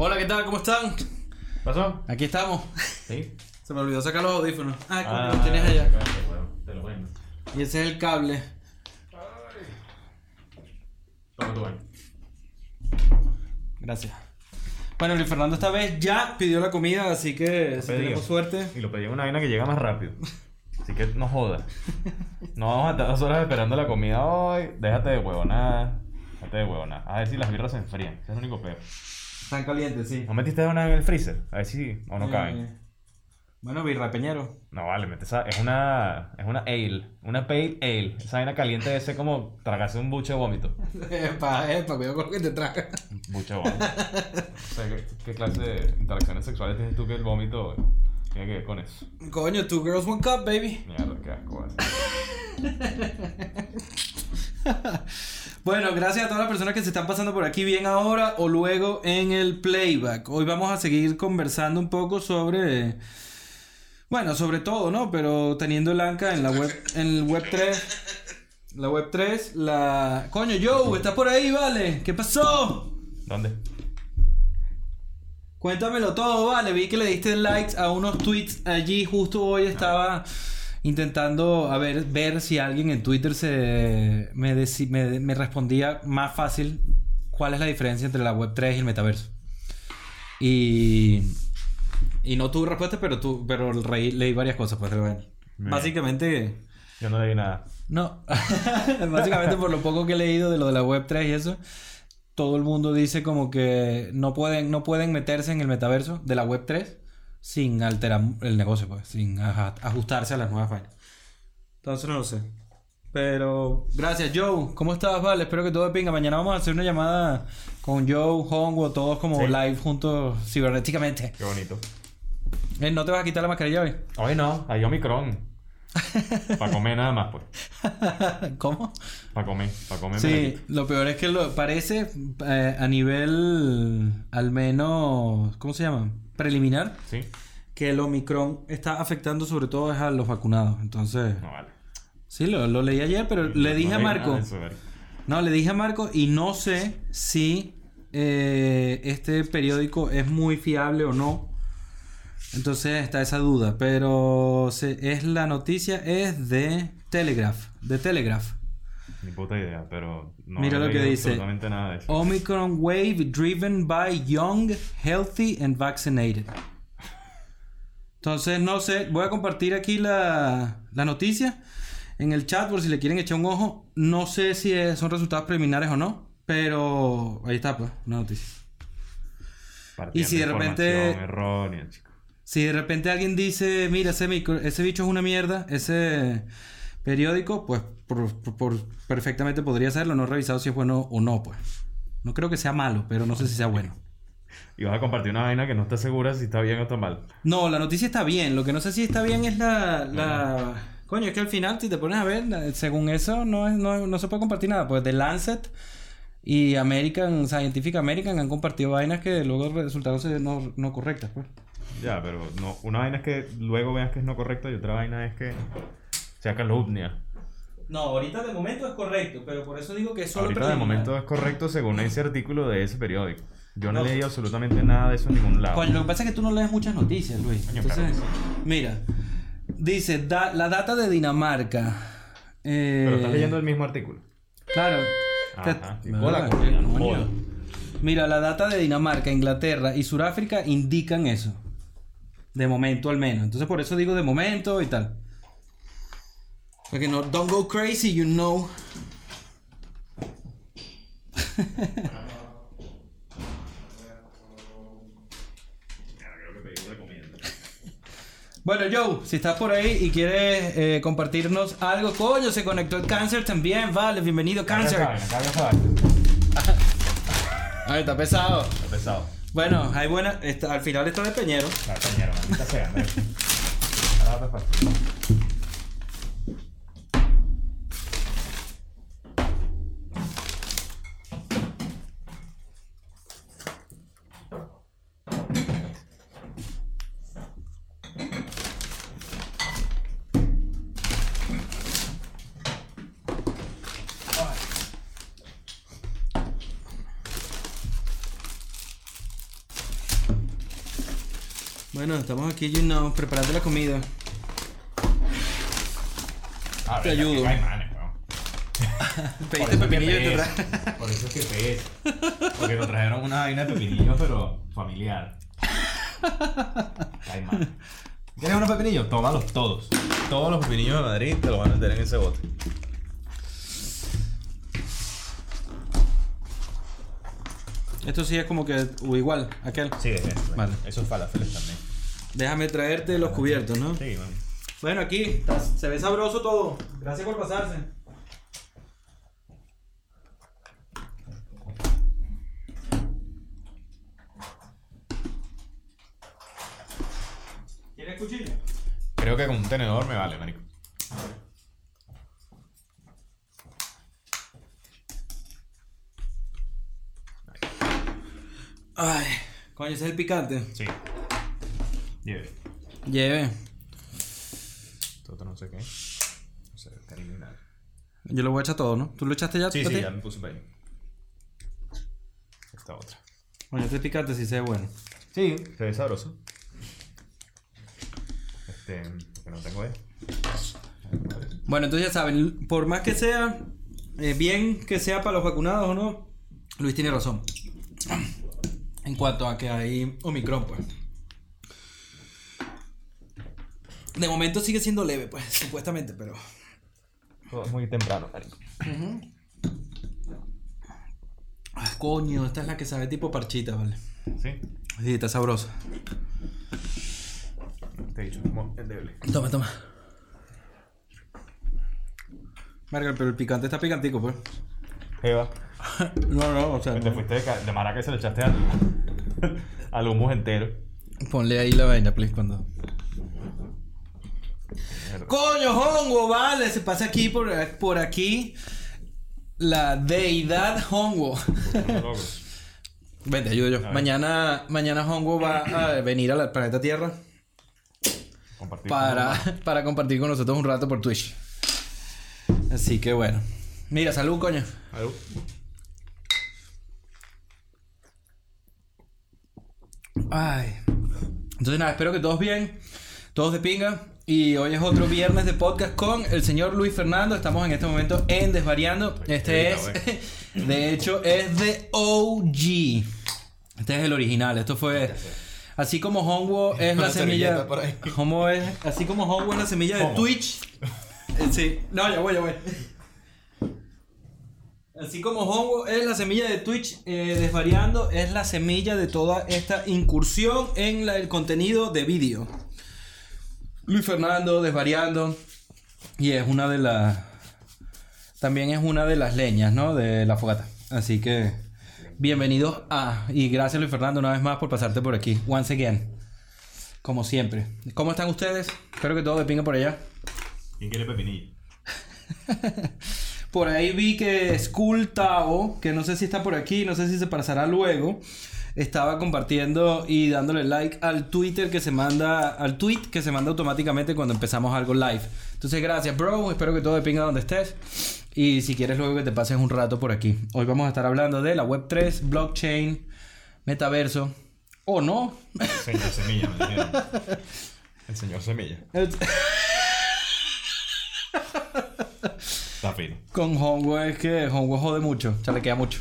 Hola, ¿qué tal? ¿Cómo están? ¿Pasó? Aquí estamos. Sí. Se me olvidó sacar los audífonos. Ah, coño, Ah, los tienes allá. Te lo vendo. Y ese es el cable. Toma tu vaina. Gracias. Bueno, Luis Fernando esta vez ya pidió la comida, así que si tenemos suerte. Y lo pedí en una vaina que llega más rápido. Así que no jodas. No vamos a estar dos horas esperando la comida hoy. Déjate de huevonada. Déjate de huevonada. A ver si las birras se enfrían. Ese es el único peor. Están calientes, sí. ¿No metiste una en el freezer? A ver si o no Eh, caben. Bueno, birra peñero. No vale, mete esa. Es una. Es una ale. Una pale ale. Esa vaina caliente ese como tragarse un buche de vómito. Epa, epa, cuidado con lo que te traga. Buche de vómito. O sea, ¿qué, qué clase de interacciones sexuales tienes tú que el vómito tiene que ver con eso? Coño, two girls, one cup, baby. Mierda, qué asco. Bueno, gracias a todas las personas que se están pasando por aquí bien ahora o luego en el playback. Hoy vamos a seguir conversando un poco sobre. Bueno, sobre todo, ¿no? Pero teniendo el Anca en la web, en el web 3. La web 3, la. Coño, Joe, estás por ahí, vale. ¿Qué pasó? ¿Dónde? Cuéntamelo todo, vale. Vi que le diste likes a unos tweets allí. Justo hoy estaba intentando a ver, ver si alguien en Twitter se me, deci- me, me respondía más fácil cuál es la diferencia entre la web 3 y el metaverso. Y, y no tuve respuesta, pero, tu, pero reí- leí varias cosas. Pues, bueno. Básicamente, Yo no leí nada. no. Básicamente por lo poco que he leído de lo de la web 3 y eso, todo el mundo dice como que no pueden, no pueden meterse en el metaverso de la web 3 sin alterar el negocio, pues, sin ajustarse a las nuevas vainas. Entonces no lo sé. Pero gracias Joe, ¿cómo estás? Vale, espero que todo de pinga. Mañana vamos a hacer una llamada con Joe, Hongo, todos como Sí. live juntos cibernéticamente. Qué bonito. Eh, ¿No te vas a quitar la mascarilla hoy? Hoy no, hay Omicron. Para comer nada más, pues. ¿Cómo? Para comer, para comer. Sí, lo peor es que lo parece eh, a nivel al menos, ¿cómo se llama? Preliminar, Sí. que el Omicron está afectando sobre todo a los vacunados. Entonces, No vale. sí, lo, lo leí ayer, pero le No dije a Marco, eso, no, le dije a Marco y no sé si eh, este periódico es muy fiable o no. Entonces está esa duda, pero se- es la noticia es de Telegraph, de Telegraph. Ni puta idea, pero no Mira lo que dice. absolutamente nada de eso. Omicron wave driven by young, healthy and vaccinated. Entonces, no sé, voy a compartir aquí la, la noticia en el chat por si le quieren echar un ojo. No sé si es- son resultados preliminares o no, pero ahí está, pues, una noticia. Partiendo y si de repente- errónea, chico. Si de repente alguien dice, mira, ese, micro- ese bicho es una mierda, ese periódico, pues por, perfectamente podría serlo. No he revisado si es bueno o no, pues. No creo que sea malo, pero no sé si sea bueno. Y vas a compartir una vaina que no estás segura si está bien o está mal. No, la noticia está bien. Lo que no sé si está bien es la. la... Coño, es que al final, si te pones a ver, según eso, no, es, no, no se puede compartir nada. Pues The Lancet y American, Scientific American han compartido vainas que luego resultaron ser no, no correctas, pues. Ya, pero no, una vaina es que luego veas que es no correcto y otra vaina es que sea calumnia. No, ahorita de momento es correcto, pero por eso digo que es solo Ahorita de momento es correcto según ese artículo de ese periódico. Yo no, he leído absolutamente nada de eso en ningún lado. Coño, lo que pasa es que tú no lees muchas noticias, Luis. Coño, Entonces, claro. mira, dice da- la data de Dinamarca. eh, Pero estás leyendo el mismo artículo. Claro. Ajá, Que- y con la coña, no coño. jodas. Mira, la data de Dinamarca, Inglaterra y Sudáfrica indican eso. De momento al menos. Entonces por eso digo de momento y tal. Para que no, don't go crazy, you know. Bueno, Joe, si estás por ahí y quieres eh, compartirnos algo, coño, se conectó el cáncer también, vale, bienvenido cáncer. Ay, está pesado. Está pesado. Bueno, hay buena, está- al final está de peñero. Maldita sea. estamos aquí, you know, preparando la comida. Ah, Te ayudo. weón. Pediste Por eso es que pepinillo y te pesa. tra- Por eso es que pesa. Porque nos trajeron una vaina de pepinillos, pero familiar. Caimán. ¿Quieres unos pepinillos? Tómalos todos. Todos los pepinillos de Madrid te los van a meter en ese bote. Esto sí es como que o igual, aquel. Sí, es eso. Vale. Esos falafeles también. Déjame traerte los cubiertos, ¿no? Sí, man. Bueno, aquí se ve sabroso todo. Gracias por pasarse. ¿Quieres cuchillo? Creo que con un tenedor me vale, marico. Ay, coño, ese es el picante. Sí. Lleve. Lleve. No sé qué. No sé, está eliminado. Yo lo voy a echar todo, ¿no? ¿Tú lo echaste ya? Sí, sí, ya me puse para ahí. Esta otra. Coño, este picante sí se ve bueno. Sí, se ve sabroso. Este, que no tengo ahí. Bueno, entonces ya saben, por más que sea, eh, bien que sea para los vacunados o no, Luis tiene razón. En cuanto a que hay Omicron, pues. De momento sigue siendo leve, pues, supuestamente, pero. Todo es muy temprano, marico. Ah, coño, esta es la que sabe tipo parchita, ¿vale? ¿Sí? Sí, está sabrosa. Te he dicho, como endeble. Toma, toma. Marga, pero el picante está picantico, pues. Eva, No, no, o sea. te no. fuiste de, de maraca y se le echaste al, al humus entero. Ponle ahí la vaina, please, cuando. Coño, Hongo, vale, se pasa aquí por, por aquí la deidad Hongo. Vente, ayudo yo. Mañana, mañana Hongo va a venir al planeta Tierra Compartir para, para compartir con nosotros un rato por Twitch. Así que bueno. Mira, salud, coño. Salud. Ay. Entonces nada, espero que todos bien, todos de pinga. Y hoy es otro viernes de podcast con el señor Luis Fernando. Estamos en este momento en Desvariando. Este es, de hecho, es de OG. Este es el original. Esto fue... Así como Hongo es la semilla... es, así como Hongo es la semilla de. Twitch. Eh, Sí. No, ya voy, ya voy. Así como Hongo es la semilla de Twitch, eh, Desvariando es la semilla de toda esta incursión en la- el contenido de vídeo. Luis Fernando, Desvariando. Y es una de las... También es una de las leñas, ¿no? De la fogata. Así que... Bienvenidos a... Y gracias Luis Fernando una vez más por pasarte por aquí. Once again. Como siempre. ¿Cómo están ustedes? Espero que todo de pinga por allá. ¿Quién quiere pepinillo? Por ahí vi que Skull Tao, que no sé si está por aquí, no sé si se pasará luego, estaba compartiendo y dándole like al Twitter que se manda, al tweet que se manda automáticamente cuando empezamos algo live. Entonces, gracias, bro. Espero que todo de pinga donde estés. Y si quieres luego que te pases un rato por aquí. Hoy vamos a estar hablando de la Web3, blockchain, metaverso. ¿O no? Señor Semilla, me dijeron. El señor Semilla. Está fino. Con Hongo es que Hongo jode mucho, o sea, le queda mucho.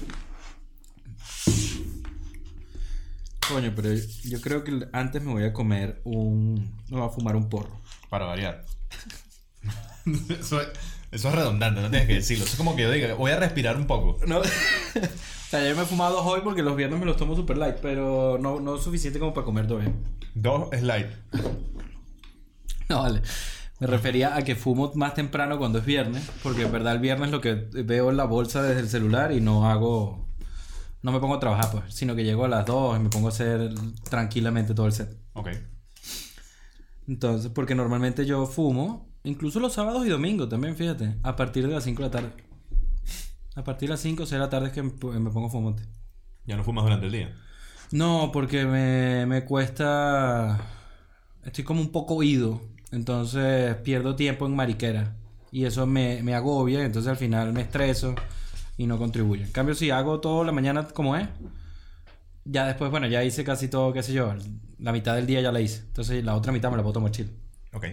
Coño, pero yo creo que antes me voy a comer un. Me voy a fumar un porro. Para variar. eso, es, eso es redundante, no tienes que decirlo. Eso es como que yo diga, voy a respirar un poco. No. o sea, yo me he fumado dos hoy porque los viernes me los tomo super light, pero no, no es suficiente como para comer todavía. Dos slides. No, vale. Me refería a que fumo más temprano cuando es viernes, porque en verdad el viernes lo que veo en la bolsa desde el celular y no hago. No me pongo a trabajar, pues, sino que llego a las 2 y me pongo a hacer tranquilamente todo el set. Ok. Entonces, porque normalmente yo fumo, incluso los sábados y domingos también, fíjate, a partir de las 5 de la tarde. A partir de las 5 o 6 de la tarde es que me, pongo fumante. Ya no fumas durante el día. No, porque me, me cuesta... Estoy como un poco oído, entonces pierdo tiempo en mariquera. Y eso me, me agobia, entonces al final me estreso y no contribuye. En cambio, si hago todo la mañana como es, Ya después, bueno, ya hice casi todo, qué sé yo. La mitad del día ya la hice. Entonces la otra mitad me la puedo tomar chill. Ok.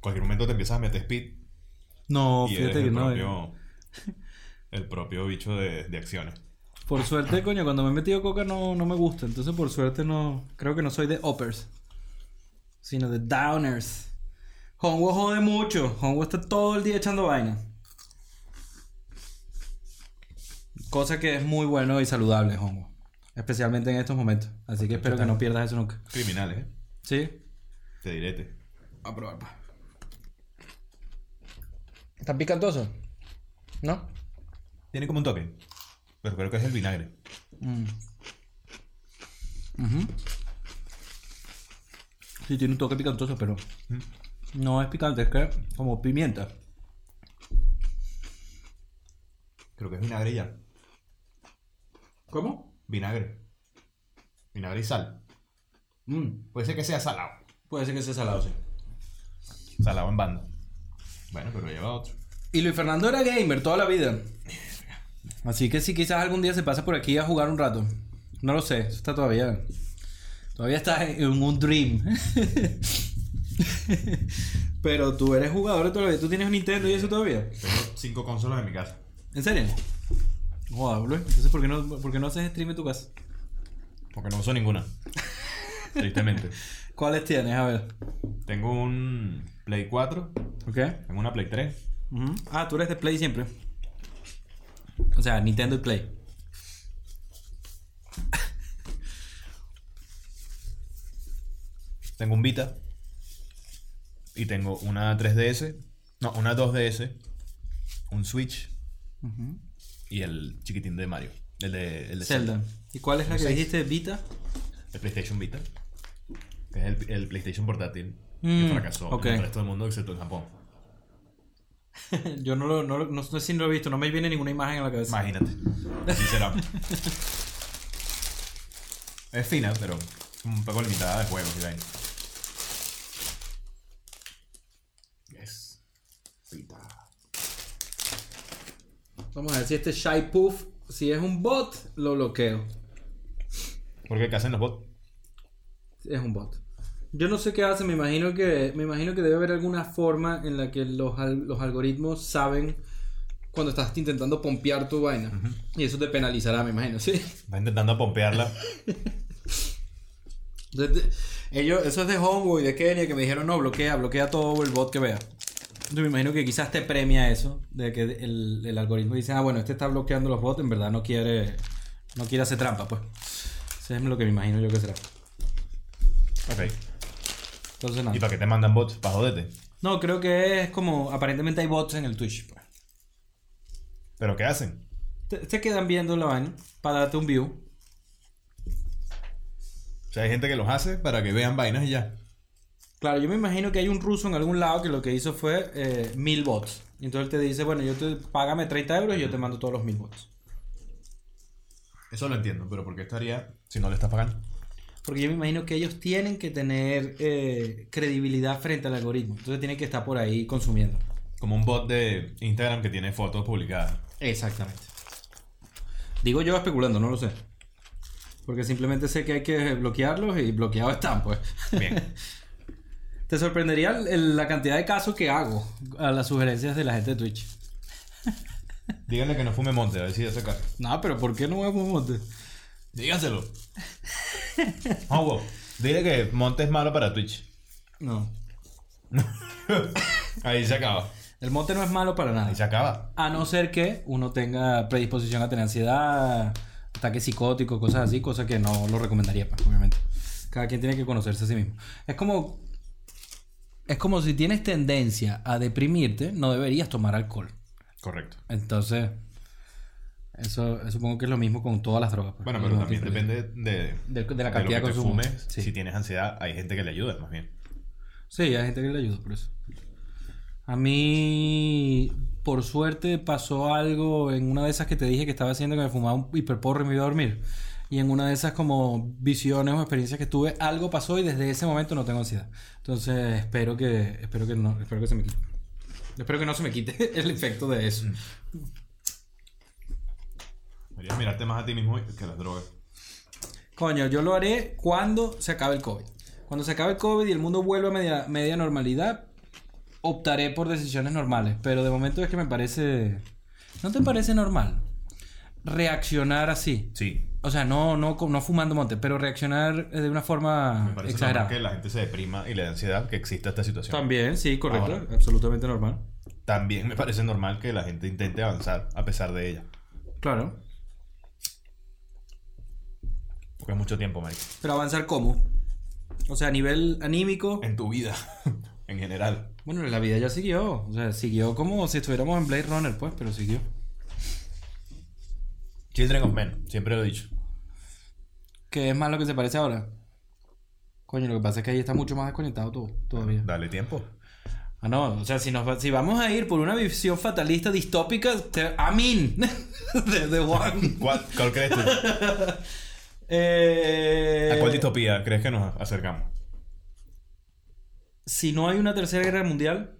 Cualquier momento te empiezas a meter speed No, y eres fíjate que el no. eh. propio, el propio bicho de, de acciones. Por suerte, coño, cuando me he metido coca no, no me gusta. Entonces, por suerte, no. Creo que no soy de uppers, sino de downers. Hongo jode mucho. Hongo está todo el día echando vaina. Cosa que es muy bueno y saludable, Hongo. Especialmente en estos momentos. Así que espero que no pierdas eso nunca. Criminales, ¿eh? ¿Sí? Te direte. A probar, pa. ¿Está picantoso? ¿No? Tiene como un toque. Pero creo que es el vinagre. Mm. Sí, tiene un toque picantoso, pero no es picante, es que como pimienta. Creo que es vinagre ya. ¿Cómo? Vinagre. Vinagre y sal. Mm. Puede ser que sea salado. Puede ser que sea salado, sí. Salado en banda. Bueno, pero lleva otro. Y Luis Fernando era gamer toda la vida. Así que si quizás algún día se pasa por aquí a jugar un rato. No lo sé, eso está todavía. Todavía está en un dream. Pero tú eres jugador de toda la vida. ¿Tú tienes un Nintendo y eso todavía? Tengo cinco consolas en mi casa. ¿En serio? Luis. Entonces, ¿por qué, no, ¿por qué no haces stream en tu casa? Porque no uso ninguna. Tristemente. ¿Cuáles tienes? A ver. Tengo un Play 4. ¿Ok? Tengo una Play 3. Ujú. Ah, tú eres de Play siempre. O sea, Nintendo y Play. Tengo un Vita. Y tengo una 3DS. No, una 2DS. Un Switch. Y el chiquitín de Mario. El de, el de Zelda. ¿Y cuál es la que Seis. dijiste? ¿Vita? El PlayStation Vita. Que es el, el PlayStation portátil. Mm, que fracasó ok. en el resto del mundo excepto en Japón. Yo no lo, no, no sé si lo he visto, no me viene ninguna imagen en la cabeza. Imagínate. Así será. es fina, pero un poco limitada de juegos y vaina. Vamos a ver si este Shy Puff, si es un bot, lo bloqueo. ¿Por qué? ¿Qué hacen los bots? Es un bot. Yo no sé qué hace, me imagino que me imagino que debe haber alguna forma en la que los, los algoritmos saben cuando estás intentando pompear tu vaina. Y eso te penalizará, me imagino, ¿sí? Va intentando pompearla. Entonces, ellos, eso es de Hongo y de Kenia que me dijeron, no, bloquea, bloquea todo el bot que vea. Entonces me imagino que quizás te premia eso, de que el, el algoritmo dice, ah, bueno, este está bloqueando los bots, en verdad no quiere, no quiere hacer trampa, pues. Eso es lo que me imagino yo que será. Ok. Entonces, nada. ¿Y para qué te mandan bots? ¿Para joderte? No, creo que es como, aparentemente hay bots en el Twitch. Pues. ¿Pero qué hacen? Te, te quedan viendo la vaina para darte un view. O sea, hay gente que los hace para que vean vainas y ya. Claro, yo me imagino que hay un ruso en algún lado que lo que hizo fue eh, mil bots. Y entonces él te dice, bueno, yo te págame 30 euros y yo te mando todos los mil bots. Eso lo entiendo, pero ¿por qué estaría si no le estás pagando? Porque yo me imagino que ellos tienen que tener eh, credibilidad frente al algoritmo. Entonces tienen que estar por ahí consumiendo. Como un bot de Instagram que tiene fotos publicadas. Exactamente. Digo yo especulando, no lo sé. Porque simplemente sé que hay que bloquearlos y bloqueados están, pues. Bien. Te sorprendería la cantidad de casos que hago a las sugerencias de la gente de Twitch. Díganle que no fume monte, a ver si hace caso. No, pero ¿por qué no a monte? Díganselo. Hugo, dile que monte es malo para Twitch. No. Ahí se acaba. El monte no es malo para nada. Ahí se acaba. A no ser que uno tenga predisposición a tener ansiedad, ataque psicótico, cosas así, cosas que no lo recomendaría, pues, obviamente. Cada quien tiene que conocerse a sí mismo. Es como. Es como si tienes tendencia a deprimirte, no deberías tomar alcohol. Correcto. Entonces. Eso supongo que es lo mismo con todas las drogas. pues. Bueno, pero también depende de, De- de la lo cantidad que de te consumo. fumes. Sí. Si tienes ansiedad, hay gente que le ayuda, más bien. Sí, hay gente que le ayuda por eso. A mí, por suerte, pasó algo en una de esas que te dije que estaba haciendo que me fumaba un hiperporro y me iba a dormir. Y en una de esas como visiones o experiencias que tuve, algo pasó y desde ese momento no tengo ansiedad. Entonces espero que, espero que no, espero que se me quite. Espero que no se me quite el efecto de eso. Deberías mirarte más a ti mismo que las drogas. Coño, yo lo haré cuando se acabe el COVID. Cuando se acabe el COVID y el mundo vuelva a media, media normalidad, optaré por decisiones normales. Pero de momento es que me parece... ¿No te parece normal reaccionar así? Sí. O sea, no, no, no fumando monte, pero reaccionar de una forma Me parece exagerada. normal que la gente se deprima y le da ansiedad que exista esta situación. También, sí, correcto. Ahora. Absolutamente normal. También me parece normal que la gente intente avanzar a pesar de ella. Claro. Porque es mucho tiempo, Mike. Pero avanzar cómo? O sea, a nivel anímico. En tu vida, en general. Bueno, la vida ya siguió. O sea, siguió como si estuviéramos en Blade Runner, pues, pero siguió. Children of Men, siempre lo he dicho. Que es más lo que se parece ahora. Coño, lo que pasa es que ahí está mucho más desconectado todo, todavía. Dale tiempo. Ah, no, o sea, si, nos, va- si vamos a ir por una visión fatalista distópica, te, Amin, de The One. ¿Cuál, cuál crees tú? Eh, ¿A cuál distopía crees que nos acercamos? Si no hay una tercera guerra mundial,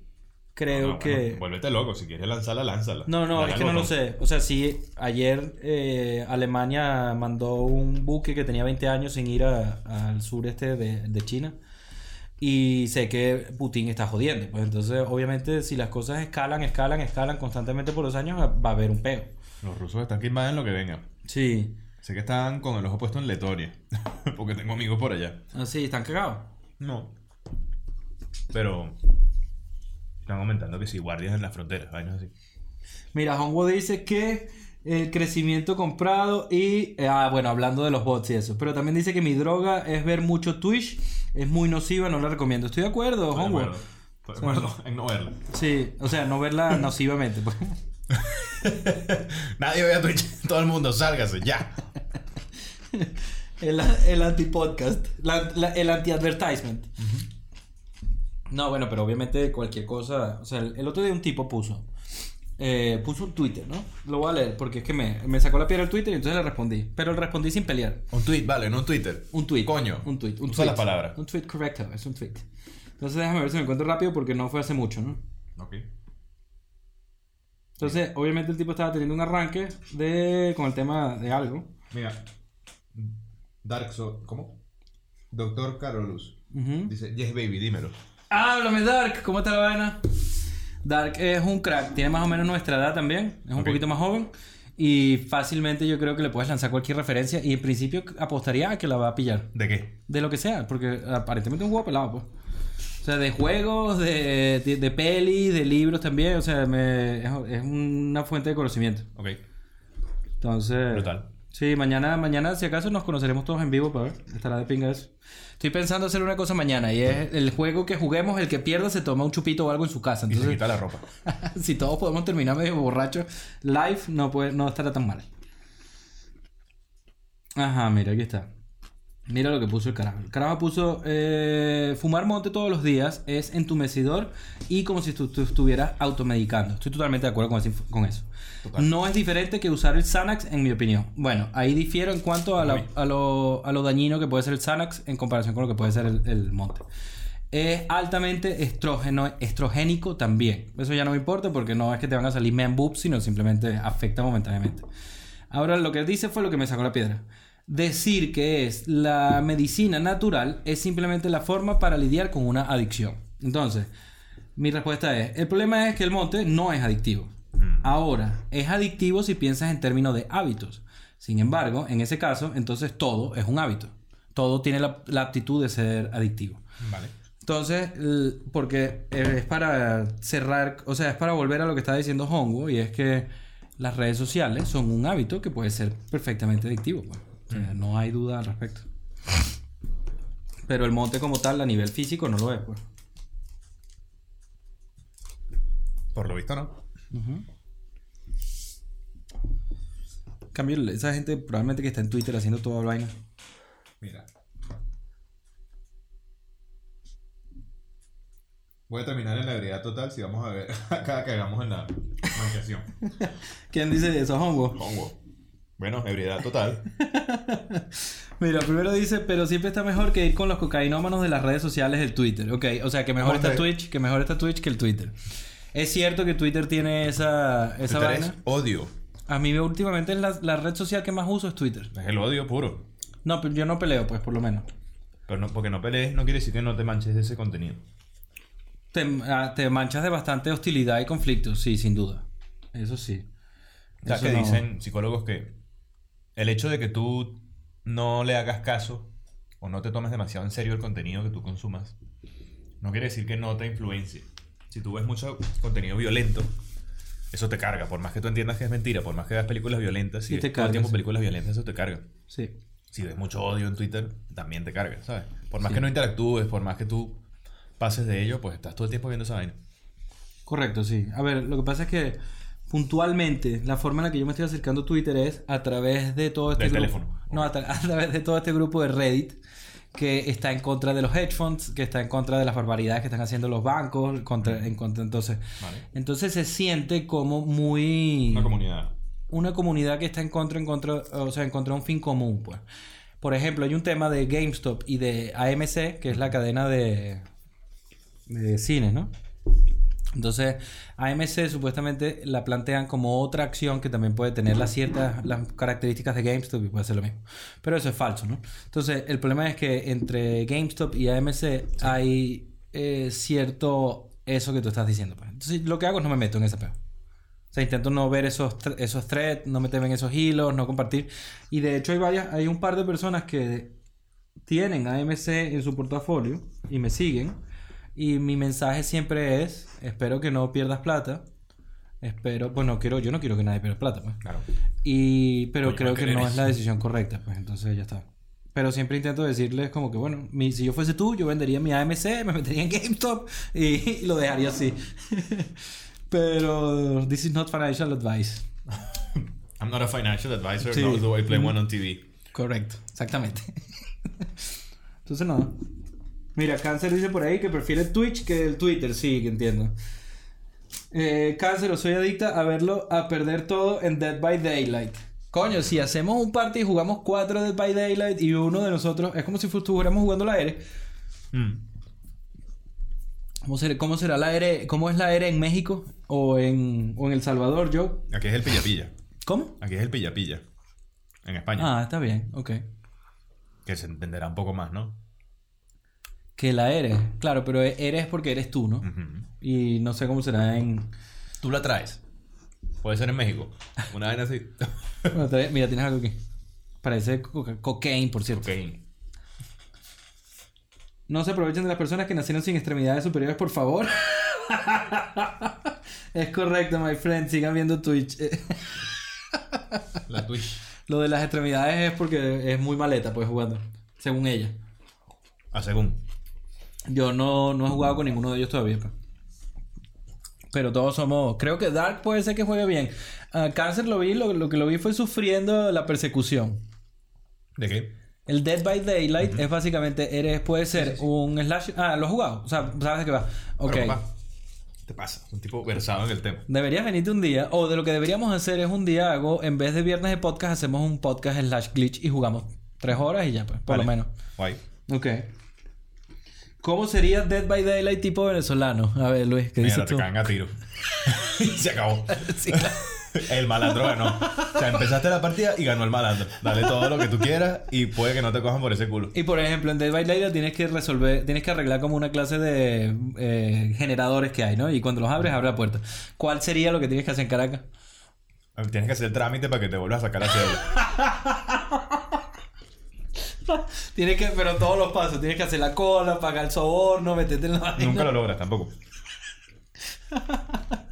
creo No, que... bueno, vuélvete loco. Si quieres lanzarla, lánzala. No, no, Dale es que no lo sé. O sea, sí, ayer eh, Alemania mandó un buque que tenía 20 años sin ir al sureste de, de China. Y sé que Putin está jodiendo. Pues entonces, obviamente, si las cosas escalan, escalan, escalan constantemente por los años, va a haber un peo. Los rusos están que invaden lo que venga. Sí. Sé que están con el ojo puesto en Letonia. porque tengo amigos por allá. Así, están cagados. No. Pero. Están aumentando que si guardias en las fronteras, vainas así. Mira, Hongo dice que el crecimiento comprado y... eh, ah, bueno, hablando de los bots y eso. Pero también dice que mi droga es ver mucho Twitch. Es muy nociva, no la recomiendo. Estoy de acuerdo, Estoy de Hongo. acuerdo. Estoy de acuerdo en no verla. Sí, o sea, no verla nocivamente. pues. Nadie ve a Twitch. Todo el mundo, sálgase, ya. El, el anti-podcast. el anti-advertisement. No, bueno, pero obviamente cualquier cosa. O sea, el, el otro día un tipo puso. eh, puso un Twitter, ¿no? Lo voy a leer porque es que me, me sacó la piedra el Twitter y entonces le respondí. Pero le respondí sin pelear. Un tweet, vale, no un Twitter. Un tweet. Coño. Un tweet. Un Usa tweet. las palabras. Un tweet correcto, es un tweet. Entonces déjame ver si me encuentro rápido porque no fue hace mucho, ¿no? Ok. Entonces, obviamente el tipo estaba teniendo un arranque de con el tema de algo. Mira. Dark Soul. ¿Cómo? Doctor Carolus. Dice, yes, baby, dímelo. Háblame, Dark, ¿cómo está la vaina? Dark es un crack, tiene más o menos nuestra edad también, es un poquito más joven y fácilmente yo creo que le puedes lanzar cualquier referencia y en principio apostaría a que la va a pillar. ¿De qué? De lo que sea, porque aparentemente es un huevo pelado, pues. O sea, de juegos, de, de, de pelis, de libros también, o sea, me- es, es una fuente de conocimiento. Ok. Entonces... Brutal. Sí, mañana, mañana si acaso nos conoceremos todos en vivo para ver. Estará de pinga eso. Estoy pensando hacer una cosa mañana y es el juego que juguemos, el que pierda se toma un chupito o algo en su casa. Y se Entonces, quita la ropa. si todos podemos terminar medio borrachos, live no, puede, no estará tan mal. Ajá, mira, aquí está. Mira lo que puso el carajo. El carajo puso, eh, fumar monte todos los días es entumecedor y como si tú, tú estuvieras automedicando. Estoy totalmente de acuerdo con, ese inf- con eso. No es diferente que usar el Xanax, en mi opinión. Bueno, ahí difiero en cuanto a, la- Uy. a lo, a lo dañino que puede ser el Xanax en comparación con lo que puede ser el, el monte. Es altamente estrógeno, estrogénico también. Eso ya no me importa porque no es que te van a salir man boobs, sino simplemente afecta momentáneamente. Ahora, lo que dice fue lo que me sacó la piedra. Decir que es la medicina natural es simplemente la forma para lidiar con una adicción. Entonces, mi respuesta es, el problema es que el monte no es adictivo. Ahora, es adictivo si piensas en términos de hábitos. Sin embargo, en ese caso, entonces todo es un hábito. Todo tiene la, la aptitud de ser adictivo. Vale. Entonces, porque es para cerrar, o sea, es para volver a lo que estaba diciendo Hongo, y es que las redes sociales son un hábito que puede ser perfectamente adictivo. pues. O sea, no hay duda al respecto. Pero el monte como tal, a nivel físico, no lo es, pues. Por lo visto, no. En cambio, esa gente probablemente que está en Twitter haciendo toda la vaina. Mira. Voy a terminar en la ebriedad total si vamos a ver acá que hagamos en la negociación. ¿Quién dice eso, Hongo? Hongo. Bueno, ebriedad total. Mira, primero dice, pero siempre está mejor que ir con los cocainómanos de las redes sociales del Twitter. Ok, o sea, que mejor está Twitch, que mejor está Twitch que el Twitter. Es cierto que Twitter tiene esa, esa Twitter vaina. es odio. A mí últimamente la, la red social que más uso es Twitter. Es el odio puro. No, pero yo no peleo, pues, por lo menos. Pero no, porque no pelees no quiere decir que no te manches de ese contenido. Te, ah, te manchas de bastante hostilidad y conflicto, sí, sin duda. Eso sí. O sea, Eso que no- dicen psicólogos que el hecho de que tú no le hagas caso o no te tomes demasiado en serio el contenido que tú consumas, no quiere decir que no te influencie. Si tú ves mucho contenido violento, eso te carga. Por más que tú entiendas que es mentira, por más que veas películas violentas, si Y ves te todo el tiempo sí. películas violentas, eso te carga. Sí. Si ves mucho odio en Twitter, también te carga, ¿sabes? Por más Sí. que no interactúes, por más que tú pases de ello, pues estás todo el tiempo viendo esa vaina. Correcto, sí. A ver, lo que pasa es que puntualmente la forma en la que yo me estoy acercando a Twitter es a través de todo este Del grupo. teléfono. No, a, tra- a través de todo este grupo de Reddit que está en contra de los hedge funds, que está en contra de las barbaridades que están haciendo los bancos, contra, en contra, entonces, ¿Vale? entonces se siente como muy Una comunidad. una comunidad que está en contra, en contra, o sea, en contra de un fin común, pues. Por ejemplo, hay un tema de GameStop y de AMC, que es la cadena de, de cines, ¿no? Entonces, AMC supuestamente la plantean como otra acción que también puede tener las ciertas las características de GameStop y puede ser lo mismo. Pero eso es falso, ¿no? Entonces, el problema es que entre GameStop y AMC hay eh, cierto eso que tú estás diciendo. Pues. Entonces, lo que hago es no me meto en ese peo. O sea, intento no ver esos, esos threads, no meterme en esos hilos, no compartir. Y de hecho hay varias, hay un par de personas que tienen AMC en su portafolio y me siguen. Y mi mensaje siempre es, espero que no pierdas plata. Espero, pues no quiero, yo no quiero que nadie pierda plata, pues. Claro. Y, pero creo que no eso. es la decisión correcta, pues entonces ya está. Pero siempre intento decirles como que, bueno, mi, si yo fuese tú, yo vendería mi AMC, me metería en GameStop y, lo dejaría así. pero this is not financial advice. I'm not a financial advisor, Sí. nor do I play one on TV. Correcto, exactamente. entonces nada. Mira, Cáncer dice por ahí que prefiere Twitch que el Twitter, sí, que entiendo. Eh, cáncer, soy adicta a verlo, a perder todo en Dead by Daylight. Coño, si hacemos un party y jugamos cuatro Dead by Daylight y uno de nosotros, es como si estuviéramos jugando la ERE. Mm. ¿Cómo será, cómo será la ERE? ¿Cómo es la ERE en México o en, o en El Salvador, Joe? Aquí es el pilla-pilla. ¿Cómo? Aquí es el pilla-pilla. En España. Ah, está bien, ok. Que se entenderá un poco más, ¿no? Que la ERE, claro, pero eres porque eres tú, ¿no? Y no sé cómo será en... Tú la traes. Puede ser en México. Una vaina así. Bueno, Mira, tienes algo aquí. Parece coca- cocaine, por cierto. Cocaine. No se aprovechen de las personas que nacieron sin extremidades superiores, por favor. es correcto, my friend. Sigan viendo Twitch. La Twitch. Lo de las extremidades es porque es muy maleta, pues, jugando. Según ella. Ah, según. Yo no, no he jugado con ninguno de ellos todavía, pues. Pero todos somos... Creo que Dark puede ser que juegue bien. Ah, Cáncer lo vi, lo, lo que lo vi fue sufriendo la persecución. ¿De qué? El Dead by Daylight es básicamente, eres, puede ser un slash... Ah, ¿lo has jugado? O sea, ¿sabes de qué va? Ok. Pero, papá, ¿qué te pasa? Un tipo versado en el tema. Deberías venirte un día, o de lo que deberíamos hacer es un día hago, en vez de viernes de podcast, hacemos un podcast slash glitch y jugamos tres horas y ya, pues, por Vale. lo menos. Guay. Ok. ¿Cómo sería Dead by Daylight tipo venezolano? A ver, Luis, ¿qué Mira, dices te tú? caen a tiro. y se acabó. Sí, claro. El malandro ganó. O sea, empezaste la partida y ganó el malandro. Dale todo lo que tú quieras y puede que no te cojan por ese culo. Y por ejemplo, en Dead by Daylight tienes que resolver, tienes que arreglar como una clase de eh, generadores que hay, ¿no? Y cuando los abres, abre la puerta. ¿Cuál sería lo que tienes que hacer en Caracas? Tienes que hacer el trámite para que te vuelvas a sacar la cédula. Tienes que, pero todos los pasos, tienes que hacer la cola, pagar el soborno, meterte en la vaina. Nunca lo logras tampoco.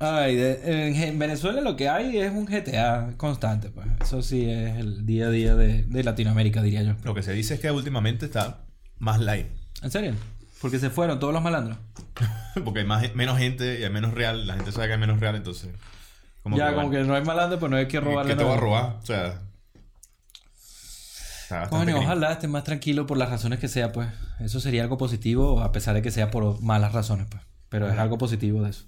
Ay, de- en, en Venezuela lo que hay es un GTA constante, pues. Eso sí es el día a día de, de Latinoamérica, diría yo. Lo que se dice es que últimamente está más light. ¿En serio? Porque se fueron todos los malandros. Porque hay más, menos gente y hay menos real. La gente sabe que hay menos real, entonces. ya, como bueno, que no hay malandro, pues no hay que robarle ¿Qué te va a robar? O sea. Coño, ojalá esté más tranquilo por las razones que sea, pues. Eso sería algo positivo, a pesar de que sea por malas razones, pues. Pero es algo positivo de eso.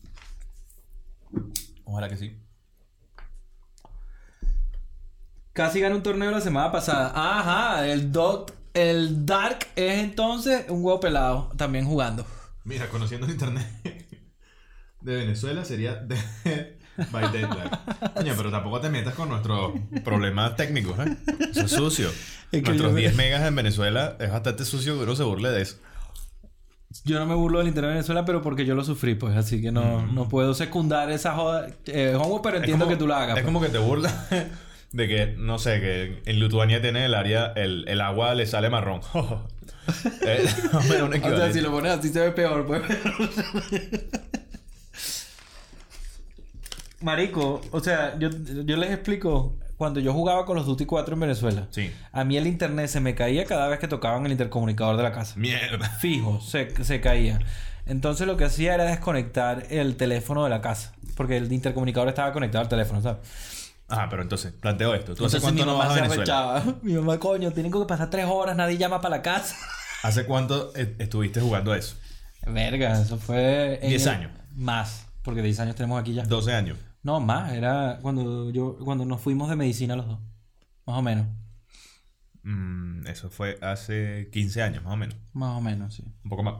Ojalá que sí. Casi ganó un torneo la semana pasada. Ajá, el Dot, el Dark es entonces un huevo pelado, también jugando. Mira, conociendo el internet de Venezuela sería Dead, by Deadline. Coño, pero tampoco te metas con nuestros problemas técnicos, ¿eh? Eso es sucio. Es que Nuestros yo me- 10 megas en Venezuela es bastante sucio que uno se burle de eso. Yo no me burlo del internet de Venezuela, pero porque yo lo sufrí, pues. Así que no, no puedo secundar esa joda. Eh, homo, pero entiendo que tú la hagas. Es pues. como que te burlas de que, no sé, que en Lituania tiene el área, el, el agua le sale marrón. Eh, más o menos un O sea, equivalente. si lo pones así se ve peor, pues. Marico, o sea, yo, yo les explico. Cuando yo jugaba con los Duty 4 en Venezuela, Sí. a mí el internet se me caía cada vez que tocaban el intercomunicador de la casa. Mierda. Fijo, se, se caía. Entonces lo que hacía era desconectar el teléfono de la casa. Porque el intercomunicador estaba conectado al teléfono, ¿sabes? Ah, pero entonces, planteo esto. ¿Tú hace Entonces cuánto mi no vas a Venezuela? arrechaba. Mi mamá, coño, tienen que pasar tres horas, nadie llama para la casa. ¿Hace cuánto eh, estuviste jugando eso? Verga, eso fue... en 10 el- años. Más, porque 10 años tenemos aquí ya. 12 años. No, más, era cuando yo cuando nos fuimos de medicina los dos. Más o menos. Mm, eso fue hace 15 años, más o menos. Más o menos, sí. Un poco más.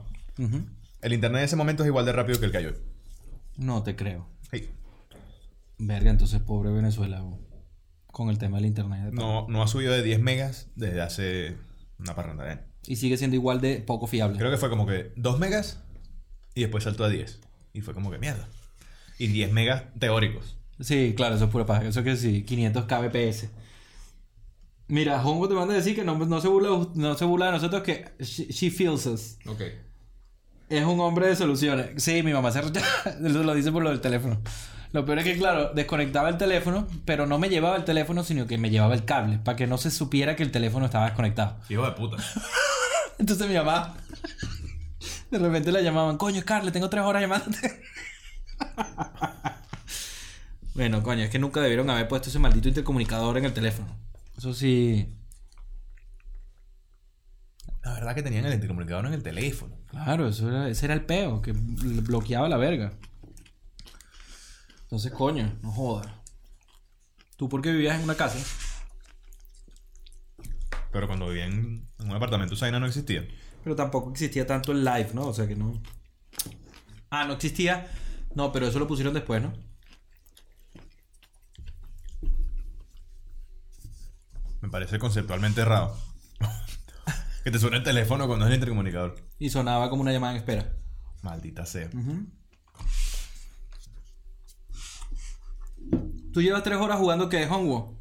El internet en ese momento es igual de rápido que el que hay hoy. No te creo. Sí. Verga, entonces pobre Venezuela bo, con el tema del internet. No, no ha subido de 10 megas desde hace una parranda de años. Y sigue siendo igual de poco fiable. Creo que fue como que 2 megas y después saltó a 10. Y fue como que mierda. Y 10 megas teóricos. Sí, claro, eso es pura paja. Eso que sí, 500 kbps. Mira, Hongo te manda a decir que no, no se, burla, no se burla de nosotros, que she, she feels us. Ok. Es un hombre de soluciones. Sí, mi mamá se Eso lo dice por lo del teléfono. Lo peor es que, claro, desconectaba el teléfono, pero no me llevaba el teléfono, sino que me llevaba el cable, para que no se supiera que el teléfono estaba desconectado. Hijo de puta. Entonces mi mamá, de repente la llamaban, coño, Scarlett, tengo tres horas llamándote. Bueno, coño, es que nunca debieron haber puesto ese maldito intercomunicador en el teléfono. Eso sí, La verdad que tenían el intercomunicador en el teléfono. Claro, eso era, ese era el peo, que bloqueaba la verga. Entonces, coño, no jodas. ¿Tú por qué vivías en una casa? Pero cuando vivía en, en un apartamento, esa vaina no existía. Pero tampoco existía tanto el live, ¿no? O sea que no. Ah, no existía. No, pero eso lo pusieron después, ¿no? Me parece conceptualmente errado. que te suene el teléfono cuando es el intercomunicador. Y sonaba como una llamada en espera. Maldita sea. ¿Tú llevas tres horas jugando qué? Homeworld.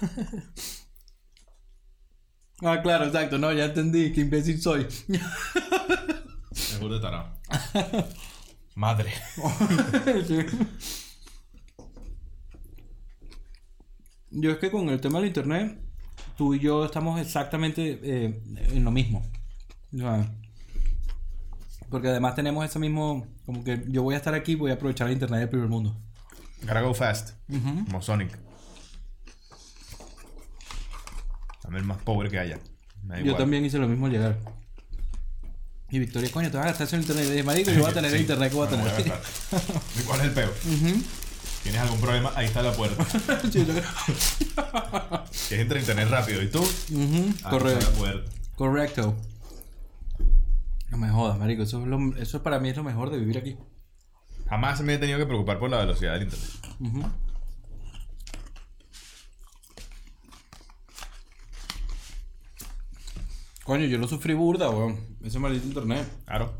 ah, claro, exacto. No, ya entendí. Qué imbécil soy. Es burda de tarado. Madre. Sí. Yo es que con el tema del internet, tú y yo estamos exactamente eh, en lo mismo. Porque además tenemos ese mismo, como que yo voy a estar aquí, voy a aprovechar el internet del primer mundo. Gotta go fast. Como Sonic. Dame el más pobre que haya. Me da Yo igual. también hice lo mismo al llegar. Y Victoria, coño, te vas a gastar eso en internet. Y dije, marico, yo voy a tener Sí, internet que voy a me tener. voy a gastar. ¿Y ¿Cuál es el peo? ¿Tienes algún problema? Ahí está la puerta. Sí, yo- Que es entre internet rápido. ¿Y tú? Ujú, Ahí está Correcto. la puerta. Correcto. No me jodas, marico. Eso, es lo- eso para mí es lo mejor de vivir aquí. Jamás me he tenido que preocupar por la velocidad del internet. Ujú. Coño, yo lo sufrí burda, weón. Ese maldito internet. Claro.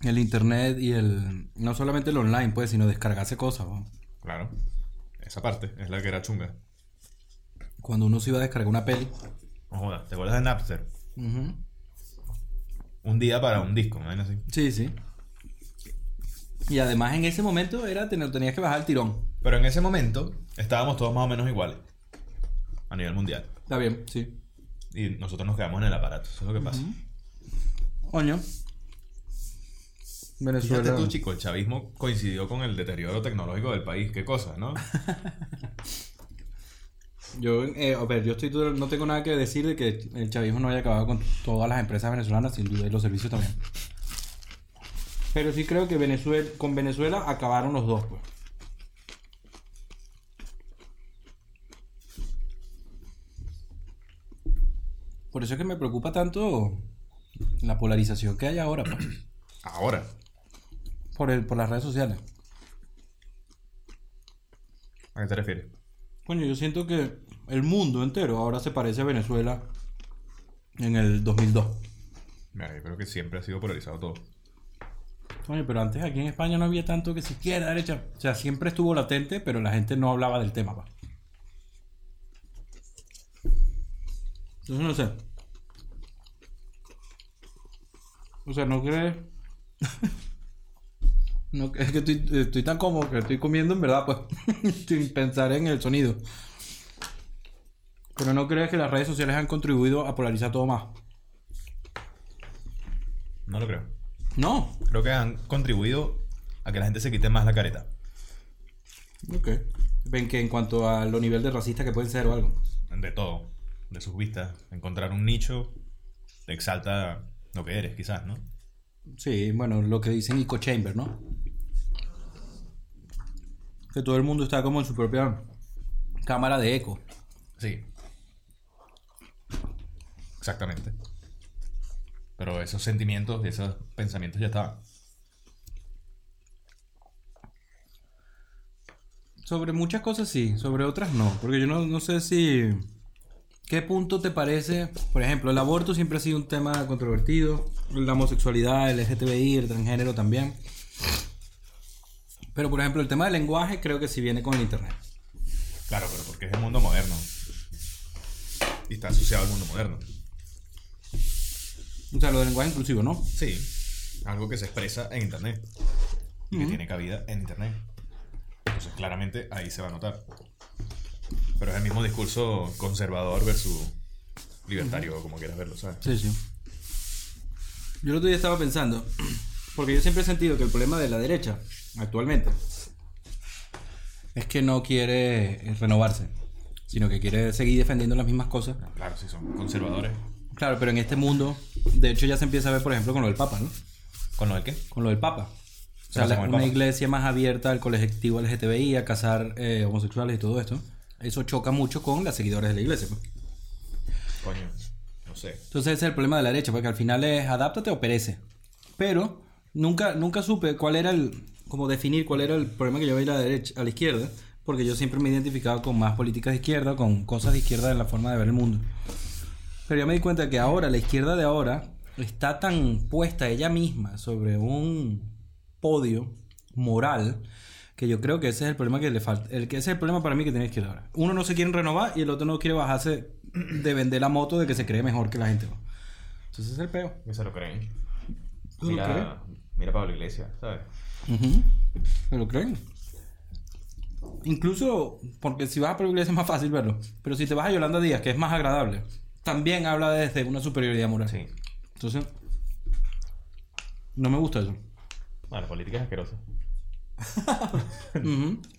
El internet y el... No solamente el online, pues, sino descargarse cosas, weón. Claro. Esa parte es la que era chunga. Cuando uno se iba a descargar una peli. No jodas. ¿Te acuerdas de Napster? Un día para un disco, ¿no? así. Sí, sí. Y además en ese momento era tenías que bajar el tirón. Pero en ese momento estábamos todos más o menos iguales. A nivel mundial. Está bien, sí. Y nosotros nos quedamos en el aparato. Eso es lo que pasa. Coño. Venezuela. Fíjate tú, chico, el chavismo coincidió con el deterioro tecnológico del país. Qué cosa, ¿no? Yo, eh, a ver, yo estoy no tengo nada que decir de que el chavismo no haya acabado con todas las empresas venezolanas, sin duda, y los servicios también. Pero sí creo que Venezuela, con Venezuela acabaron los dos, pues. Por eso es que me preocupa tanto la polarización que hay ahora, pues, Ahora. por, el, por las redes sociales. ¿A qué te refieres? Coño, yo siento que el mundo entero ahora se parece a Venezuela en el 2002. Mira, yo creo que siempre ha sido polarizado todo. Coño, pero antes aquí en España no había tanto que si izquierda, derecha. O sea, siempre estuvo latente, pero la gente no hablaba del tema, pa. Entonces no sé. O sea, no crees. no, es que estoy, estoy tan cómodo que estoy comiendo en verdad, pues. sin pensar en el sonido. Pero no crees que las redes sociales han contribuido a polarizar todo más. No lo creo. No. Creo que han contribuido a que la gente se quite más la careta. Ok. Ven que en cuanto a lo nivel de racista que pueden ser o algo. De todo. De sus vistas. Encontrar un nicho te exalta lo que eres, quizás, ¿no? Sí, bueno, lo que dicen eco chamber, ¿no? Que todo el mundo está como en su propia cámara de eco. Sí. Exactamente. Pero esos sentimientos y esos pensamientos ya estaban. Sobre muchas cosas sí, sobre otras no. Porque yo no, no sé si... ¿Qué punto te parece? Por ejemplo, el aborto siempre ha sido un tema controvertido. La homosexualidad, el LGTBI, el transgénero también. Pero por ejemplo, el tema del lenguaje creo que sí viene con el internet. Claro, pero porque es el mundo moderno. Y está asociado al mundo moderno. O sea, lo del lenguaje inclusivo, ¿no? Sí. Algo que se expresa en internet. Y que tiene cabida en internet. Entonces, claramente ahí se va a notar. Pero es el mismo discurso conservador versus libertario, como quieras verlo, ¿sabes? Sí, sí. Yo el otro día estaba pensando, porque yo siempre he sentido que el problema de la derecha, actualmente, es que no quiere eh, renovarse, sino que quiere seguir defendiendo las mismas cosas. Claro, sí, son conservadores. Claro, pero en este mundo, de hecho ya se empieza a ver, por ejemplo, con lo del Papa, ¿no? ¿Con lo del qué? Con lo del Papa. O sea, la- una Papa? iglesia más abierta al colectivo LGTBI, a casar eh, homosexuales y todo esto. Eso choca mucho con las seguidores de la iglesia. pues. Coño, no sé. Entonces ese es el problema de la derecha, porque al final es adáptate o perece. Pero nunca, nunca supe cuál era el, como definir cuál era el problema que yo veía a la derecha, a la izquierda, porque yo siempre me he identificado con más políticas de izquierda, con cosas de izquierda en la forma de ver el mundo. Pero ya me di cuenta que ahora, la izquierda de ahora, está tan puesta ella misma sobre un podio moral que yo creo que ese es el problema que le falta. El, que ese es el problema para mí que tiene la izquierda ahora. Uno no se quiere renovar y el otro no quiere bajarse de vender la moto de que se cree mejor que la gente. Entonces es el peo. Que se lo creen. ¿Se lo Mira, mira Pablo Iglesias, ¿sabes? ¿Se lo creen? Incluso, porque si vas a Pablo Iglesias es más fácil verlo. Pero si te vas a Yolanda Díaz, que es más agradable, también habla desde una superioridad moral. Sí. Entonces, no me gusta eso. Bueno, política es asquerosa.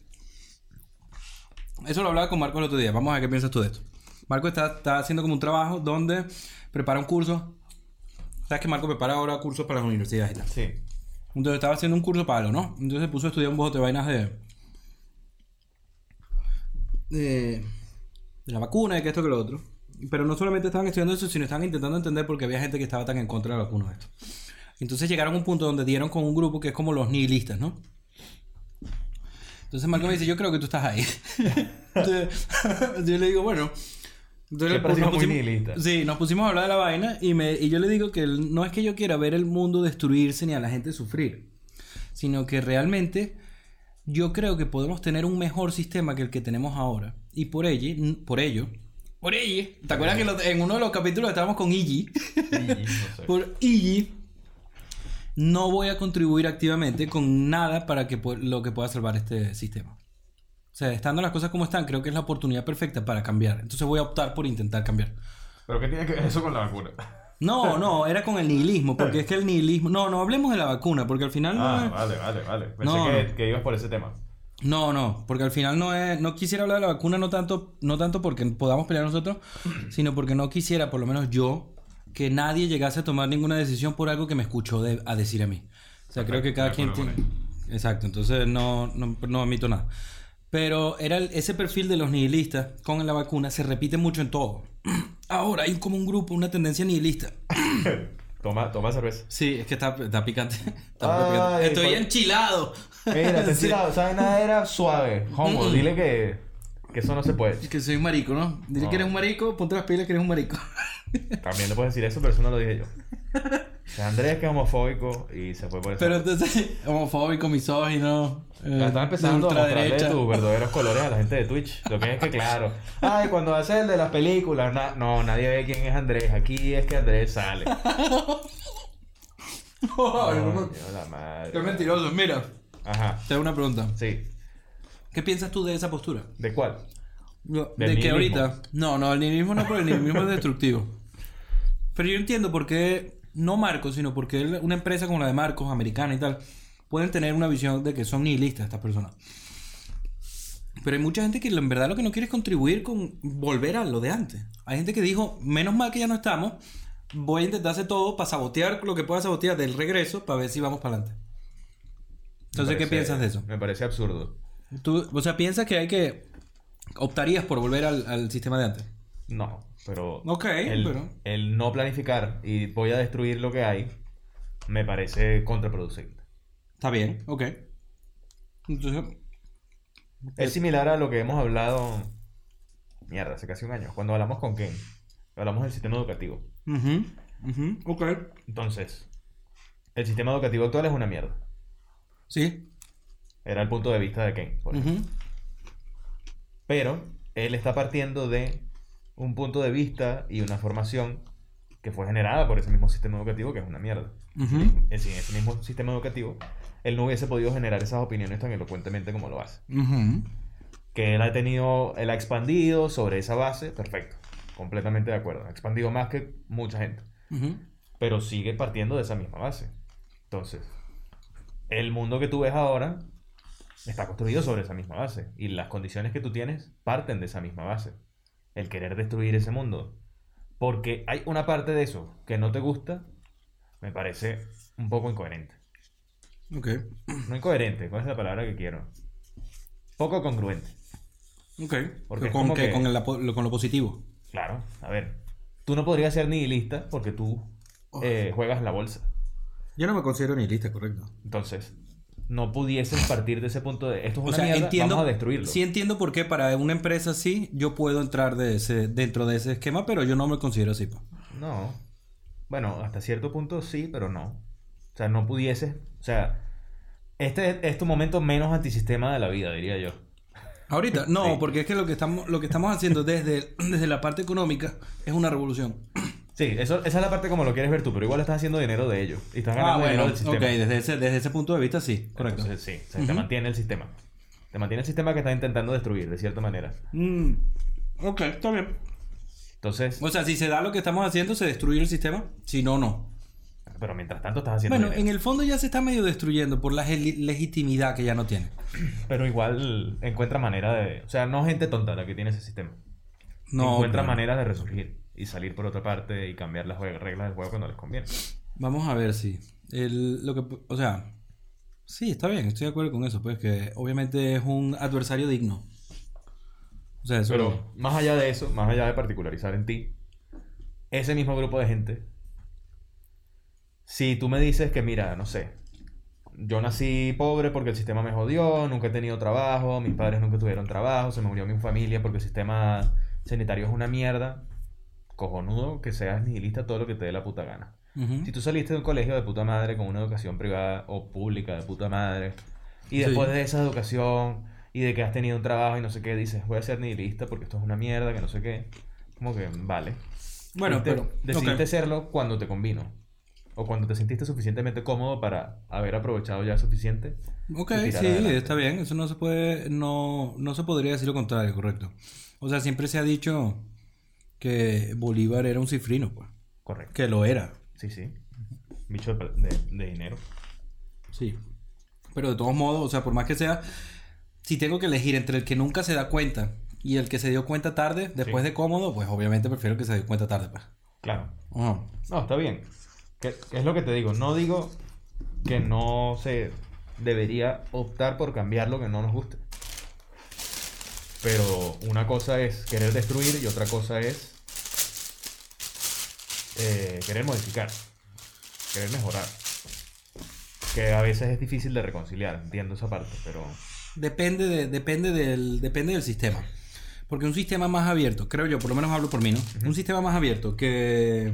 Eso lo hablaba con Marco el otro día. Vamos a ver qué piensas tú de esto. Marco está, está haciendo como un trabajo donde prepara un curso. ¿Sabes que Marco prepara ahora cursos para las universidades y tal? Sí. Entonces estaba haciendo un curso para algo, ¿no? Entonces se puso a estudiar un bote de vainas de. de. de la vacuna, de que esto que lo otro. Pero no solamente estaban estudiando eso, sino estaban intentando entender porque había gente que estaba tan en contra de la vacuna de esto. Entonces llegaron a un punto donde dieron con un grupo que es como los nihilistas, ¿no? Entonces Marco me dice, yo creo que tú estás ahí. Entonces, yo le digo, bueno. Entonces, sido nos muy pusimos-. Sí, nos pusimos a hablar de la vaina y, me, y yo le digo que no es que yo quiera ver el mundo destruirse ni a la gente sufrir, sino que realmente yo creo que podemos tener un mejor sistema que el que tenemos ahora. Y por ello, por ello, por ello, ¿te acuerdas que lo- en uno de los capítulos estábamos con Iggy? no sé. por Iggy, no voy a contribuir activamente con nada para que lo que pueda salvar este sistema. O sea, estando las cosas como están, creo que es la oportunidad perfecta para cambiar. Entonces voy a optar por intentar cambiar. ¿Pero qué tiene que ver eso con la vacuna? No, no, era con el nihilismo, porque es que el nihilismo... No, no hablemos de la vacuna, porque al final no Ah, es... vale, vale, vale. Pensé No, que, que ibas por ese tema. No, no, porque al final no es... No quisiera hablar de la vacuna no tanto, no tanto porque podamos pelear nosotros, sino porque no quisiera, por lo menos yo, que nadie llegase a tomar ninguna decisión por algo que me escuchó de- a decir a mí. O sea, creo que cada quien tiene... Exacto, entonces no, no, no admito nada. Pero era el- ese perfil de los nihilistas con la vacuna se repite mucho en todo. Ahora hay como un grupo, una tendencia nihilista. Toma, toma cerveza. Sí, es que está, está picante. Está Ay, picante. Estoy por- enchilado. Mira, te Sí. tirado, esa vaina era suave. Homo, Mm. dile que, que eso no se puede. Es que soy un marico, ¿no? Dile No. que eres un marico, ponte las pilas que eres un marico. También le puedes decir eso, pero eso no lo dije yo. O sea, Andrés que es homofóbico y se fue por eso. Pero entonces, homofóbico, misógino. eh, Ya estás empezando a mostrarle tus verdaderos colores a la gente de Twitch. Lo que es que, claro. Ay, cuando hace el de las películas, na- no, nadie ve quién es Andrés. Aquí es que Andrés sale. Ay, Coño, no, la madre. Qué mentiroso. Mira, Ajá, te hago una pregunta. sí. ¿Qué piensas tú de esa postura? ¿De cuál? De que ahorita. No, no, el nihilismo no, porque el nihilismo es destructivo. Pero yo entiendo por qué, no Marcos, sino porque una empresa como la de Marcos, americana y tal, pueden tener una visión de que son nihilistas estas personas. Pero hay mucha gente que en verdad lo que no quiere es contribuir con volver a lo de antes. Hay gente que dijo, menos mal que ya no estamos, voy a intentar hacer todo para sabotear lo que pueda sabotear del regreso para ver si vamos para adelante. Entonces, ¿qué piensas de eso? Me parece absurdo. Tú, o sea, piensas que hay que... optarías por volver al, al sistema de antes. No, pero. El, pero- el no planificar y voy a destruir lo que hay me parece contraproducente. Está bien, ok. Entonces, Es similar a lo que hemos hablado. Mierda, hace casi un año. Cuando hablamos con Ken. Hablamos del sistema educativo. ujú, ujú, ok. Entonces, el sistema educativo actual es una mierda. Sí. Era el punto de vista de Ken. por ejemplo. ujú, Pero él está partiendo de un punto de vista y una formación que fue generada por ese mismo sistema educativo que es una mierda. ujú, Es decir, ese mismo sistema educativo, él no hubiese podido generar esas opiniones tan elocuentemente como lo hace. Que él ha tenido, él ha expandido sobre esa base, perfecto. Completamente de acuerdo. Ha expandido más que mucha gente. Pero sigue partiendo de esa misma base. Entonces, el mundo que tú ves ahora está construido sobre esa misma base. Y las condiciones que tú tienes parten de esa misma base. El querer destruir ese mundo. Porque hay una parte de eso que no te gusta, me parece un poco incoherente. Ok. No incoherente, ¿cuál es la palabra que quiero? Poco congruente. Ok. Porque con, que- que- con, el lo, con lo positivo. Claro, a ver. Tú no podrías ser nihilista porque tú eh, juegas la bolsa. Yo no me considero nihilista, correcto. Entonces, no pudieses partir de ese punto de esto es O una sea, mierda, entiendo. vamos a destruirlo. Sí entiendo por qué para una empresa así yo puedo entrar de ese, dentro de ese esquema, pero yo no me considero así. pues. No. Bueno, hasta cierto punto sí, pero no. O sea, no pudieses. O sea, este es tu momento menos antisistema de la vida, diría yo. Ahorita, no, Sí. porque es que lo que estamos, lo que estamos haciendo desde, desde la parte económica es una revolución. Sí, eso, esa es la parte como lo quieres ver tú, pero igual estás haciendo dinero de ellos. Y estás ganando Ah, bueno, dinero del sistema. ok, desde ese, desde ese punto de vista sí, correcto. Entonces, sí, o sea, te mantiene el sistema. Te mantiene el sistema que estás intentando destruir, de cierta manera. Mm, ok, está bien. Entonces, O sea, si se da lo que estamos haciendo, se destruye el sistema. Si no, no. pero mientras tanto estás haciendo Bueno, dinero. en el fondo ya se está medio destruyendo por la legitimidad que ya no tiene. Pero igual encuentra manera de... O sea, no gente tonta la que tiene ese sistema. No. encuentra maneras de resurgir y salir por otra parte y cambiar las reglas del juego cuando les conviene. Vamos a ver si. El, lo que, o sea, sí, está bien, estoy de acuerdo con eso, pues que obviamente es un adversario digno. O sea, eso. Pero más allá de eso, más allá de particularizar en ti, ese mismo grupo de gente, si tú me dices que, mira, no sé, yo nací pobre porque el sistema me jodió, nunca he tenido trabajo, mis padres nunca tuvieron trabajo, se me murió mi familia porque el sistema sanitario es una mierda, cojonudo que seas nihilista todo lo que te dé la puta gana. Si tú saliste de un colegio de puta madre con una educación privada o pública de puta madre, y Sí. después de esa educación y de que has tenido un trabajo y no sé qué, dices, voy a ser nihilista porque esto es una mierda, que no sé qué, como que vale. Bueno, pero. Decidiste ok. serlo cuando te convino. O cuando te sentiste suficientemente cómodo para haber aprovechado ya suficiente. Ok, sí, adelante. está bien. Eso no se puede. No, no se podría decir lo contrario, correcto. O sea, siempre se ha dicho que Bolívar era un cifrino, pues. Correcto. Que lo era. Sí, sí. Bicho de, de- de dinero. Sí. Pero de todos modos, o sea, por más que sea, si tengo que elegir entre el que nunca se da cuenta y el que se dio cuenta tarde, después Sí. de cómodo, pues obviamente prefiero que se dio cuenta tarde, pues. Claro. No, está bien. Que es lo que te digo. No digo que no se debería optar por cambiar lo que no nos guste. Pero una cosa es querer destruir y otra cosa es eh, querer modificar, querer mejorar. Que a veces es difícil de reconciliar, entiendo esa parte, pero... Depende, de, depende, del, depende del sistema. Porque un sistema más abierto, creo yo, por lo menos hablo por mí, ¿no? Un sistema más abierto que,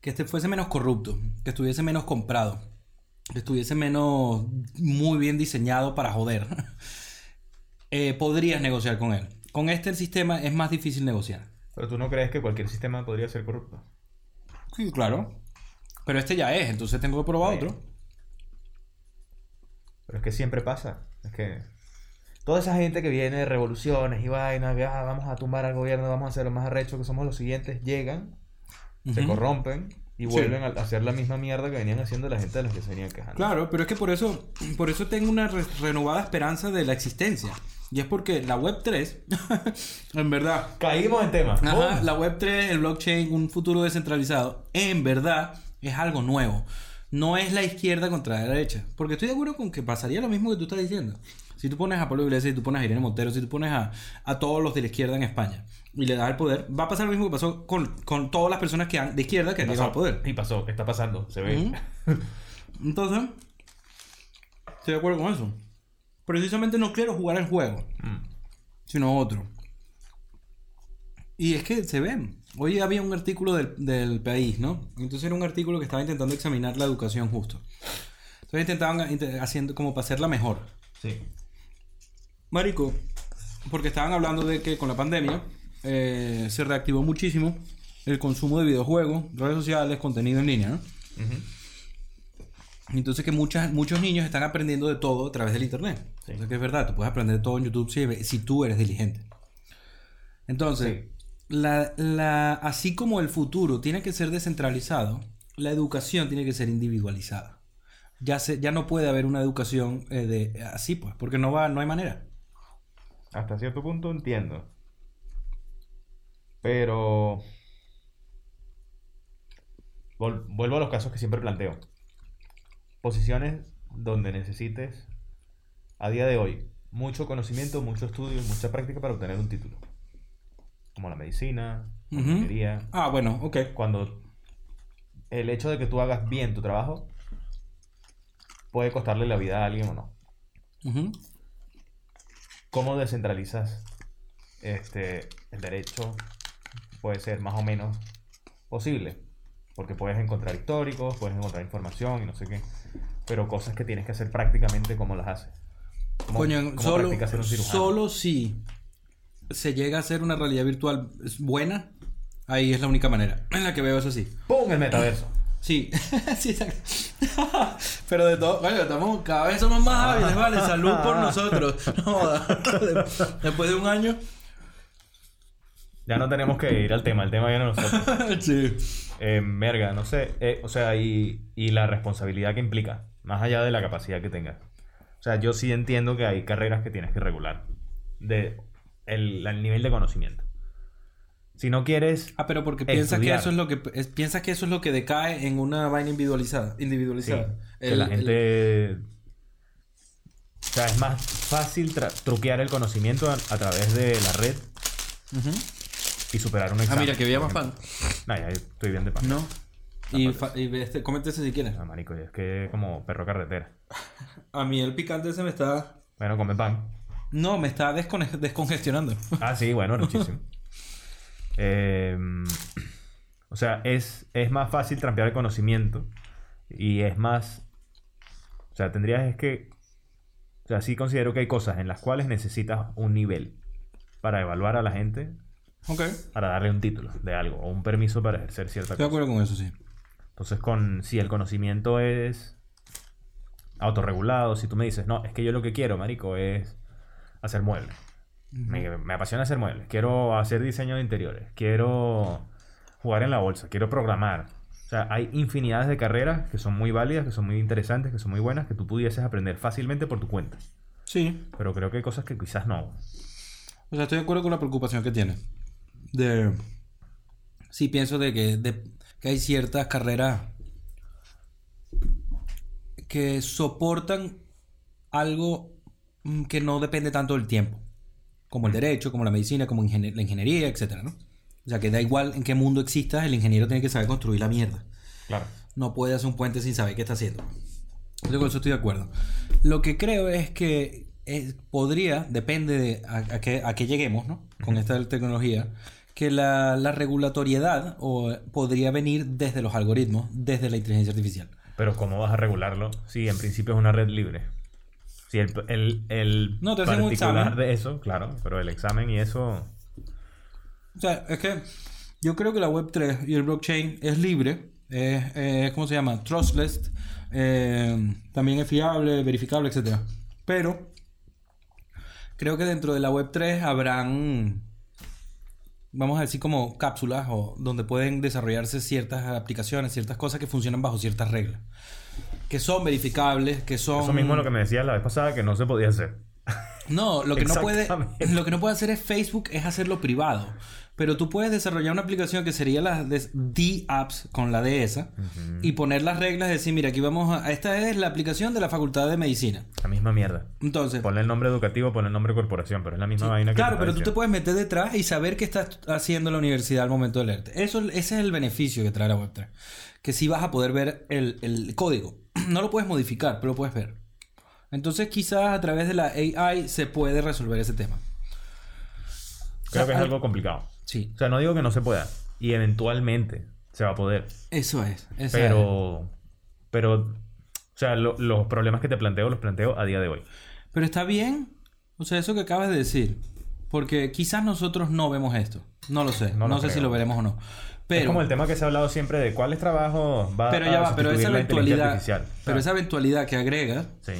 que este fuese menos corrupto, que estuviese menos comprado, que estuviese menos muy bien diseñado para joder, eh, podrías negociar con él. Con este sistema es más difícil negociar. Pero tú no crees que cualquier sistema podría ser corrupto. Sí, claro. Pero este ya es, entonces tengo que probar otro. Pero es que siempre pasa. Es que toda esa gente que viene de revoluciones y vainas, que "Ah, vamos a tumbar al gobierno, vamos a hacer lo más arrecho que somos los siguientes, llegan, se corrompen y vuelven a hacer la misma mierda que venían haciendo la gente de los que se venían quejando. Claro, pero es que por eso, por eso tengo una re- renovada esperanza de la existencia. Y es porque la Web 3, en verdad, Caímos en tema. La Web3, el blockchain, un futuro descentralizado, en verdad es algo nuevo. No es la izquierda contra la derecha. Porque estoy de acuerdo con que pasaría lo mismo que tú estás diciendo. Si tú pones a Pablo Iglesias, si tú pones a Irene Montero, si tú pones a, a todos los de la izquierda en España y le das el poder, va a pasar lo mismo que pasó con, con todas las personas que han, de izquierda que han llegado al poder. Y pasó, está pasando, se ve. Entonces, estoy de acuerdo con eso. Precisamente no quiero jugar el juego Mm. sino otro. Y es que se ven. Hoy había un artículo del, del país, ¿no? Entonces era un artículo que estaba intentando examinar la educación justo. Entonces intentaban inte- haciendo como para hacerla mejor. Sí. Marico, porque estaban hablando de que con la pandemia eh, se reactivó muchísimo el consumo de videojuegos, redes sociales, contenido en línea, ¿no? Entonces que muchas, muchos niños están aprendiendo de todo a través del internet. Sí. Sea que es verdad, tú puedes aprender todo en YouTube si, si tú eres diligente. Entonces, la, la- así como el futuro tiene que ser descentralizado, la educación tiene que ser individualizada. Ya, se, ya no puede haber una educación eh, de, así, pues, porque no, va, no hay manera. Hasta cierto punto entiendo. Pero... vol- vuelvo a los casos que siempre planteo. Posiciones donde necesites, a día de hoy, mucho conocimiento, mucho estudio, mucha práctica para obtener un título. Como la medicina, la ingeniería. Ah, bueno, ok. Cuando el hecho de que tú hagas bien tu trabajo puede costarle la vida a alguien o no. ¿Cómo descentralizas este, el derecho? Puede ser más o menos posible. Porque puedes encontrar históricos, puedes encontrar información y no sé qué. Pero cosas que tienes que hacer prácticamente, ¿cómo las haces? ¿Cómo, Coño, cómo solo, un solo si se llega a hacer una realidad virtual buena, ahí es la única manera en la que veo eso así. ¡Pum! El metaverso. Sí, sí, exacto. Pero de todo, bueno, estamos, cada vez somos más hábiles, vale, salud por nosotros. No. Después de un año. Ya no tenemos que ir al tema, el tema viene a nosotros. Sí. Eh, verga, no sé. eh, o sea, y, y la responsabilidad que implica, más allá de la capacidad que tengas. O sea, yo sí entiendo que hay carreras que tienes que regular. De el, el nivel de conocimiento. Si no quieres. Ah, pero porque piensas que eso es lo que es- piensas que eso es lo que decae en una vaina individualizada, sí, individualizada. que la el- gente. O sea, es más fácil truquear el conocimiento a, a través de la red y superar un Ah, examen. mira, que había más pan. No, ya estoy bien de pan. No. Y, y este, cómete ese si quieres. No, marico, es que como perro carretera. A mí el picante ese me está Bueno, come pan. No, me está descone- descongestionando. Ah, sí, bueno, muchísimo. Eh, o sea, es, es más fácil trampear el conocimiento y es más... O sea, tendrías es que... O sea, sí considero que hay cosas en las cuales necesitas un nivel para evaluar a la gente, Ok. para darle un título de algo o un permiso para ejercer cierta Estoy de cosa. acuerdo con eso, sí. Entonces, con, si el conocimiento es autorregulado, si tú me dices, no, es que yo lo que quiero, marico, es hacer muebles. Me, me apasiona hacer muebles. Quiero hacer diseño de interiores. Quiero jugar en la bolsa. Quiero programar. O sea, hay infinidades de carreras que son muy válidas, que son muy interesantes, que son muy buenas, que tú pudieses aprender fácilmente por tu cuenta. Sí. Pero creo que hay cosas que quizás no. O sea, estoy de acuerdo con la preocupación que tiene. De... Sí, pienso de que, de- que hay ciertas carreras que soportan algo mm, que no depende tanto del tiempo. Como el derecho, como la medicina, como la ingeniería, etc. ¿no? O sea, que da igual en qué mundo existas, el ingeniero tiene que saber construir la mierda. Claro. No puede hacer un puente sin saber qué está haciendo. Yo con eso estoy de acuerdo. Lo que creo es que eh, podría, depende de a, a qué, a qué lleguemos, ¿no? Con esta tecnología, que la, la regulatoriedad o, podría venir desde los algoritmos, desde la inteligencia artificial. Pero ¿cómo vas a regularlo si en principio es una red libre? Si el, el, el No, te hacen un particular examen. de eso, claro, pero el examen y eso... O sea, es que yo creo que la Web3 y el blockchain es libre, es, es- ¿cómo se llama? Trustless, eh, también es fiable, verificable, etc. Pero creo que dentro de la Web3 habrán, vamos a decir, como cápsulas o donde pueden desarrollarse ciertas aplicaciones, ciertas cosas que funcionan bajo ciertas reglas. Que son verificables, que son... Eso mismo es lo que me decías la vez pasada que no se podía hacer. No, lo que no puede, lo que no puede hacer es Facebook es hacerlo privado. Pero tú puedes desarrollar una aplicación que sería la de D apps con la de esa y poner las reglas y decir, mira, aquí vamos a esta es la aplicación de la Facultad de Medicina. La misma mierda. Entonces, Ponle el nombre educativo, ponle el nombre corporación, pero es la misma vaina que claro, pero tú te puedes meter detrás y saber qué está haciendo la universidad al momento de leerte. Eso, ese es el beneficio que trae la Web3. Que sí vas a poder ver el, el código. No lo puedes modificar, pero lo puedes ver. Entonces, quizás a través de la AI se puede resolver ese tema. Creo que es al- algo complicado. Sí, O sea, no digo que no se pueda. Y eventualmente se va a poder. eso es. esa es. Pero... Pero... O sea, lo- los problemas que te planteo los planteo a día de hoy. Pero está bien. O sea, eso que acabas de decir. Porque quizás nosotros no vemos esto. No lo sé. No No, lo sé si lo veremos o no. es como Pero, el tema que se ha hablado siempre de cuáles trabajos va pero a ya va, pero esa eventualidad. Pero esa eventualidad que agrega Sí.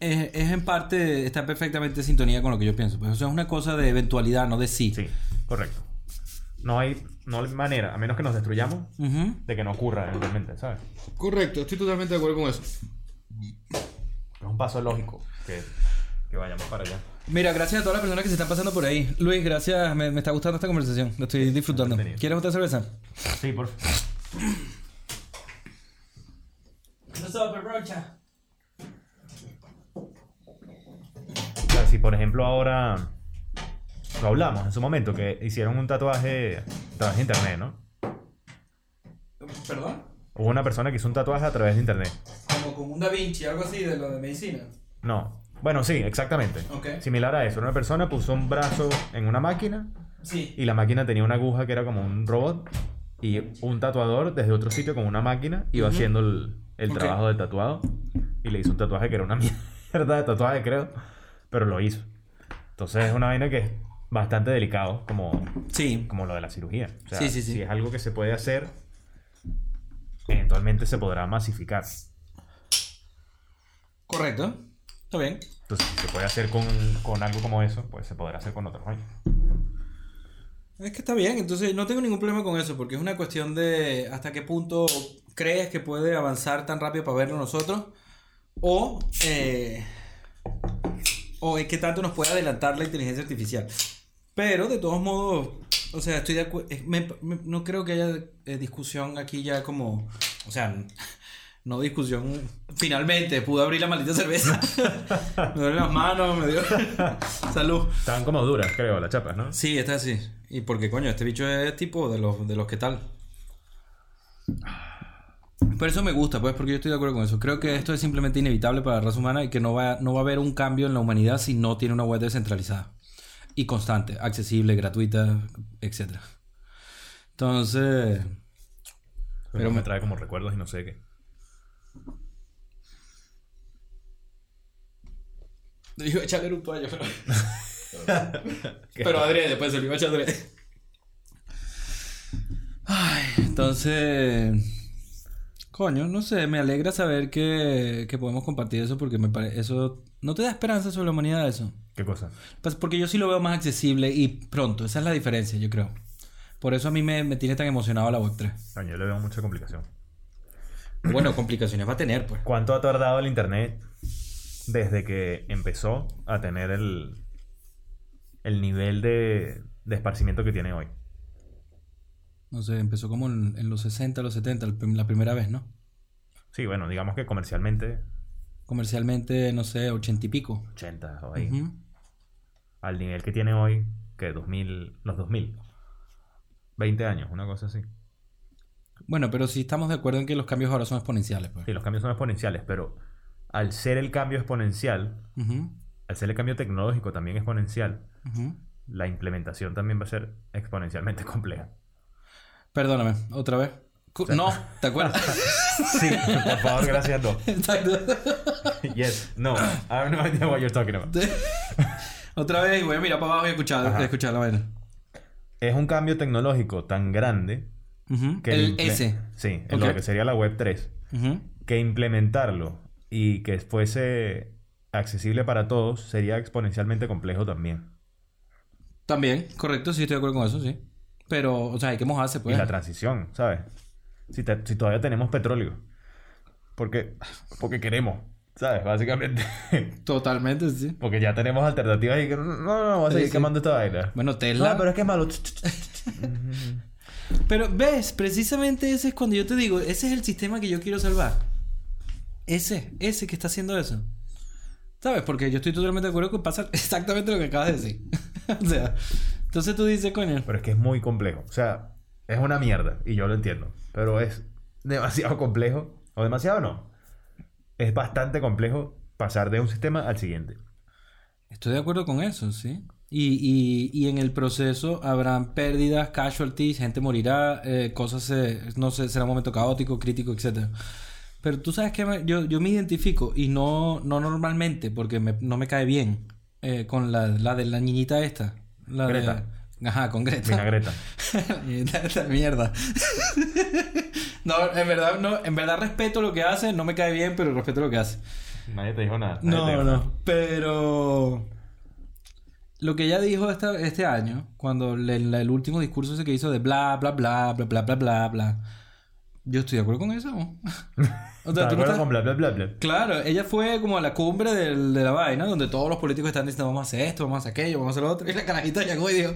Es, es en parte, está perfectamente en sintonía con lo que yo pienso. Pues, o sea, es una cosa de eventualidad, no de sí. Sí, correcto. No hay, no hay manera, a menos que nos destruyamos, de que no ocurra eventualmente, ¿sabes? Correcto, estoy totalmente de acuerdo con eso. Es un paso lógico que, que vayamos para allá. Mira, gracias a todas las personas que se están pasando por ahí. Luis, gracias. Me, me está gustando esta conversación. Lo estoy disfrutando. ¿Quieres otra cerveza? Sí, por O sea, si por ejemplo ahora lo hablamos en su momento, que hicieron un tatuaje a través de internet, ¿no? ¿Perdón? Hubo una persona que hizo un tatuaje a través de internet. Como con un Da Vinci, algo así de lo de medicina. No. Bueno, sí, exactamente. Ok. Similar a eso. Una persona puso un brazo en una máquina Sí. y la máquina tenía una aguja que era como un robot y un tatuador desde otro sitio con una máquina iba Ujú. haciendo el, el Ok. trabajo del tatuado y le hizo un tatuaje que era una mierda de tatuaje, creo, pero lo hizo. Entonces es una vaina que es bastante delicado como, Sí. como lo de la cirugía. O sea, Sí, sí, sí. Si es algo que se puede hacer, eventualmente se podrá masificar. Correcto. Está bien. Entonces, si se puede hacer con, con algo como eso, pues se podrá hacer con otros vainas. Es que está bien, entonces no tengo ningún problema con eso, porque es una cuestión de hasta qué punto crees que puede avanzar tan rápido para verlo nosotros, o, eh, o es que tanto nos puede adelantar la inteligencia artificial. Pero de todos modos, o sea, estoy de acuerdo, no creo que haya eh, discusión aquí ya como, o sea, no discusión, finalmente pude abrir la maldita cerveza, me duelen las manos, me dio salud. Estaban como duras, creo, las chapas, ¿no? Sí, está así. Y porque, coño, este bicho es tipo de los, de los que tal. Por eso me gusta, pues, porque yo estoy de acuerdo con eso. Creo que esto es simplemente inevitable para la raza humana y que no va, no va a haber un cambio en la humanidad si no tiene una web descentralizada. Y constante, accesible, gratuita, etc. Entonces... Pero me trae como recuerdos y no sé qué. Yo iba a echarle un toalla, pero... pero adrede, pues se lo iba a echar adrede. Ay, entonces... Coño, no sé, me alegra saber que, que podemos compartir eso porque me parece... Eso... ¿No te da esperanza sobre la humanidad eso? ¿Qué cosa? Pues porque yo sí lo veo más accesible y pronto. Esa es la diferencia, yo creo. Por eso a mí me, me tiene tan emocionado la Web3. Coño, yo le veo mucha complicación. Bueno, complicaciones va a tener, pues. ¿Cuánto ha tardado el internet desde que empezó a tener el, el nivel de, de esparcimiento que tiene hoy? No sé, empezó como en, en los 60, los 70, el prim- la primera vez, ¿no? Sí, bueno, digamos que comercialmente Comercialmente, no sé, 80 y pico. 80 o ahí. Al nivel que tiene hoy, que 2000, los 2000. 20 años, una cosa así. Bueno, pero sí estamos de acuerdo en que los cambios ahora son exponenciales. Pues. Sí, los cambios son exponenciales, pero al ser el cambio exponencial, al ser el cambio tecnológico también exponencial, la implementación también va a ser exponencialmente compleja. Perdóname, otra vez. Cu- No, ¿te acuerdas? Sí, por favor, gracias, no. Exacto. Yes, no. I have no idea what you're talking about. otra vez y voy a mirar para abajo y escuchar, Ajá. escuchar la vaina. Es un cambio tecnológico tan grande Ujú, que El imple- S. Sí, en Ok. lo que sería la web 3. Ujú. Que implementarlo y que fuese accesible para todos sería exponencialmente complejo también. También, correcto, sí estoy de acuerdo con eso, sí. Pero, o sea, hay que mojarse, pues. Y la transición, ¿sabes? Si, te- si todavía tenemos petróleo. Porque, porque queremos, ¿sabes? Básicamente. Totalmente, sí. porque ya tenemos alternativas y que no, no, no, voy a Sí, seguir sí. quemando esta vaina. Bueno, Tesla. No, pero es que es malo. Pero ves, precisamente ese es cuando yo te digo, ese es el sistema que yo quiero salvar. Ese, ese que está haciendo eso. ¿Sabes? Porque yo estoy totalmente de acuerdo con pasa exactamente lo que acabas de decir. o sea, entonces tú dices, coño. Pero es que es muy complejo. O sea, es una mierda. Y yo lo entiendo. Pero es demasiado complejo. O demasiado no. Es bastante complejo pasar de un sistema al siguiente. Estoy de acuerdo con eso, sí. Y, y, y en el proceso habrán pérdidas, casualties, gente morirá, eh, cosas, se- no sé, será un momento caótico, crítico, etc. Pero tú sabes que me- yo, yo me identifico, y no, no normalmente, porque me- no me cae bien, eh, con la, la de la niñita esta. La de- Greta. Ajá, con Greta. Vinagreta. Esta mierda. no, en verdad, no, en verdad respeto lo que hace, no me cae bien, pero respeto lo que hace. Nadie te dijo nada. No, dijo nada. no. Pero lo que ella dijo esta- este año, cuando le- la- el último discurso ese que hizo de bla, bla, bla, bla, bla, bla, bla, bla. Yo estoy de acuerdo con eso. o ¿Estás sea, de tú no acuerdo estás- con bla, bla, bla, bla? Claro, ella fue como a la cumbre del- de la vaina, donde todos los políticos están diciendo vamos a hacer esto, vamos a hacer aquello, vamos a hacer lo otro. Y la carajita llegó y dijo,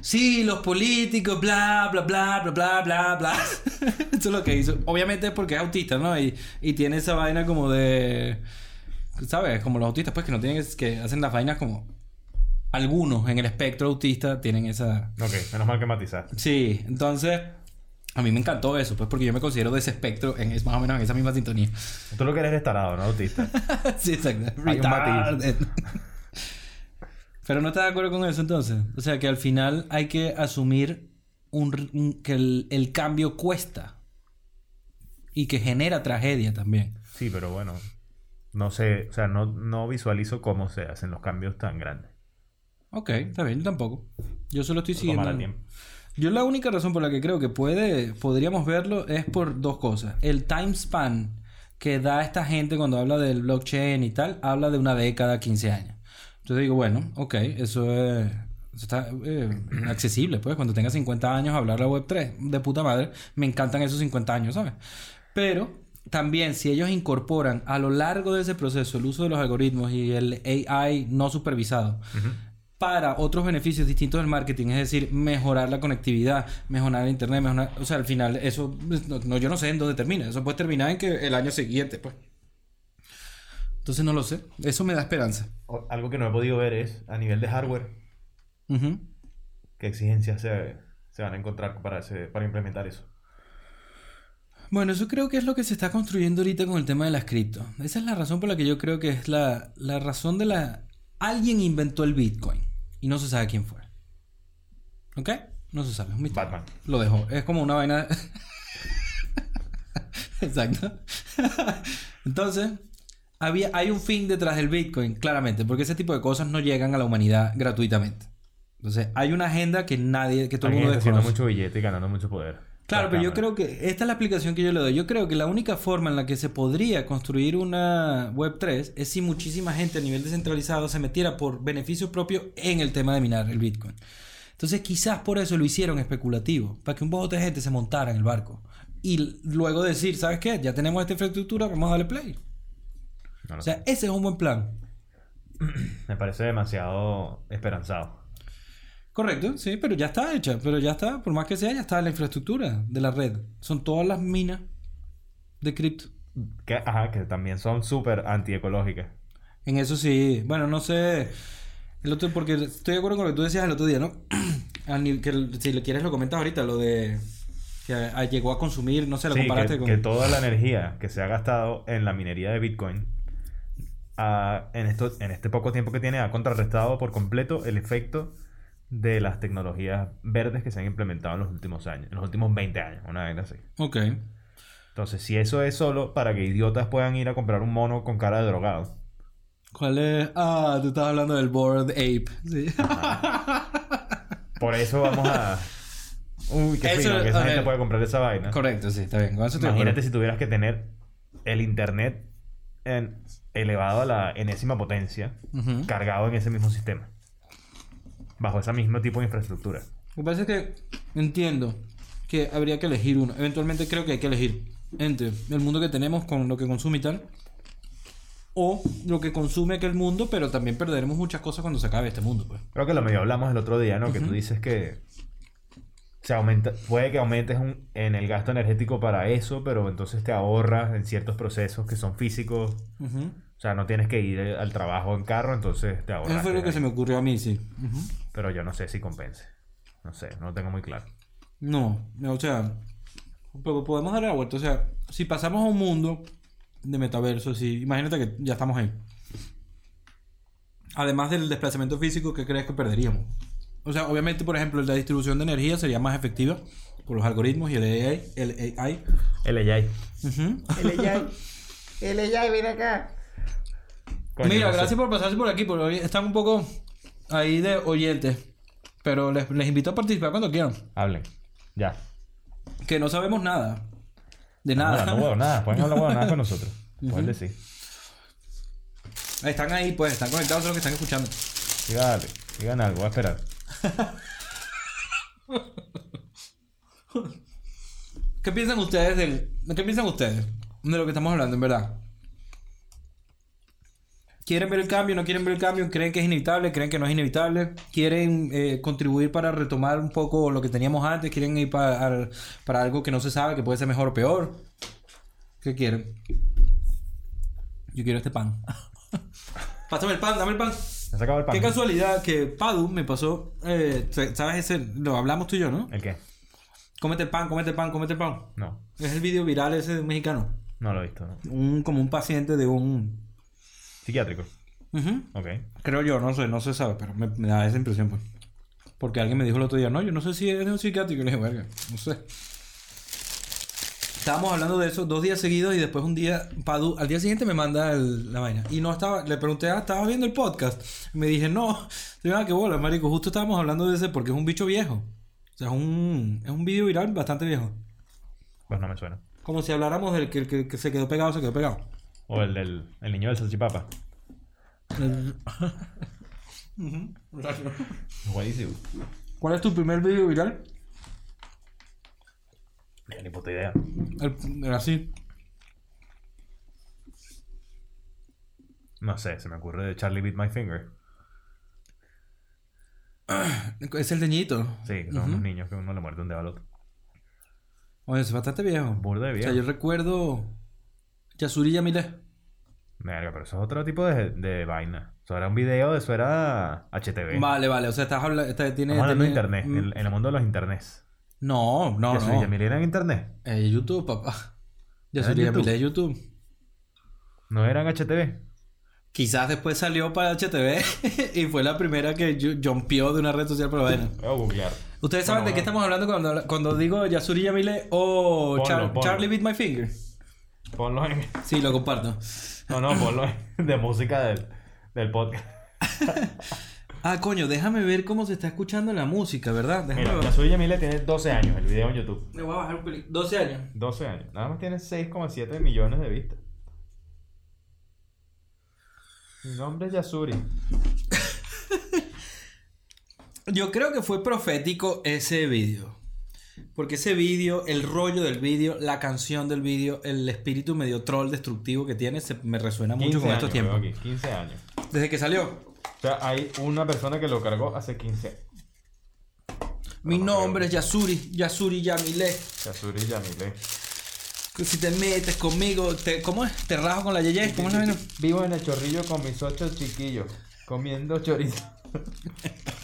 sí, los políticos, bla, bla, bla, bla, bla, bla, bla. Eso es lo que hizo. Obviamente es porque es autista, ¿no? Y, y tiene esa vaina como de... ¿Sabes? Como los autistas, pues que no tienen... que hacen las vainas como... Algunos en el espectro autista tienen esa... Ok, menos mal que matizar. Sí, entonces... A mí me encantó eso, pues porque yo me considero de ese espectro, en, es más o menos en esa misma sintonía. Tú lo que eres es tarado, ¿no? Autista. sí, exacto. Retarded. Pero no estás de acuerdo con eso entonces. O sea que al final hay que asumir un, un- que el, el cambio cuesta. Y que genera tragedia también. Sí, pero bueno. No sé, o sea, no, no visualizo cómo se hacen los cambios tan grandes. Ok, está bien, yo tampoco. Yo solo estoy siguiendo. Yo la única razón por la que creo que puede, podríamos verlo es por dos cosas. El time span que da esta gente cuando habla del blockchain y tal, habla de una década, 15 años. Entonces digo, bueno, ok, eso es... está eh, accesible, pues cuando tenga 50 años hablar la web 3, de puta madre, me encantan esos 50 años, ¿sabes? Pero también si ellos incorporan a lo largo de ese proceso el uso de los algoritmos y el AI no supervisado, para otros beneficios distintos del marketing, es decir, mejorar la conectividad, mejorar el internet, mejorar, o sea, al final eso no, no, yo no sé en dónde termina, eso puede terminar en que el año siguiente, pues. Entonces no lo sé, eso me da esperanza. O- algo que no he podido ver es, a nivel de hardware, qué exigencias se, se van a encontrar para, ese- para implementar eso. Bueno, eso creo que es lo que se está construyendo ahorita con el tema de las cripto. Esa es la razón por la que yo creo que es la, la razón de la... Alguien inventó el Bitcoin y no se sabe quién fue. ¿Ok? No se sabe, es un misterio. Batman. Lo dejó. Es como una vaina... Exacto. Entonces, había, hay un fin detrás del Bitcoin, claramente, porque ese tipo de cosas no llegan a la humanidad gratuitamente. Entonces, hay una agenda que nadie, que todo el mundo haciendo desconoce. mucho billete y ganando mucho poder. Claro, pero yo creo que esta es la explicación que yo le doy. Yo creo que la única forma en la que se podría construir una Web 3 es si muchísima gente a nivel descentralizado se metiera por beneficio propio en el tema de minar el Bitcoin. Entonces quizás por eso lo hicieron especulativo, para que un poco de gente se montara en el barco. Y luego decir, ¿sabes qué? Ya tenemos esta infraestructura, vamos a darle play. No O sea, ese es un buen plan. Me parece demasiado esperanzado. Correcto, sí, pero ya está hecha. Pero ya está, por más que sea, ya está la infraestructura de la red. Son todas las minas de cripto. Que, ajá, que también son súper antiecológicas. En eso sí. Bueno, no sé. El otro, porque estoy de acuerdo con lo que tú decías el otro día, ¿no? a que si le quieres lo comentas ahorita, lo de que a- llegó a consumir, no sé, lo Sí, comparaste que, con... que toda la energía que se ha gastado en la minería de Bitcoin ah, en, esto, en este poco tiempo que tiene ha contrarrestado por completo el efecto de las tecnologías verdes que se han implementado en los últimos años, en los últimos 20 años, una vez así. Ok. Entonces, si eso es solo para que idiotas puedan ir a comprar un mono con cara de drogado, ¿Cuál es? Ah, tú estás hablando del Bored Ape. Sí. por eso vamos a... Uy, qué Eso- fino que esa gente puede comprar esa vaina. Correcto, sí, está bien. Con eso Imagínate si tuvieras que tener el internet en- elevado a la enésima potencia, cargado en ese mismo sistema. Bajo ese mismo tipo de infraestructura. Lo que pasa es que entiendo que habría que elegir uno. Eventualmente creo que hay que elegir entre el mundo que tenemos con lo que consume y tal. O lo que consume aquel mundo, pero también perderemos muchas cosas cuando se acabe este mundo, pues. Creo que lo medio hablamos el otro día, ¿no? Que tú dices que se aumenta, puede que aumentes un- en el gasto energético para eso, pero entonces te ahorras en ciertos procesos que son físicos. Ujú. O sea, no tienes que ir al trabajo en carro, entonces te ahorras. Eso fue lo que se me ocurrió a mí, sí. Pero yo no sé si compense. No sé, no lo tengo muy claro. No, o sea, pero podemos darle la vuelta. O sea, si pasamos a un mundo de metaverso, si, imagínate que ya estamos ahí. Además del desplazamiento físico, ¿qué crees que perderíamos? O sea, obviamente, por ejemplo, la distribución de energía sería más efectiva por los algoritmos y el AI. El AI. El AI. Ujú. El AI. El AI, ven acá. Coño, Mira, no sé. gracias por pasarse por aquí, porque hoy están un poco ahí de oyentes. Pero les, les invito a participar cuando quieran. Hablen. Ya. Que no sabemos nada. De Nada, no huevo nada. Pueden hablar huevo nada con nosotros. Pueden decir. Están ahí, pues, están conectados a lo que están escuchando. Dígale. Digan algo, voy a esperar. ¿Qué piensan ustedes del... ¿Qué piensan ustedes de lo que estamos hablando, en verdad? ¿Quieren ver el cambio? ¿No quieren ver el cambio? ¿Creen que es inevitable? ¿Creen que no es inevitable? ¿Quieren eh, contribuir para retomar un poco lo que teníamos antes? ¿Quieren ir para, al- para algo que no se sabe, que puede ser mejor o peor? ¿Qué quieren? Yo quiero este pan. Pásame el pan, dame el pan. ¿Ya se acabó el pan? Qué casualidad que Padu me pasó... eh, ¿Sabes ese? Lo hablamos tú y yo, ¿no? ¿El qué? Cómete el pan, cómete el pan, cómete el pan. No. Es el video viral ese de un mexicano. No lo he visto, ¿no? Un, como un paciente de un... Psiquiátrico. Ujú. Ok. Creo yo, no sé, no se sabe, pero me, me da esa impresión, pues. Porque alguien me dijo el otro día, no, yo no sé si es un psiquiátrico. Y le dije, verga, no sé. Estábamos hablando de eso dos días seguidos y después un día, Padu, al día siguiente me manda el- la vaina. Y no estaba, le pregunté, ah, ¿estabas viendo el podcast? Y me dije, no. Y yo, ah, qué bola, marico. Justo estábamos hablando de ese porque es un bicho viejo. O sea, es un, es un video viral bastante viejo. Pues no me suena. Como si habláramos del que, que- que se quedó pegado, se quedó pegado. O el del el niño del salchipapa. Buenísimo. ¿Cuál es tu primer video viral? Ni puta idea. El, era así. No sé, se me ocurre de Charlie Beat My Finger. Es el teñito. Sí, que son unos niños que uno le muerde un dedo al otro. Oye, es bastante viejo. Burda de O viejo. sea, yo recuerdo Yasuri Yamile. Verga, pero eso es otro tipo de, de vaina. Eso era un video, eso era HTV. Vale, vale. O sea, estás hablando... Está, tiene, hablando de internet, mm, en, en el mundo de los internets. No, no, Yasuri no. Yamil era en internet. Eh, YouTube, papá. ¿Era Yasuri YouTube? Yamile es YouTube. No era en HTV. Quizás después salió para HTV y fue la primera que ju- jumpió de una red social a googlear. ¿Ustedes saben Bueno, de qué bueno. estamos hablando cuando, cuando digo Yasuri Yamile o Ponlo, Char- ponlo. Charlie Beat My Finger? Ponlo en. Sí, lo comparto. No, no, ponlo en- de música del, del podcast. Ah, coño, déjame ver cómo se está escuchando la música, ¿verdad? Déjame Mira, ver. Yasuri Yamile tiene 12 años el video en YouTube. Me voy a bajar un pelín. 12 años. 12 años. Nada más tiene 6,7 millones de vistas. Mi nombre es Yasuri. Yo creo que fue profético ese vídeo. Porque ese vídeo, el rollo del vídeo, la canción del vídeo, el espíritu medio troll destructivo que tiene, se me resuena mucho 15 con estos tiempos. veo aquí, 15 años. Desde que salió. O sea, hay una persona que lo cargó hace 15 años. Mi no nombre es Yasuri, Yasuri Yamile. Yasuri Yamile. Si te metes conmigo, te, ¿cómo es? Te rajo con la yeye. ¿Cómo es la? Vivo en el chorrillo con mis ocho chiquillos. Comiendo chorizo.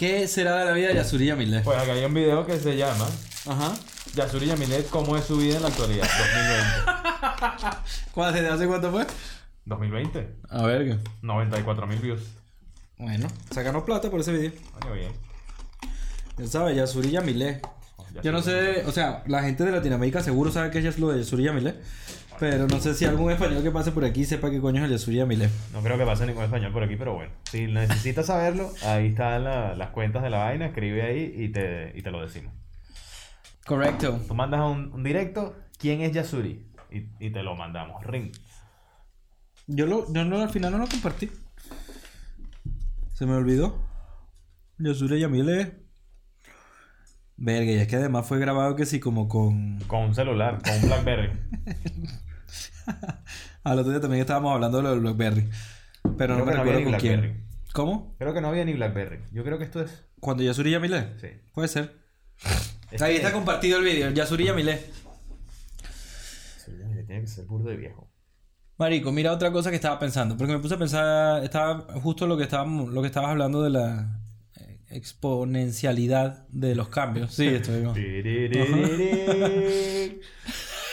¿Qué será de la vida de Yasuri Yamile? Pues acá hay un video que se llama Ajá. Yasuri Yamilet, ¿cómo es su vida en la actualidad? 2020. ¿Cuál, ¿Desde hace cuánto fue? 2020. A ver, ¿qué? 94 mil views. Bueno, sacanos plata por ese video. Coño, bien. Ya sabes, Yasuri Yamile. Ya Yo no sé, o sea, la gente de Latinoamérica seguro sabe que es lo de Yasuri Yamile. Pero no sé si algún español que pase por aquí sepa qué coño es el Yasuri Yamile. No creo que pase ningún español por aquí, pero bueno. Si necesitas saberlo, ahí están la- las cuentas de la vaina, escribe ahí y te, y te lo decimos. Correcto. Tú mandas un, un directo, ¿quién es Yasuri? Y, y te lo mandamos. Ring. Yo, lo, yo no, al final no lo compartí. Se me olvidó. Yasuri Yamile. Verga, y es que además fue grabado que sí, como con. Con un celular, con un Blackberry. Al otro día también estábamos hablando de lo del Blackberry. Pero no Creo me no recuerdo con quién. ¿Cómo? Creo que no había ni Blackberry. Yo creo que esto es. ¿Cuando Yasuri Yamile? Sí. Puede ser. Este- Ahí está compartido el vídeo, Yasuri Yamile. Tiene que ser burdo de viejo. Marico, mira otra cosa que estaba pensando, porque me puse a pensar, estaba justo lo que estábamos, lo que estabas hablando de la exponencialidad de los cambios. Sí, estoy.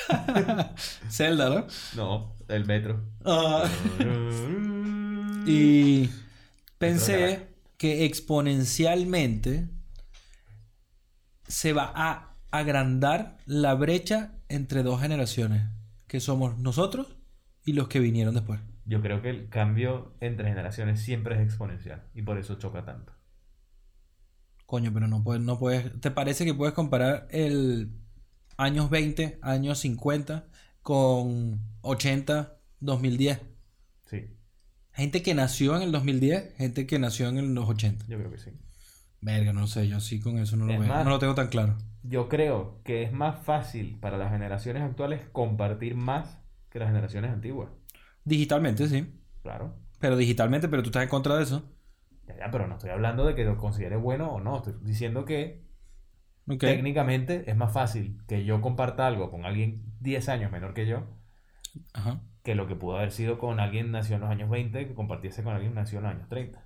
Zelda, ¿no? No, el metro. Ah, y y pensé que exponencialmente se va a agrandar la brecha entre dos generaciones, que somos nosotros y los que vinieron después. yo creo que el cambio entre generaciones siempre es exponencial y por eso choca tanto. Coño, pero no puedes, no puedes. ¿Te parece que puedes comparar el años 20, años 50 con 80, 2010? Sí, Gente que nació en el 2010, gente que nació en los 80. yo creo que sí. Verga, no sé, yo sí con eso no lo veo. más- No lo tengo tan claro. Yo creo que es más fácil para las generaciones actuales compartir más que las generaciones antiguas. Digitalmente, sí. Claro. Pero digitalmente, pero tú estás en contra de eso. Ya, ya, pero no estoy hablando de que lo considere bueno o no. Estoy diciendo que Técnicamente es más fácil que yo comparta algo con alguien 10 años menor que yo Ajá. que lo que pudo haber sido con alguien nació en los años 20 que compartiese con alguien nació en los años 30.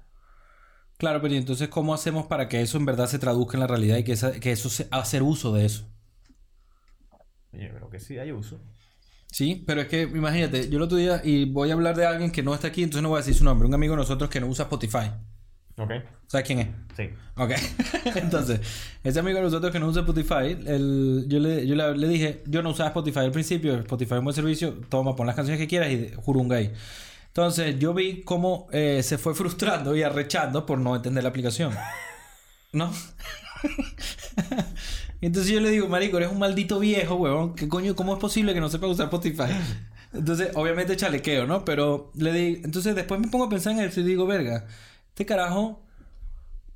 Claro, pero ¿y entonces cómo hacemos para que eso en verdad se traduzca en la realidad y que, esa- que eso se, hacer uso de eso? Oye, Yo creo que sí hay uso. Sí, pero es que imagínate, yo el otro día, y voy a hablar de alguien que no está aquí, entonces no voy a decir su nombre, un amigo de nosotros que no usa Spotify. ¿Ok? ¿Sabes quién es? Sí. Ok. Entonces, ese amigo de nosotros que no usa Spotify, el- yo, le, yo le, le dije, yo no usaba Spotify al principio, Spotify es un buen servicio, toma, pon las canciones que quieras y jurunga ahí. Entonces, yo vi cómo eh, se fue frustrando y arrechando por no entender la aplicación. ¿No? Entonces yo le digo, marico, eres un maldito viejo, huevón. ¿Qué coño? ¿Cómo es posible que no sepa usar Spotify? Entonces, obviamente chalequeo, ¿no? Pero le digo... Entonces después me pongo a pensar en eso y digo, verga, este carajo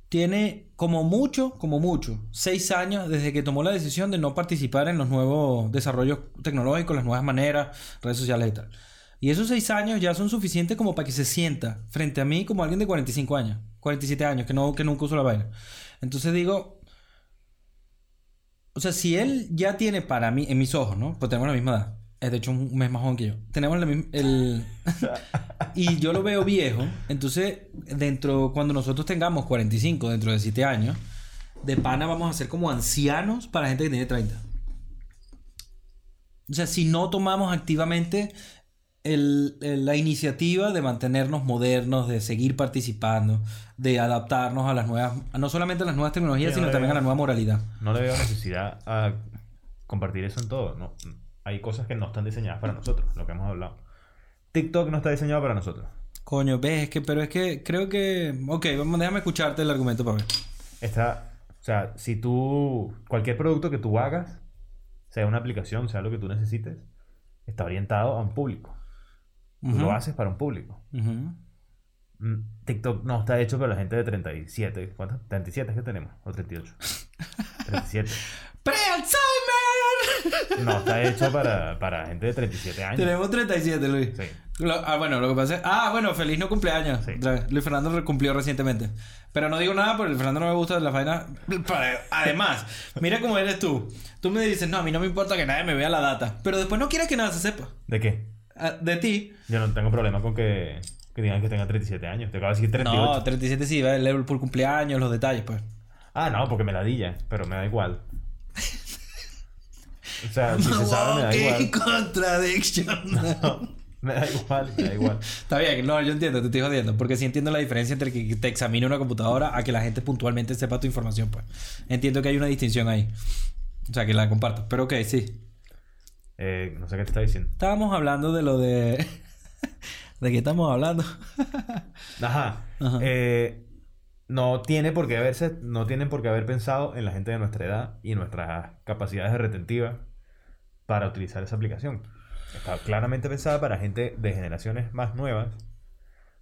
tiene como mucho, como mucho, seis años desde que tomó la decisión de no participar en los nuevos desarrollos tecnológicos, las nuevas maneras, redes sociales y tal. Y esos seis años ya son suficientes como para que se sienta frente a mí como alguien de 45 años, 47 años, que, no, que nunca usó la vaina. Entonces digo, o sea, si él ya tiene para mí, en mis ojos, ¿no? Pues tenemos la misma edad. Es de hecho un mes más joven que yo. Tenemos la misma- el... y yo lo veo viejo. Entonces, dentro, cuando nosotros tengamos 45, dentro de 7 años, de pana vamos a ser como ancianos para gente que tiene 30. O sea, si no tomamos activamente el- el- la iniciativa de mantenernos modernos, de seguir participando, de adaptarnos a las nuevas, no solamente a las nuevas tecnologías, Sí, sino no también a la nueva moralidad. No le veo necesidad a compartir eso en todo. No, hay cosas que no están diseñadas para nosotros, lo que hemos hablado. TikTok no está diseñado para nosotros. Coño, ves, es que, pero es que creo que. Ok, vamos, déjame escucharte el argumento para ver. Está, o sea, si tú, cualquier producto que tú hagas, sea una aplicación, sea lo que tú necesites, está orientado a un público. Tú lo haces para un público. Mm, TikTok no está hecho para la gente de 37. ¿Cuántos? 37 es que tenemos. O 38. 37. ¡Pre-Alzheimer! No, está hecho para, para gente de 37 años. Tenemos 37, Luis. Sí. Lo- ah, bueno, lo que pasa es. Ah, bueno, feliz no cumpleaños. Sí. Luis Fernando cumplió recientemente. Pero no digo nada porque Luis Fernando no me gusta la vaina. Para- Además, mira cómo eres tú. Tú me dices, no, a mí no me importa que nadie me vea la data. Pero después no quieres que nada se sepa. ¿De qué? Ah, De ti. Yo no tengo problema con que Que digan que tenga 37 años. Te acabo de decir 38. No, 37 sí, va el por cumpleaños, los detalles, pues. Ah, no, porque me ladilla, pero me da igual. O sea, si se sabe, me da igual. contradiction! Me da igual, me da igual. Está bien, no, yo entiendo, te estoy jodiendo. Porque sí entiendo la diferencia entre que te examine una computadora a que la gente puntualmente sepa tu información, pues. Entiendo que hay una distinción ahí. O sea, que la comparto. Pero ok, sí. Eh, no sé qué te está diciendo. Estábamos hablando de lo de... ¿De qué estamos hablando? Ajá. Ajá. Eh, no tiene por qué haberse, no tienen por qué haber pensado en la gente de nuestra edad y nuestras capacidades retentivas para utilizar esa aplicación. Está claramente pensada para gente de generaciones más nuevas,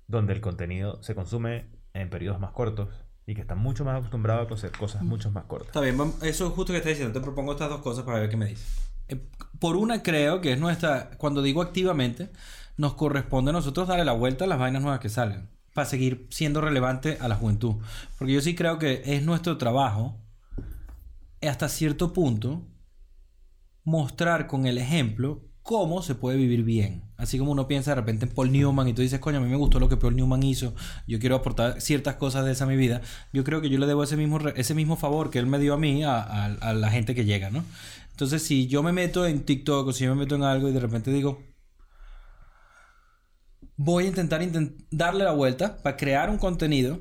donde el contenido se consume en periodos más cortos y que están mucho más acostumbrados a hacer cosas mucho más cortas. Está bien, eso es justo que estás diciendo. Te propongo estas dos cosas para ver qué me dices. Eh, Por una, creo que es nuestra. Cuando digo activamente, nos corresponde a nosotros darle la vuelta a las vainas nuevas que salgan. Para seguir siendo relevante a la juventud. Porque yo sí creo que es nuestro trabajo, hasta cierto punto, mostrar con el ejemplo cómo se puede vivir bien. Así como uno piensa de repente en Paul Newman y tú dices, coño, a mí me gustó lo que Paul Newman hizo, yo quiero aportar ciertas cosas de esa a mi vida. Yo creo que yo le debo ese mismo, ese mismo favor que él me dio a mí, a, la gente que llega, ¿no? Entonces, si yo me meto en TikTok o si yo me meto en algo y de repente digo, voy a intentar inten- darle la vuelta para crear un contenido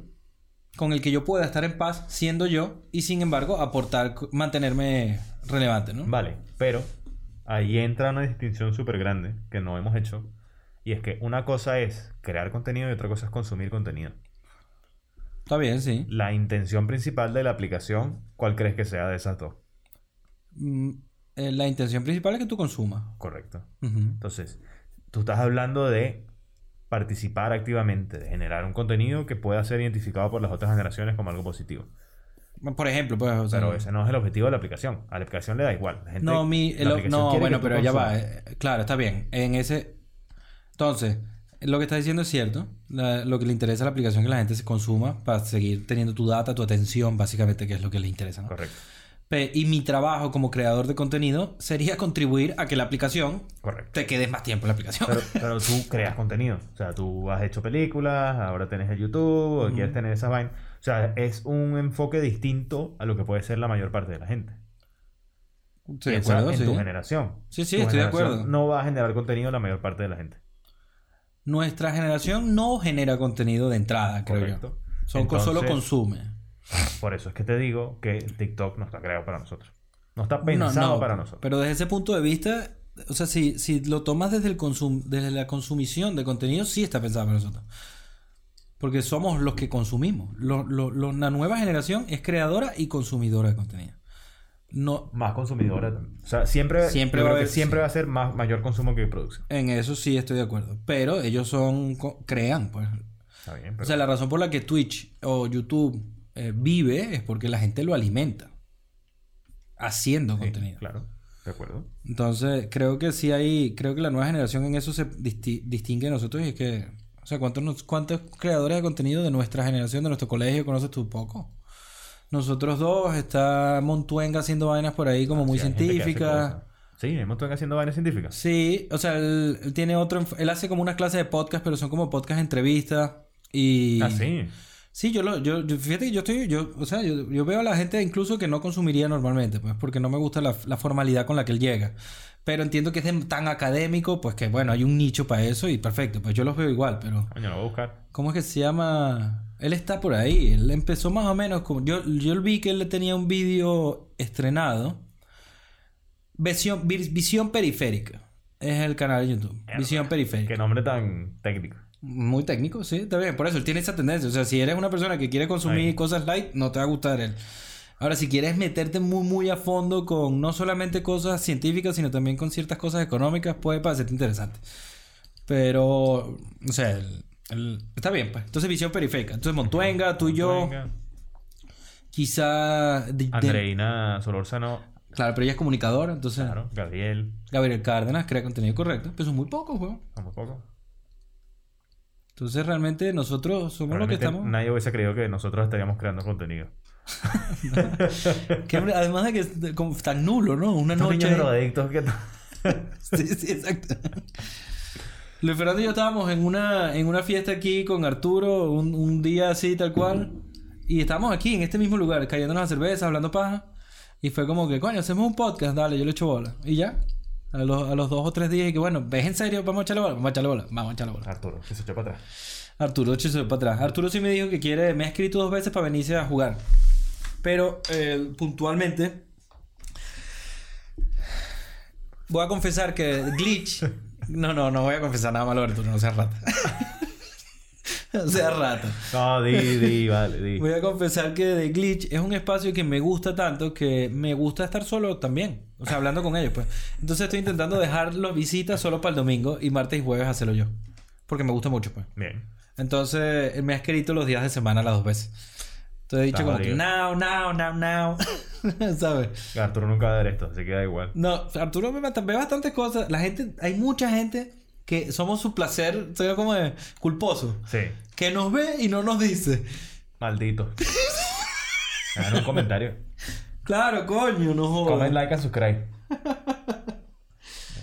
con el que yo pueda estar en paz siendo yo y sin embargo aportar, mantenerme relevante, ¿no? Vale, pero ahí entra una distinción súper grande que no hemos hecho. Y es que una cosa es crear contenido y otra cosa es consumir contenido. Está bien, sí. La intención principal de la aplicación, ¿cuál crees que sea de esas dos? Mm, eh, la intención principal es que tú consumas. Correcto. Entonces, tú estás hablando de participar activamente, de generar un contenido que pueda ser identificado por las otras generaciones como algo positivo. Por ejemplo, pues, o sea, Pero ese no es el objetivo de la aplicación. A la aplicación le da igual. La gente- no, mi, el- no, bueno, pero ya va. eh, claro, está bien. En ese, entonces, lo que está diciendo es cierto. La- lo que le interesa a la aplicación es que la gente se consuma para seguir teniendo tu data, tu atención, básicamente, que es lo que le interesa, ¿no? Correcto, Y mi trabajo como creador de contenido sería contribuir a que la aplicación correcto. te quedes más tiempo en la aplicación. Pero, pero tú creas contenido. O sea, tú has hecho películas, ahora tenés el YouTube, o quieres tener esas vainas. O sea, es un enfoque distinto a lo que puede ser la mayor parte de la gente. Sí, de acuerdo, en sí. tu generación. Sí, sí, Tu estoy de acuerdo. No va a generar contenido la mayor parte de la gente. Nuestra generación no genera contenido de entrada, creo Correcto. yo. Son, solo consume. Por eso es que te digo que TikTok no está creado para nosotros. No está pensado no, para nosotros. Pero desde ese punto de vista, o sea, si, si lo tomas desde, el consum desde la consumición de contenido, sí está pensado para nosotros. Porque somos los que consumimos. Lo- lo- lo- la nueva generación es creadora y consumidora de contenido. No, Más consumidora también. O sea, siempre, Siempre va a haber- siempre sí. va a ser más, mayor consumo que producción. en eso sí estoy de acuerdo. Pero ellos son, crean, pues. Está bien, pero O sea, la razón por la que Twitch o YouTube eh, vive es porque la gente lo alimenta. Haciendo sí, contenido. claro, de acuerdo. Entonces, creo que sí hay, creo que la nueva generación en eso se disti- distingue de nosotros y es que, o sea, ¿cuántos, nos- ¿cuántos creadores de contenido de nuestra generación, de nuestro colegio, conoces tú poco? Nosotros dos, está Montuenga haciendo vainas por ahí como muy Sí, científicas. Sí, hay montón haciendo vainas científicas. Sí, o sea, él, él tiene otro, él hace como unas clases de podcast, pero son como podcast entrevistas y... Ah, sí. Sí, yo lo, yo, yo- fíjate que yo estoy, yo, o sea, yo, yo veo a la gente incluso que no consumiría normalmente, pues, porque no me gusta la, la formalidad con la que él llega. Pero entiendo que es de- tan académico, pues que bueno, hay un nicho para eso y perfecto, pues yo los veo igual, pero Coño, lo voy a buscar. ¿cómo es que se llama? Él está por ahí, él empezó más o menos como, yo, yo vi que él tenía un vídeo estrenado, visión, vi- visión periférica, es el canal de YouTube, visión periférica. Qué nombre tan técnico. Muy técnico, sí, está bien. Por eso él tiene esa tendencia. O sea, si eres una persona que quiere consumir cosas light, no te va a gustar él. Ahora, si quieres meterte muy, muy a fondo con no solamente cosas científicas, sino también con ciertas cosas económicas, puede parecerte interesante. Pero, o sea, el- el- está bien, pues. Entonces, visión periférica. Entonces, Montuenga, tú y yo, quizá. de- de- Andreina Solórzano, claro, pero ella es comunicadora, entonces. claro. Gabriel, Gabriel Cárdenas crea contenido correcto, pero son muy pocos, weón. como poco. Entonces, realmente, nosotros somos los que estamos. Nadie hubiese creído que nosotros estaríamos creando contenido. Que, además de que como tan nulo, ¿no? Una Estos noche. drogadictos que... Sí, sí, exacto. Luis Fernando y yo estábamos en una, en una fiesta aquí con Arturo, un, un día así, tal cual. Y estábamos aquí, en este mismo lugar, cayéndonos a cerveza, hablando paja. Y fue como que, coño, hacemos un podcast, dale, yo le echo bola. Y ya. A los, a los dos o tres días, y que bueno, ¿ves en serio? Vamos a echarle bola. Vamos a echarle bola. Vamos a echarle bola. Arturo, que se echó para atrás. Arturo se para atrás. Arturo sí me dijo que quiere, me ha escrito dos veces para venirse a jugar. Pero eh, puntualmente, voy a confesar que Glitch. No, no, no voy a confesar nada malo, Arturo, no seas rata. no seas rata. No, di, di, vale, di. Voy a confesar que The Glitch es un espacio que me gusta tanto que me gusta estar solo también. O sea, hablando con ellos, pues. Entonces estoy intentando dejar las visitas solo para el domingo y martes y jueves hacerlo yo. Porque me gusta mucho, pues. Bien. Entonces, me ha escrito los días de semana las dos veces. Entonces he dicho como que now, now, now, now. ¿Sabes? Arturo nunca va a ver esto, así que da igual. No, Arturo bast- ve bastantes cosas. La gente, hay mucha gente que somos su placer, soy como de culposo. Sí. Que nos ve y no nos dice. Maldito. Hagan un comentario. Claro, coño, no jodas. Comment, like and subscribe.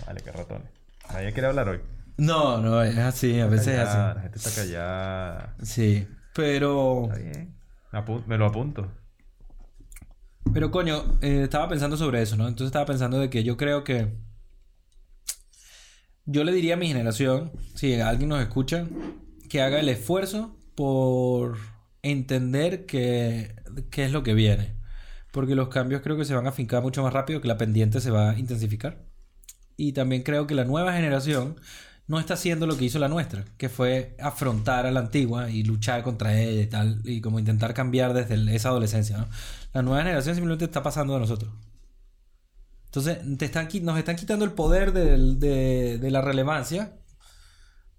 Vale, qué ratones. Nadie quiere hablar hoy. No, no, es así, a veces es así. La gente está callada. Sí, pero... Está bien. Apu- me lo apunto. Pero coño, eh, estaba pensando sobre eso, ¿no? Entonces estaba pensando de que yo creo que... Yo le diría a mi generación, si alguien nos escucha, que haga el esfuerzo por entender que- qué es lo que viene. Porque los cambios creo que se van a afincar mucho más rápido, que la pendiente se va a intensificar. Y también creo que la nueva generación no está haciendo lo que hizo la nuestra, que fue afrontar a la antigua y luchar contra ella y tal, y como intentar cambiar desde esa adolescencia. La nueva generación simplemente está pasando de nosotros. Entonces, te están, nos están quitando el poder del- de, de la relevancia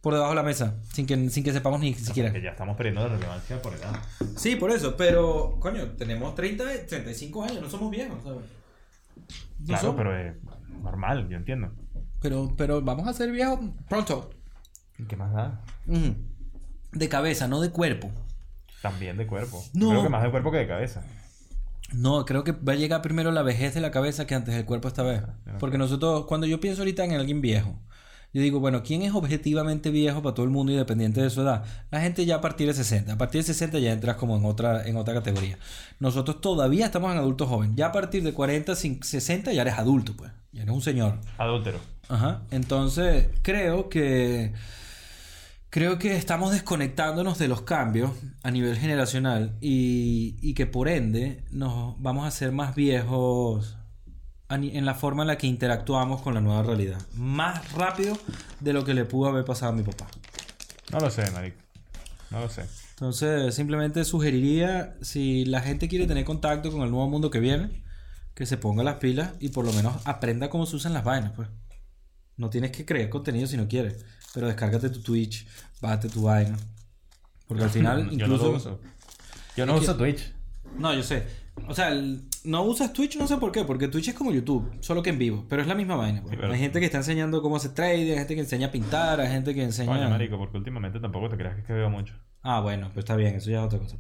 por debajo de la mesa, sin que, sin que sepamos ni siquiera. Que ya estamos perdiendo la relevancia por edad. Sí, por eso, pero, coño, tenemos 30, 35 años, no somos viejos, ¿sabes? No Claro, somos. pero es normal, yo entiendo. pero, pero vamos a ser viejos pronto. ¿Y ¿Qué más da? De cabeza, no de cuerpo. También de cuerpo. No. Creo que más de cuerpo que de cabeza. No, creo que va a llegar primero la vejez de la cabeza que antes del cuerpo esta vez. Porque nosotros, cuando yo pienso ahorita en alguien viejo, yo digo, bueno, ¿quién es objetivamente viejo para todo el mundo independiente de su edad? La gente ya a partir de 60. A partir de 60 ya entras como en otra, en otra categoría. Nosotros todavía estamos en adultos jóvenes. Ya a partir de 40, cin- 60 ya eres adulto, pues. Ya eres un señor. Adúltero. Ajá. Entonces, creo que. Creo que estamos desconectándonos de los cambios a nivel generacional y, y que por ende nos vamos a ser más viejos en la forma en la que interactuamos con la nueva realidad. Más rápido de lo que le pudo haber pasado a mi papá. No lo sé, marico. No lo sé. Entonces, simplemente sugeriría, si la gente quiere tener contacto con el nuevo mundo que viene, que se ponga las pilas y por lo menos aprenda cómo se usan las vainas, pues. No tienes que crear contenido si no quieres, pero descárgate tu Twitch, bate tu vaina. Porque al final, Yo no incluso... lo uso. Yo no que- uso Twitch. No, yo sé. O sea, el- no usas Twitch, no sé por qué, porque Twitch es como YouTube, solo que en vivo, pero es la misma vaina. pues. Sí, pero- Hay gente que está enseñando cómo hacer trading, hay gente que enseña a pintar, hay gente que enseña... Coño, marico, porque últimamente tampoco te creas que es que veo mucho. Ah, bueno, pues está bien, eso ya es otra cosa.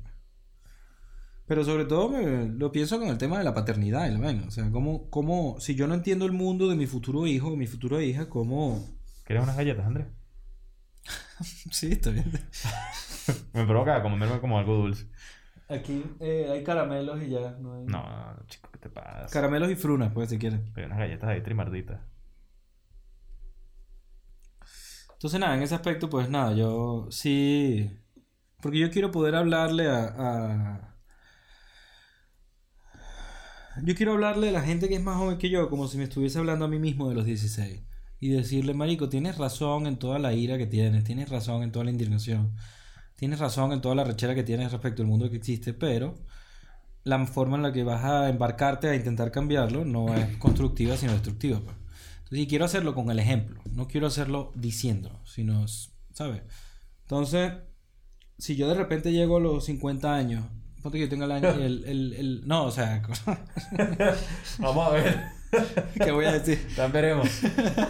Pero sobre todo me- lo pienso con el tema de la paternidad y la vaina. O sea, cómo, cómo, si yo no entiendo el mundo de mi futuro hijo o mi futura hija, ¿cómo...? ¿Quieres unas galletas, Andrés? Sí, está bien. Me provoca comerme como algo dulce. Aquí eh, hay caramelos y ya. No hay... No, chico, ¿qué te pasa? Caramelos y frunas, pues, si quieres. Pero unas galletas ahí trimarditas. Entonces, nada, en ese aspecto, pues nada, yo sí. Porque yo quiero poder hablarle a, a- Yo quiero hablarle a la gente que es más joven que yo, como si me estuviese hablando a mí mismo de los 16. Y decirle, Marico, tienes razón en toda la ira que tienes, tienes razón en toda la indignación, tienes razón en toda la rechera que tienes respecto al mundo que existe, pero la forma en la que vas a embarcarte a intentar cambiarlo no es constructiva, sino destructiva. pues. Entonces, y quiero hacerlo con el ejemplo, no quiero hacerlo diciendo, sino, ¿sabes? Entonces, si yo de repente llego a los 50 años, ponte que yo tenga el año, el, el, el- no, o sea, Vamos a ver. ¿qué voy a decir? Ya veremos.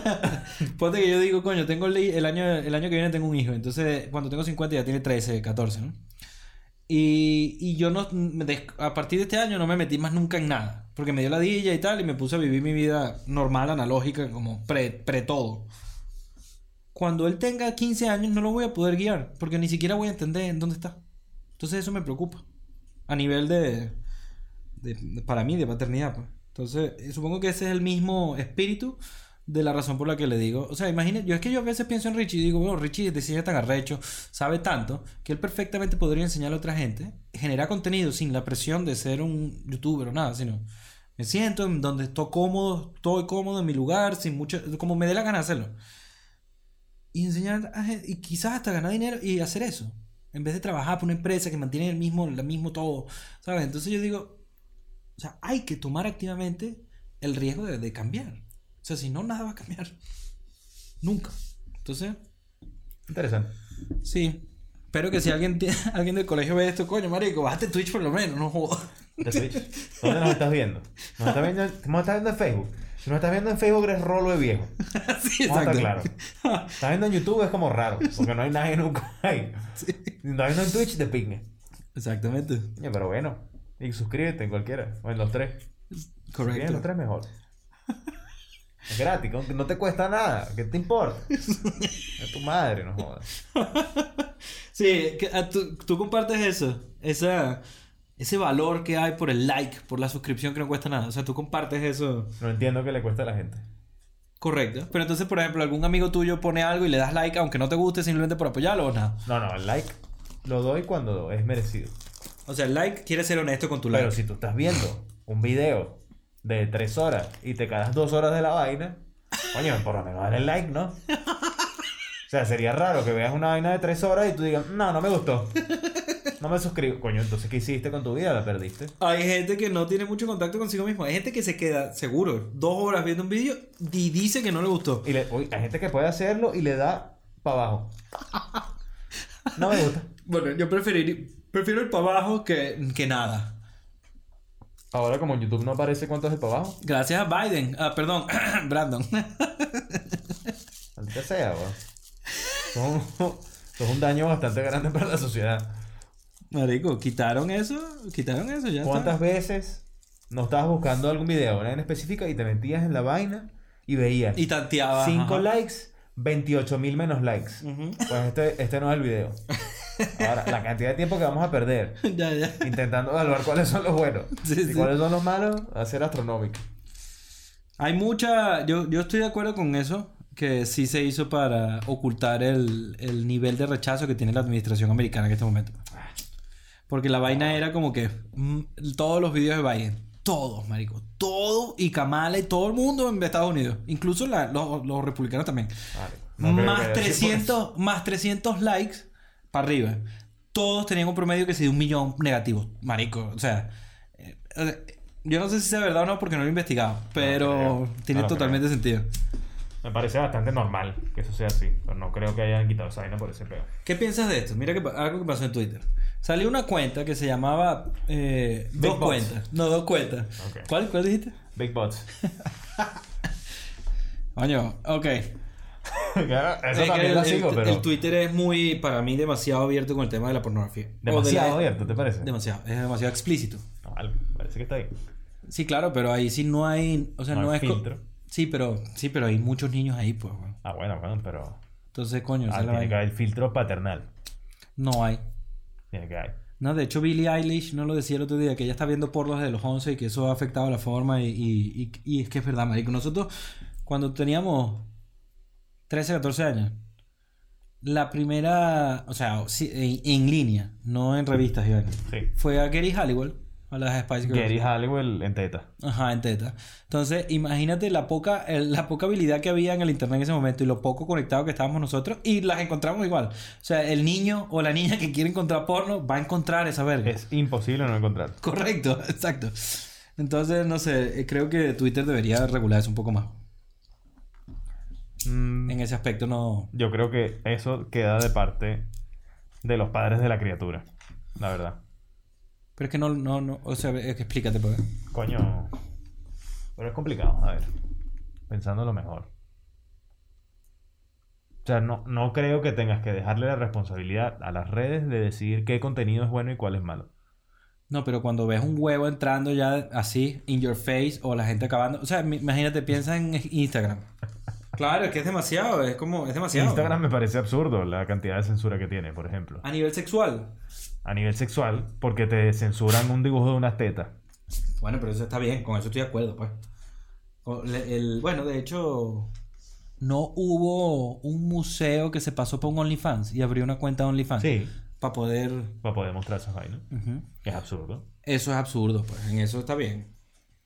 Ponte que yo digo, coño, tengo el, el año, el año que viene tengo un hijo, entonces cuando tengo 50 ya tiene 13, 14, ¿no? Y, y yo no, a partir de este año no me metí más nunca en nada, porque me dio la dilla y tal, y me puse a vivir mi vida normal, analógica, como pre, pre todo. cuando él tenga 15 años no lo voy a poder guiar, porque ni siquiera voy a entender en dónde está. Entonces eso me preocupa. A nivel de, para mí, de paternidad. pues. Entonces, eh, supongo que ese es el mismo espíritu de la razón por la que le digo. O sea, imagínate, yo es que yo a veces pienso en Richie y digo, bueno, Richie diseña tan arrecho, sabe tanto, que él perfectamente podría enseñarle a otra gente, generar contenido sin la presión de ser un youtuber o nada, sino me siento en donde estoy cómodo, estoy cómodo en mi lugar, sin mucho, como me dé la gana hacerlo. Y enseñar a gente, y quizás hasta ganar dinero y hacer eso. En vez de trabajar por una empresa que mantiene el mismo, el mismo todo, ¿sabes? Entonces yo digo, o sea, hay que tomar activamente el riesgo de, de cambiar. O sea, si no, nada va a cambiar. Nunca. Entonces, Interesante. sí. Espero que si alguien, alguien del colegio ve esto, coño, marico, bájate Twitch por lo menos, no jodas. De Twitch. ¿Dónde nos estás viendo? ¿Nos estás viendo, ¿Nos estás viendo en Facebook? Si nos estás viendo en Facebook eres rolo de viejo. sí, Vamos a estar claro. Estás viendo en YouTube es como raro, porque no hay nadie nunca ahí. Si estás viendo en Twitch, te pingue. Exactamente. Pero bueno. Y suscríbete en cualquiera. O en los tres. Si en Correcto. los tres mejor. Es gratis, no te cuesta nada. ¿Qué te importa? Es tu madre, no jodas. Sí, ah, tú, tú compartes eso, esa, ese valor que hay por el like, por la suscripción que no cuesta nada. O sea, tú compartes eso. No entiendo qué le cuesta a la gente. Correcto. Pero entonces, por ejemplo, algún amigo tuyo pone algo y le das like aunque no te guste simplemente por apoyarlo o nada. No, no, el like lo doy cuando es merecido. O sea, el like quiere ser honesto con tu like. Pero si tú estás viendo un video de tres horas y te quedas dos horas de la vaina, coño, por lo menos dale el like, ¿no? O sea, sería raro que veas una vaina de tres horas y tú digas, no, no me gustó. No me suscribo. Coño, entonces, ¿qué hiciste con tu vida? La perdiste. Hay gente que no tiene mucho contacto consigo mismo. Hay gente que se queda, seguro, dos horas viendo un vídeo y dice que no le gustó. Y le, uy, hay gente que puede hacerlo y le da para abajo. No me gusta. Bueno, yo preferir, prefiero el para abajo que, que nada. Ahora, como en YouTube no aparece cuánto es el para abajo, Gracias a Biden. Ah, perdón, Brandon. maldita sea, weón. Son un daño bastante grande para la sociedad. Marico, quitaron eso, quitaron eso, ya ¿Cuántas está. veces no estabas buscando algún video una en específica y te metías en la vaina y veías Y tanteaba. 5 ajá. likes, 28 mil menos likes? Pues este, este no es el video. Ahora, la cantidad de tiempo que vamos a perder ya, ya. intentando evaluar cuáles son los buenos Sí, y sí. cuáles son los malos va a ser astronómico. Hay mucha. Yo, yo estoy de acuerdo con eso. Que sí se hizo para ocultar el, el nivel de rechazo que tiene la administración americana en este momento. Porque la vaina era como que mm, todos los videos de Biden, todos, marico, todos y Kamala y todo el mundo en Estados Unidos, incluso la- los, los republicanos también. Vale, no creo más, que haya sido por 300, más 300 likes para arriba. Todos tenían un promedio que se de un millón negativo, marico. O sea, eh, eh, yo no sé si sea verdad o no porque no lo he investigado, pero tiene No totalmente sentido. Me parece bastante normal que eso sea así, pero no creo que hayan quitado esa vaina por ese peor. ¿Qué piensas de esto? Mira que, algo que pasó en Twitter. Salió una cuenta que se llamaba... eh, dos Bots. cuentas. No, dos cuentas. ¿Cuál, ¿Cuál dijiste? Big Bots. Coño, ok. Claro, eso Es que también el, la sigo, el- pero el Twitter es muy, para mí, demasiado abierto con el tema de la pornografía. De demasiado la- abierto, ¿te parece? Demasiado, es demasiado explícito. No, parece que está ahí. Sí, claro, pero ahí sí no hay, o sea, No no, hay es filtro. Sí, pero sí, pero hay muchos niños ahí, pues. weón. Ah, bueno, bueno, pero Entonces, coño, ah, tiene que haber filtro paternal. no hay. Tiene que haber. No, de hecho Billie Eilish no lo decía el otro día, que ella está viendo pornos desde los 11 y que eso ha afectado la forma y, y, y- y es que es verdad, marico. Nosotros, cuando teníamos 13, 14 años, la primera, o sea, en, en línea, no en revistas, vainas, Sí. fue a Gary Halliwell, a las Spice Girls. Gary Halliwell en teta. Ajá, en teta. Entonces, imagínate la poca, la poca habilidad que había en el internet en ese momento y lo poco conectado que estábamos nosotros y las encontramos igual. O sea, el niño o la niña que quiere encontrar porno va a encontrar esa verga. Es imposible no encontrar. Correcto, exacto. Entonces, no sé, eh, creo que Twitter debería regular eso un poco más. Mm, En ese aspecto no... Yo creo que eso queda de parte de los padres de la criatura. La verdad. Pero es que no, no, no, o sea, es que explícate, pues. Coño. Pero es complicado, a ver. Pensando lo mejor. O sea, no, no creo que tengas que dejarle la responsabilidad a las redes de decidir qué contenido es bueno y cuál es malo. No, pero cuando ves un huevo entrando ya así, in your face, o la gente acabando... O sea, imagínate, piensa en Instagram. Claro, es que es demasiado, es como, es demasiado. Instagram me parece absurdo la cantidad de censura que tiene, por ejemplo. A nivel sexual. A nivel sexual, porque te censuran un dibujo de unas tetas. Bueno, pero eso está bien, con eso estoy de acuerdo, pues. El- bueno, de hecho, no hubo un museo que se pasó por un OnlyFans y abrió una cuenta de OnlyFans. Sí. Para poder... Para poder mostrar esas vainas. Ujú. Es absurdo. Eso es absurdo, pues. En eso está bien.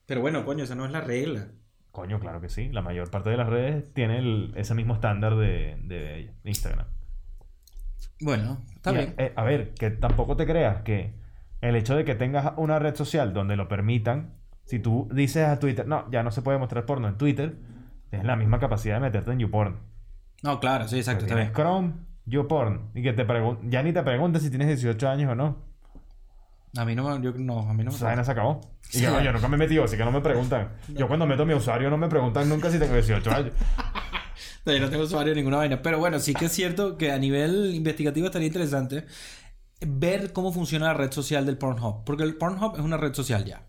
Pero bueno, coño, esa no es la regla. Coño, claro que sí. La mayor parte de las redes tiene el- ese mismo estándar de, de Instagram. Bueno, está bien. eh, a ver, que tampoco te creas que el hecho de que tengas una red social donde lo permitan, si tú dices a Twitter, no, ya no se puede mostrar porno en Twitter, tienes la misma capacidad de meterte en YouPorn. No, claro, sí, exacto, está bien. Chrome, YouPorn, y que te ya ni te preguntes si tienes 18 años o no. A mí no me... Yo, no, a mí no me... Vaina se acabó. Y Sí. que, no, yo nunca me he metido, así que no me preguntan. Yo cuando meto mi usuario no me preguntan nunca si tengo 18 años. No, Yo no tengo usuario ninguna vaina. Pero bueno, sí que es cierto que a nivel investigativo estaría interesante ver cómo funciona la red social del Pornhub. Porque el Pornhub es una red social ya.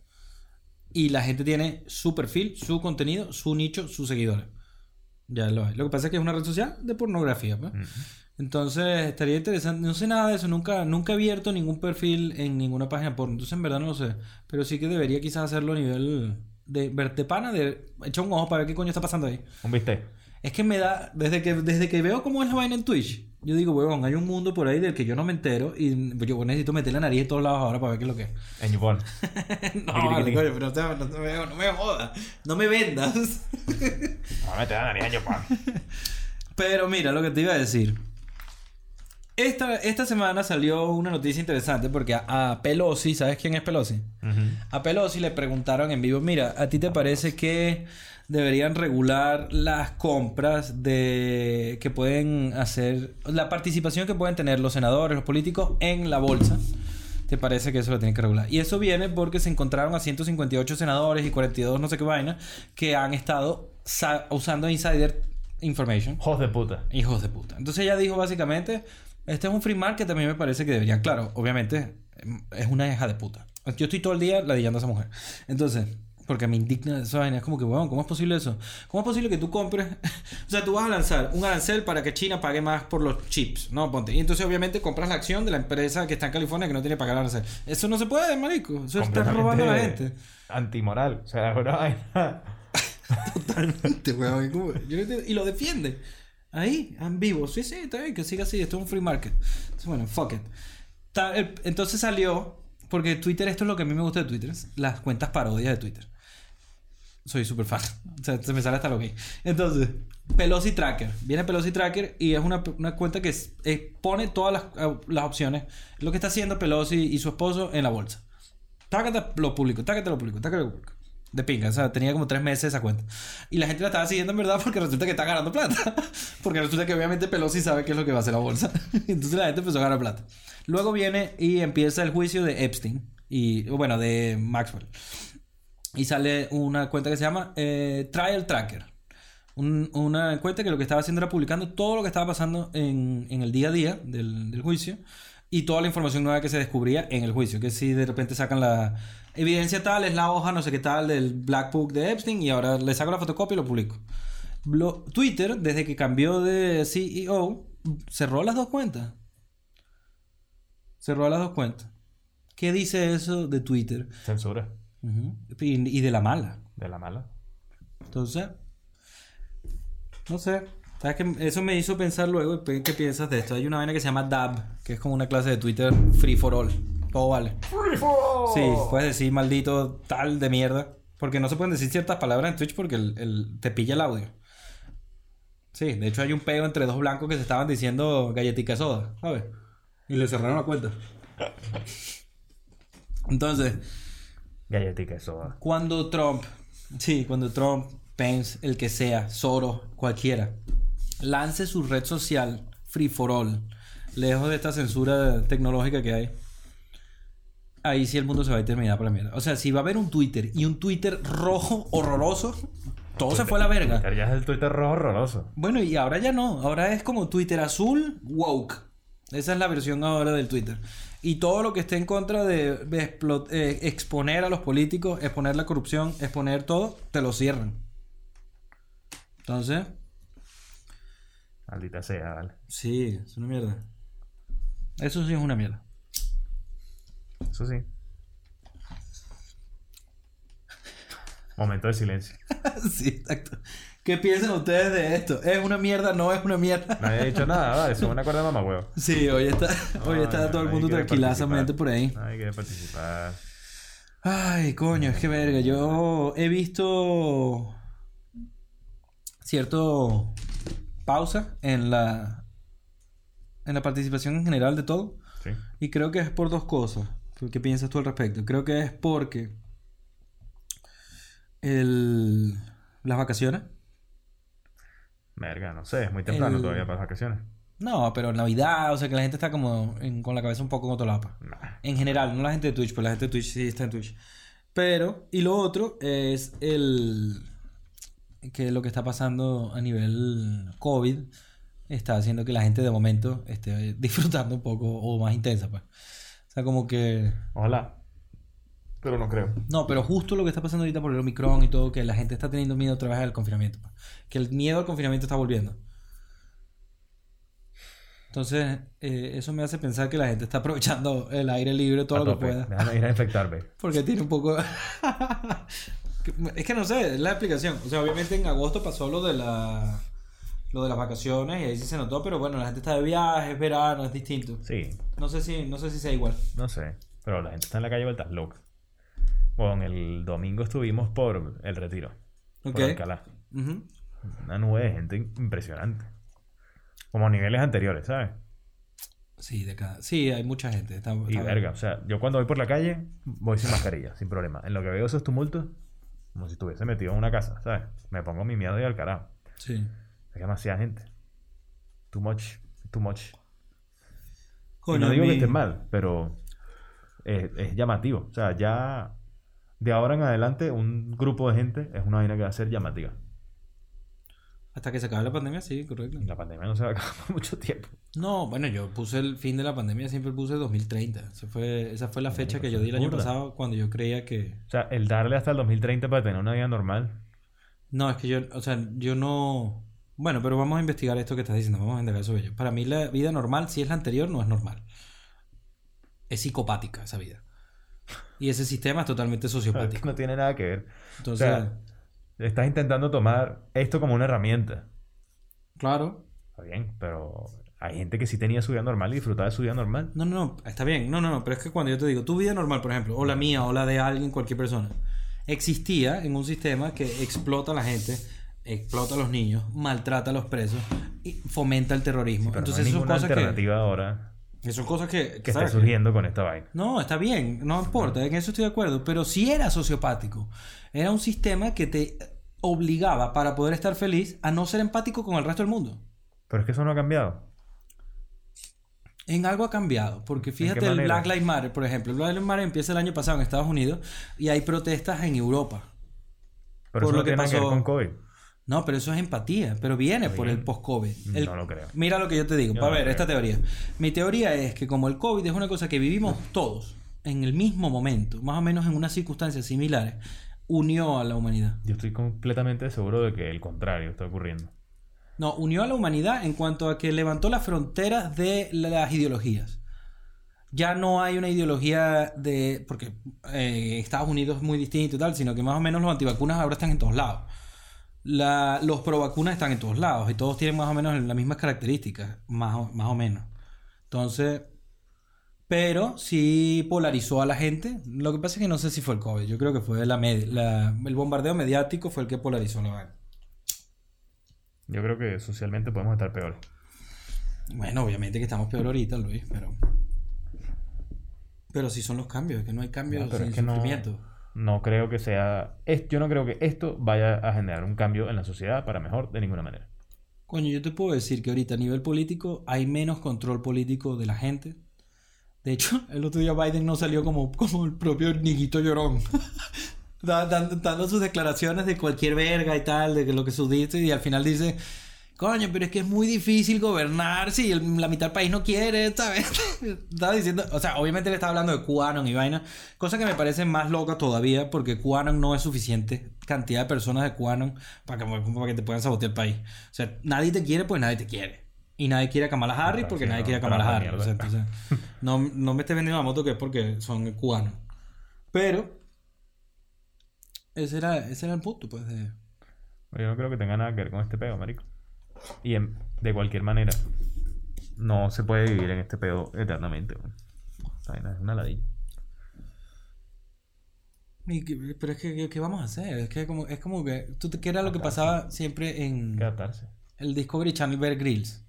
Y la gente tiene su perfil, su contenido, su nicho, sus seguidores. Ya lo hay. Lo que pasa es que es una red social de pornografía. pues. Entonces estaría interesante. No sé nada de eso. Nunca, nunca he abierto ningún perfil en ninguna página porno. Entonces en verdad no lo sé. Pero sí que debería quizás hacerlo a nivel de verte pana, de echar un ojo para ver qué coño está pasando ahí. Un bistec. Es que me da, desde que, desde que veo cómo es la vaina en Twitch, yo digo, huevón, hay un mundo por ahí del que yo no me entero y yo necesito meter la nariz en todos lados ahora para ver qué es lo que es. En YouPorn. no, vale, coño, pero no, te- no, te- no me jodas, no me vendas. No me te da nariz en YouPorn. pero mira, lo que te iba a decir. Esta, esta semana salió una noticia interesante porque a, a Pelosi, ¿sabes quién es Pelosi? A Pelosi le preguntaron en vivo, mira, ¿a ti te parece que deberían regular las compras de que pueden hacer, la participación que pueden tener los senadores, los políticos en la bolsa? ¿Te parece que eso lo tienen que regular? Y eso viene porque se encontraron a 158 senadores y 42 no sé qué vaina que han estado sa- usando insider information. Hijos de puta. Hijos de puta. Entonces ella dijo básicamente, este es un free market, a mí me parece que deberían, claro, obviamente em, es una hija de puta. Yo estoy todo el día ladillando a esa mujer. Entonces, porque me indigna esa vaina, es como que, weón, ¿cómo es posible eso? ¿Cómo es posible que tú compres, o sea, tú vas a lanzar un arancel para que China pague más por los chips, ¿no? Ponte. Y entonces obviamente compras la acción de la empresa que está en California que no tiene que pagar arancel. Eso no se puede, marico. Eso está robando a la gente. Antimoral. O sea, una vaina. Totalmente, weón. y como- yo no entiendo- Y lo defiende. Ahí, en vivo. Sí, sí, está bien, que siga así. Esto es un free market. Entonces, bueno, fuck it. El- Entonces salió, porque Twitter, esto es lo que a mí me gusta de Twitter, las cuentas parodias de Twitter. Soy súper fan. O sea, se me sale hasta lo gay. Entonces, Pelosi Tracker. Viene Pelosi Tracker y es una, una cuenta que eh, pone todas las, eh, las opciones. Lo que está haciendo Pelosi y su esposo en la bolsa. Tácate lo público, tácate lo público, tácate lo público. De pinga, o sea, tenía como tres meses esa cuenta. Y la gente la estaba siguiendo en verdad porque resulta que está ganando plata. Porque resulta que obviamente Pelosi sabe qué es lo que va a hacer la bolsa. Entonces la gente empezó a ganar plata. Luego viene y empieza el juicio de Epstein. Y, bueno, de Maxwell. Y sale una cuenta que se llama eh, Trial Tracker. Un- una cuenta que lo que estaba haciendo era publicando todo lo que estaba pasando en, el día a día del, juicio y toda la información nueva que se descubría en el juicio. Que si de repente sacan la evidencia tal, es la hoja no sé qué tal del Black Book de Epstein y ahora le saco la fotocopia y lo publico. Twitter, desde que cambió de CEO, cerró las dos cuentas. Cerró las dos cuentas. ¿Qué dice eso de Twitter? Censura. Y, y de la mala. De la mala. Entonces, no sé. ¿Sabes qué? Eso me hizo pensar luego, ¿qué piensas de esto? Hay una vaina que se llama DAB, que es como una clase de Twitter free for all. Todo vale. Sí, puedes decir maldito tal de mierda. Porque no se pueden decir ciertas palabras en Twitch porque el, el- te pilla el audio. Sí, de hecho hay un pego entre dos blancos que se estaban diciendo galletica soda, ¿sabes? Y le cerraron la cuenta. Entonces, Soda. cuando Trump, sí, cuando Trump, Pence, el que sea, Soros, cualquiera, lance su red social free for all, lejos de esta censura tecnológica que hay, ahí sí el mundo se va a terminar por la mierda. O sea, si va a haber un Twitter y un Twitter rojo horroroso, todo se fue a la verga. Twitter ya es el Twitter rojo horroroso. Bueno, y ahora ya no. Ahora es como Twitter azul, woke. Esa es la versión ahora del Twitter. Y todo lo que esté en contra de, eh, exponer a los políticos, exponer la corrupción, exponer todo, te lo cierran. Entonces, Maldita sea, vale. Sí, es una mierda. Eso sí es una mierda. Eso sí. Momento de silencio. sí, exacto. ¿Qué piensan ustedes de esto? ¿Es una mierda? ¿No es una mierda? Nadie ha dicho nada, vale. Eso es una cuerda de mamá, huevo. Sí, hoy está, hoy Ay, está todo el mundo tranquilazamente por ahí. Nadie quiere participar. Ay, coño, es que verga. Yo he visto cierto pausa en la en la participación en general de todo Sí. y creo que es por dos cosas. ¿Qué qué piensas tú al respecto? Creo que es porque el las vacaciones. Verga, no sé. Es muy temprano El- todavía para las vacaciones. No, pero Navidad, o sea que la gente está como en- con la cabeza un poco en otro lado. Nah. En general, no la gente de Twitch, pues la gente de Twitch sí está en Twitch. Pero, y lo otro es el. que lo que está pasando a nivel COVID está haciendo que la gente de momento esté disfrutando un poco o más intensa, pues. O sea, como que. Ojalá. Pero no creo. No, pero justo lo que está pasando ahorita por el Omicron y todo, que la gente está teniendo miedo otra vez al confinamiento. Que el miedo al confinamiento está volviendo. Entonces, eh, eso me hace pensar que la gente está aprovechando el aire libre todo A lo que pueda. Déjame ir a infectarme. Porque tiene un poco... es que no sé, es la explicación. O sea, obviamente en agosto pasó lo de la... Lo de las vacaciones y ahí sí se notó, pero bueno, la gente está de viaje, es verano, es distinto. Sí, No sé si, no sé si sea igual. no sé. Pero la gente está en la calle vueltas locas. Bueno, el domingo estuvimos por el retiro. Ok. Por Alcalá. Una nube de gente impresionante. Como a niveles anteriores, ¿sabes? Sí, de cada... Sí, hay mucha gente. Está, Y verga, o sea, yo cuando voy por la calle voy sin mascarilla, sin problema. En lo que veo esos tumultos, como si estuviese metido en una casa, ¿sabes? Me pongo mi miedo y al carajo. Sí. Hay demasiada gente. Too much, too much. Y no digo que esté mal, pero es, es llamativo. O sea, ya de ahora en adelante un grupo de gente es una vaina que va a ser llamativa. Hasta que se acabe la pandemia, sí, correcto. La pandemia no se va a acabar por mucho tiempo. No, bueno, yo puse el fin de la pandemia, siempre puse 2030. Esa fue, esa fue la fecha que yo di el año pasado cuando yo creía que... O sea, el darle hasta el 2030 para tener una vida normal. No, es que yo, o sea, yo no... Bueno, pero vamos a investigar esto que estás diciendo, vamos a indagar sobre ello. Para mí la vida normal, si es la anterior, no es normal. Es psicopática esa vida. Y ese sistema es totalmente sociopático. No tiene nada que ver. Entonces, o sea, estás intentando tomar esto como una herramienta. claro. Está bien, pero hay gente que sí tenía su vida normal y disfrutaba de su vida normal. No, no, no, está bien. No, no, no, pero es que cuando yo te digo, tu vida normal, por ejemplo, o la mía, o la de alguien, cualquier persona, existía en un sistema que explota a la gente, explota a los niños, maltrata a los presos y fomenta el terrorismo. Pero Entonces, no hay ninguna que, alternativa ahora que son cosas que, que ¿sabes? surgiendo con esta vaina. No, está bien, no importa, en eso estoy de acuerdo, pero si era sociopático, era un sistema que te obligaba para poder estar feliz a no ser empático con el resto del mundo. Pero es que eso no ha cambiado. En algo ha cambiado, porque fíjate el? Black Lives Matter, por ejemplo. El Black Lives Matter empieza el año pasado en Estados Unidos y hay protestas en Europa. Pero Por eso lo no que tiene nada que ver pasó- con COVID. No, pero eso es empatía, pero viene por el post-COVID. El- No lo creo. Mira lo que yo te digo. Yo a no ver, esta teoría. Mi teoría es que como el COVID es una cosa que vivimos todos en el mismo momento, más o menos en unas circunstancias similares, unió a la humanidad. Yo estoy completamente seguro de que el contrario está ocurriendo. No, unió a la humanidad en cuanto a que levantó las fronteras de las ideologías. Ya no hay una ideología de. Porque eh, Estados Unidos es muy distinto y tal, sino que más o menos los antivacunas ahora están en todos lados. La- los provacunas están en todos lados y todos tienen más o menos las mismas características, más o, más o menos. Entonces. Pero sí polarizó a la gente. Lo que pasa es que no sé si fue el COVID. Yo creo que fue la, med- la- el bombardeo mediático fue el que polarizó la vaina. Yo creo que socialmente podemos estar peores. Bueno, obviamente que estamos peor ahorita, Luis, pero. Pero sí son los cambios, que no hay cambios No, pero sin es que sufrimiento. no creo que sea... es- yo no creo que esto vaya a generar un cambio en la sociedad para mejor de ninguna manera. Coño, yo te puedo decir que ahorita a nivel político hay menos control político de la gente. De hecho, el otro día Biden no salió como, como el propio Niguito Llorón. Da- dando, dando sus declaraciones de cualquier verga y tal, de lo que sus dice, y al final dice coño, pero es que es muy difícil gobernar si el- la mitad del país no quiere, ¿sabes? estaba diciendo, o sea, obviamente le estaba hablando de QAnon y vaina, cosa que me parece más loca todavía porque QAnon no es suficiente cantidad de personas de QAnon para que, para que te puedan sabotear el país. O sea, nadie te quiere, pues nadie te quiere. Y nadie quiere a Kamala Harris porque sí, nadie no, quiere a Kamala Harris. O sea, entonces, no, no me estés vendiendo la moto que es porque son QAnon. Pero, ese era, ese era el punto, pues, de... Yo no creo que tenga nada que ver con este pedo, marico. Y en- de cualquier manera, no se puede vivir en este pedo eternamente. es una ladilla. Que- pero es que, ¿qué- ¿qué vamos a hacer? Es que como, es como que... ¿Tú ¿Qué era lo que pasaba siempre en adaptarse. el Discovery Channel Bear Grylls?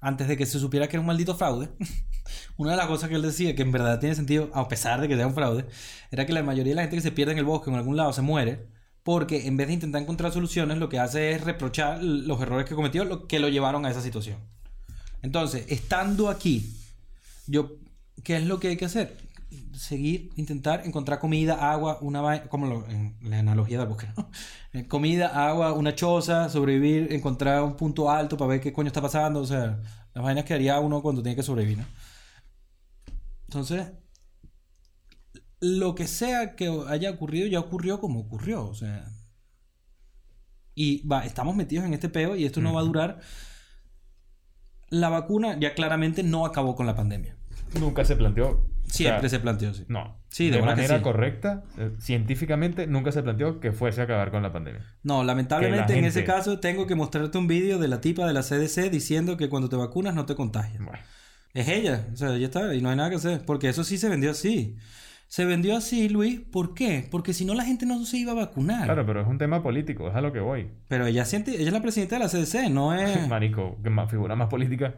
Antes de que se supiera que era un maldito fraude. Una de las cosas que él decía, que en verdad tiene sentido, a pesar de que sea un fraude, era que la mayoría de la gente que se pierde en el bosque o en algún lado se muere porque en vez de intentar encontrar soluciones, lo que hace es reprochar los errores que cometió, lo que lo llevaron a esa situación. Entonces, estando aquí, yo, ¿qué es lo que hay que hacer? Seguir, intentar encontrar comida, agua, una vaina, como lo- en la analogía del bosque, ¿no? Eh, Comida, agua, una choza, sobrevivir, encontrar un punto alto para ver qué coño está pasando, o sea, las vainas que haría uno cuando tiene que sobrevivir, ¿no? Entonces, lo que sea que haya ocurrido, ya ocurrió como ocurrió, o sea. Y va, estamos metidos en este peo y esto no va a durar. La vacuna ya claramente no acabó con la pandemia. Nunca se planteó. o Siempre sea, se planteó así. No. Sí, de de manera sí. correcta, eh, científicamente, nunca se planteó que fuese a acabar con la pandemia. No, lamentablemente en ese caso tengo que mostrarte un vídeo de la tipa de la CDC diciendo que cuando te vacunas no te contagias. Bueno, Es ella, o sea, ya está, y no hay nada que hacer, porque eso sí se vendió así. Se vendió así, Luis, ¿por qué? Porque si no la gente no se iba a vacunar. claro, pero es un tema político, es a lo que voy. Pero ella siente, ella es la presidenta de la CDC, no es. Marico, que más figura más política.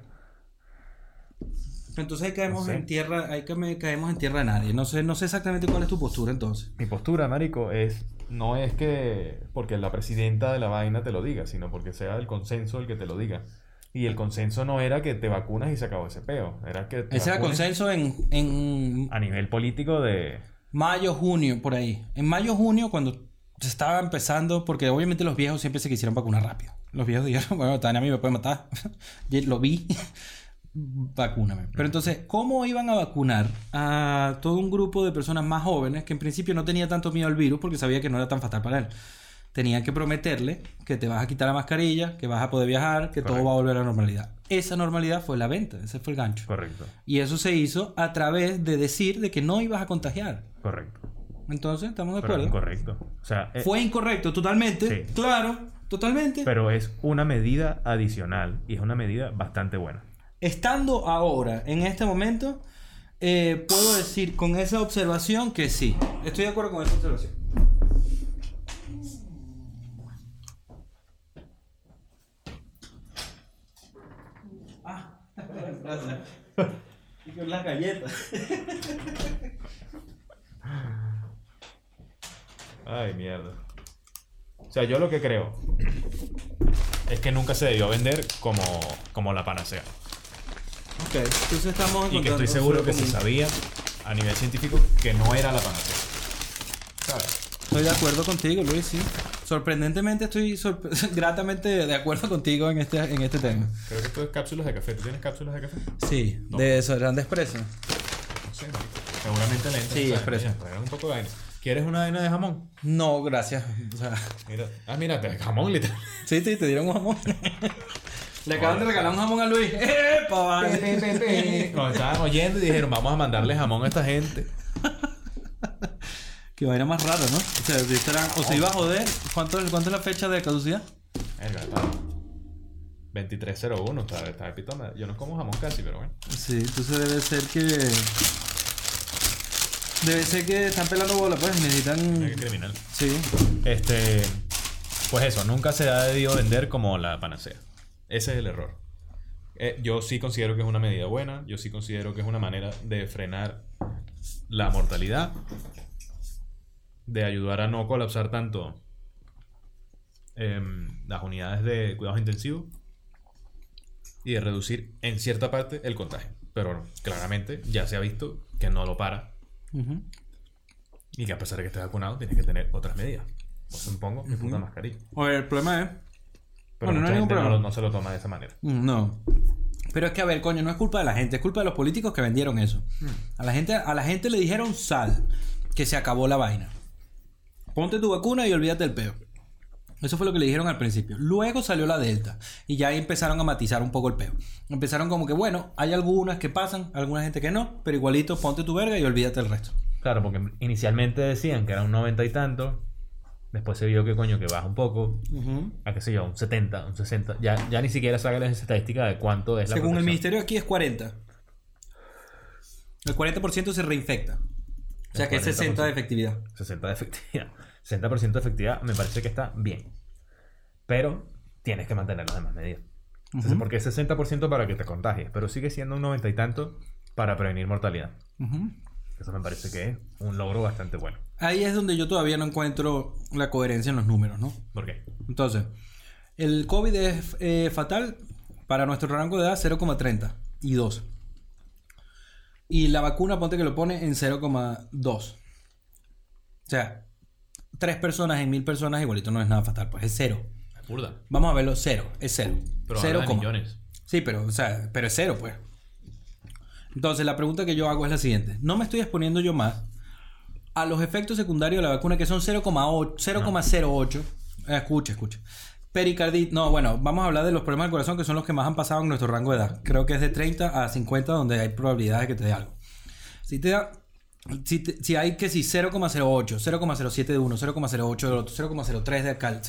Entonces ahí caemos No sé. en tierra, ahí caemos en tierra de nadie. No sé, no sé exactamente cuál es tu postura entonces. Mi postura, marico, es no es que porque la presidenta de la vaina te lo diga, sino porque sea el consenso el que te lo diga. Y el consenso no era que te vacunas y se acabó ese peo, era que te Ese era consenso en, en a nivel político de mayo, junio, por ahí. En mayo, junio, cuando se estaba empezando, porque obviamente los viejos siempre se quisieron vacunar rápido. Los viejos dijeron, bueno, Tania a mí me puede matar. Lo vi. Vacúname. Pero entonces, ¿cómo iban a vacunar a todo un grupo de personas más jóvenes que en principio no tenía tanto miedo al virus porque sabía que no era tan fatal para él? Tenían que prometerle que te vas a quitar la mascarilla, que vas a poder viajar, que todo va a volver a la normalidad. Esa normalidad fue la venta, ese fue el gancho. correcto, Y eso se hizo a través de decir de que no ibas a contagiar. correcto. Entonces, estamos de Pero acuerdo. incorrecto. O sea, eh, Fue incorrecto, totalmente. Sí. Claro, totalmente. pero es una medida adicional y es una medida bastante buena. Estando ahora, en este momento, eh, puedo decir con esa observación que sí. Estoy de acuerdo con esa observación. Y con las galletas. Ay, mierda. O sea, yo lo que creo es que nunca se debió vender como, como la panacea. Ok, entonces estamos Y que estoy seguro que se común. sabía a nivel científico que no era la panacea. ¿Sabes? Estoy de acuerdo contigo, Luis, sí. Sorprendentemente estoy sorpre- gratamente de acuerdo contigo en este, en este tema. Creo que esto es cápsulas de café. ¿Tú tienes cápsulas de café? Sí, de eso, grande expreso. No sé. Seguramente lenta. Sí, expreso. Un poco de vaina. ¿Quieres una vaina de jamón? No, gracias. O sea, Mira. Ah, mira, te jamón literal. sí, sí, te dieron un jamón. Le acaban de regalar un jamón a Luis. ¡Epa, vale! Nos estaban oyendo y dijeron, vamos a mandarle jamón a esta gente. Qué vaina más rara, ¿no? O sea, si estarán- o se iba a joder. ¿Cuánto, ¿Cuánto es la fecha de caducidad? Verga, está. 2301, está, está de pitona. Yo no como jamón casi, pero bueno. Sí, entonces debe ser que. Debe ser que están pelando bola, pues. Necesitan. criminal. Sí. Este. Pues eso, nunca se ha debido vender como la panacea. Ese es el error. Eh, yo sí considero que es una medida buena. Yo sí considero que es una manera de frenar la mortalidad. De ayudar a no colapsar tanto em, las unidades de cuidados intensivos. Y de reducir en cierta parte el contagio. Pero claramente ya se ha visto que no lo para. Y que a pesar de que estés vacunado, tienes que tener otras medidas. Pues supongo, mi puta mascarilla. Oye, el problema es Pero Bueno, no hay ningún no, problema. no se lo toma de esa manera. Mm, No. Pero es que, a ver, coño, no es culpa de la gente, es culpa de los políticos que vendieron eso. A la gente, a la gente le dijeron sal, que se acabó la vaina. Ponte tu vacuna y olvídate del peo. Eso fue lo que le dijeron al principio. Luego salió la Delta y ya ahí empezaron a matizar un poco el peo. Empezaron como que, bueno, hay algunas que pasan, alguna gente que no, pero igualito ponte tu verga y olvídate del resto. Claro, porque inicialmente decían que era un 90 y tanto. Después se vio que coño que baja un poco. A qué sé yo, un 70, un 60. Ya, ya ni siquiera sacan las estadísticas de cuánto es la Según el ministerio aquí es 40. El 40% se reinfecta. O sea que es 60 de 40%. efectividad. 60 de efectividad. 60% de efectividad me parece que está bien. Pero tienes que mantener las demás medidas. Entonces, Ujú. Porque es 60% para que te contagies, pero sigue siendo un 90 y tanto para prevenir mortalidad. Ujú. Eso me parece que es un logro bastante bueno. Ahí es donde yo todavía no encuentro la coherencia en los números, ¿no? ¿Por qué? Entonces, el COVID es eh, fatal para nuestro rango de edad 0,30 y 2. Y la vacuna, ponte que lo pone en 0,2. O sea, tres personas en mil personas igualito no es nada fatal, pues es cero. Es burda. Vamos a verlo, cero, es cero. Pero cero coma. millones. Sí, pero, o sea, pero es cero, pues. Entonces, la pregunta que yo hago es la siguiente. No me estoy exponiendo yo más a los efectos secundarios de la vacuna, que son 0,8 0,08. Eh, escucha, escucha. Pericarditis. No, bueno, vamos a hablar de los problemas del corazón, que son los que más han pasado en nuestro rango de edad. Creo que es de 30 a 50, donde hay probabilidades de que te dé algo. Si te da. Si, te- si hay que si 0,08, 0,07 de uno, 0,08 del otro, 0,03 de acá, o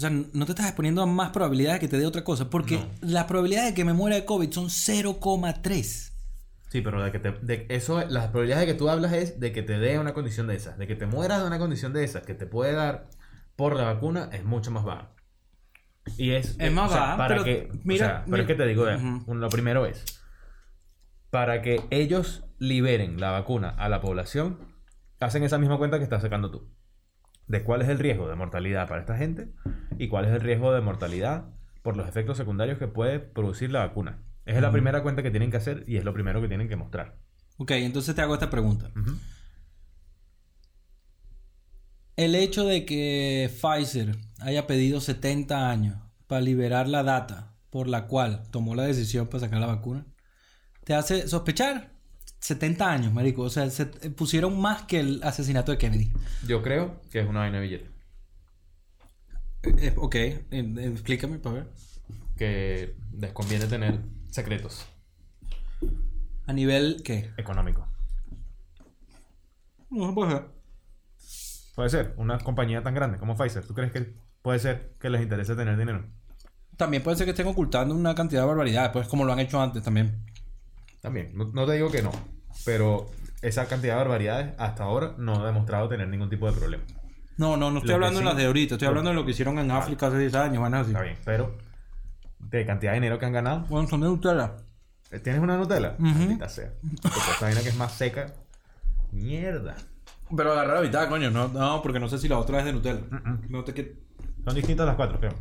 sea, no te estás exponiendo a más probabilidades de que te dé otra cosa, porque la probabilidad de que me muera de COVID son 0,3. Sí, pero de que te, de eso, las probabilidades de que tú hablas es de que te dé una condición de esas, de que te mueras de una condición de esas, que te puede dar por la vacuna, es mucho más baja. Y es, Es más o sea, baja, para pero que, mira- o sea, pero es que te digo, eh, lo primero es, para que ellos liberen la vacuna a la población, hacen esa misma cuenta que estás sacando tú. De cuál es el riesgo de mortalidad para esta gente y cuál es el riesgo de mortalidad por los efectos secundarios que puede producir la vacuna. Esa es la primera cuenta que tienen que hacer y es lo primero que tienen que mostrar. Ok, entonces te hago esta pregunta. El hecho de que Pfizer haya pedido 70 años para liberar la data por la cual tomó la decisión para sacar la vacuna, te hace sospechar 70 años, marico. O sea, se pusieron más que el asesinato de Kennedy. Yo creo que es una vaina de billete. Eh, eh, ok, eh, eh, explícame para ver. Que les conviene tener secretos A nivel, ¿qué? económicos. No puede ser. Puede ser, una compañía tan grande como Pfizer. ¿Tú crees que puede ser que les interese tener dinero? También puede ser que estén ocultando una cantidad de barbaridades, pues como lo han hecho antes también. También, no, no te digo que no, pero esa cantidad de barbaridades hasta ahora no ha demostrado tener ningún tipo de problema. No, no, no estoy Lo hablando de sí- las de ahorita, estoy hablando de lo que hicieron en África hace 10 años, van así. Está bien, pero de cantidad de dinero que han ganado, Bueno, son de Nutella. ¿tienes una Nutella? Ujú. Maldita sea. Porque esa vaina que es más seca. Mierda. Pero agarra la mitad, coño. No, no, porque no sé si la otra es de Nutella. No te que... Son distintas las cuatro, creo.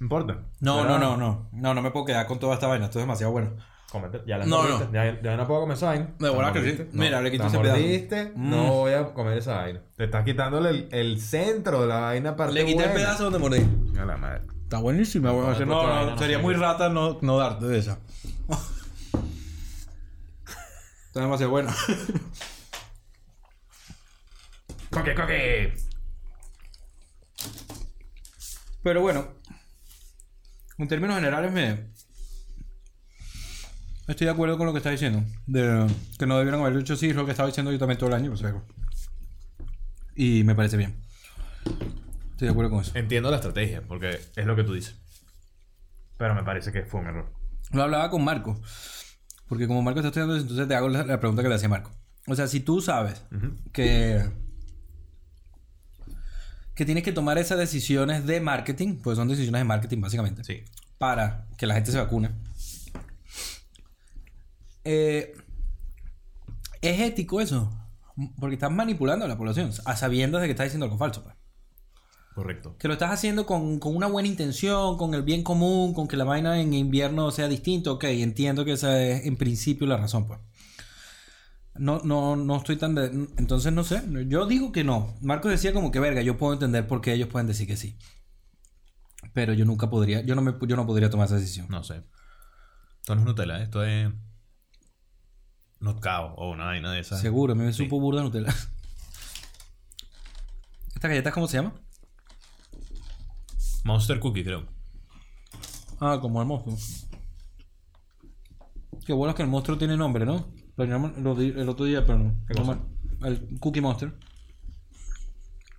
No importa. No, no, no, no. No, no me puedo quedar con toda esta vaina. Esto es demasiado bueno. Cómete, ya las No, mordiste. no. Ya, ya no puedo comer esa vaina. De bola La que sí. Mira, le quito ese pedazo. mordiste, Mm. No voy a comer esa vaina. Te estás quitándole el, el centro de la vaina para Le quité el pedazo donde mordí. A la madre. Está buenísima, No, weón. No, sería muy rata no, no darte de esa. Está demasiado bueno. ¡Coque, coque! Pero bueno, en términos generales me... Estoy de acuerdo con lo que está diciendo. De que no debieron haber hecho así, es lo que estaba diciendo yo también todo el año. o sea, y me parece bien. Estoy de acuerdo con eso. Entiendo la estrategia, porque es lo que tú dices. Pero me parece que fue un error. Lo hablaba con Marco. Porque como Marco está estudiando eso, entonces te hago la, pregunta que le hacía Marco. O sea, si tú sabes que... Que tienes que tomar esas decisiones de marketing, pues son decisiones de marketing básicamente. Sí. para que la gente se vacune. Eh, es ético eso. Porque estás manipulando a la población a sabiendas de que estás diciendo algo falso. pues. Correcto. Que lo estás haciendo con, con una buena intención, con el bien común, con que la vaina en invierno sea distinto. Ok, entiendo que esa es en principio la razón, pues. No, no, no estoy tan de... Entonces no sé. Yo digo que no. Marcos decía como que verga, yo puedo entender por qué ellos pueden decir que sí. Pero yo nunca podría, yo no, me, yo no podría tomar esa decisión. No sé. Esto no es Nutella, esto es. Notcao o una vaina de esas. Seguro, a mí me Sí. supo burda Nutella. ¿Esta galleta cómo se llama? Monster Cookie, creo. Ah, como el monstruo. Qué bueno que el monstruo tiene nombre, ¿no? Di el otro día, pero no. ¿Qué cosa? el Cookie Monster.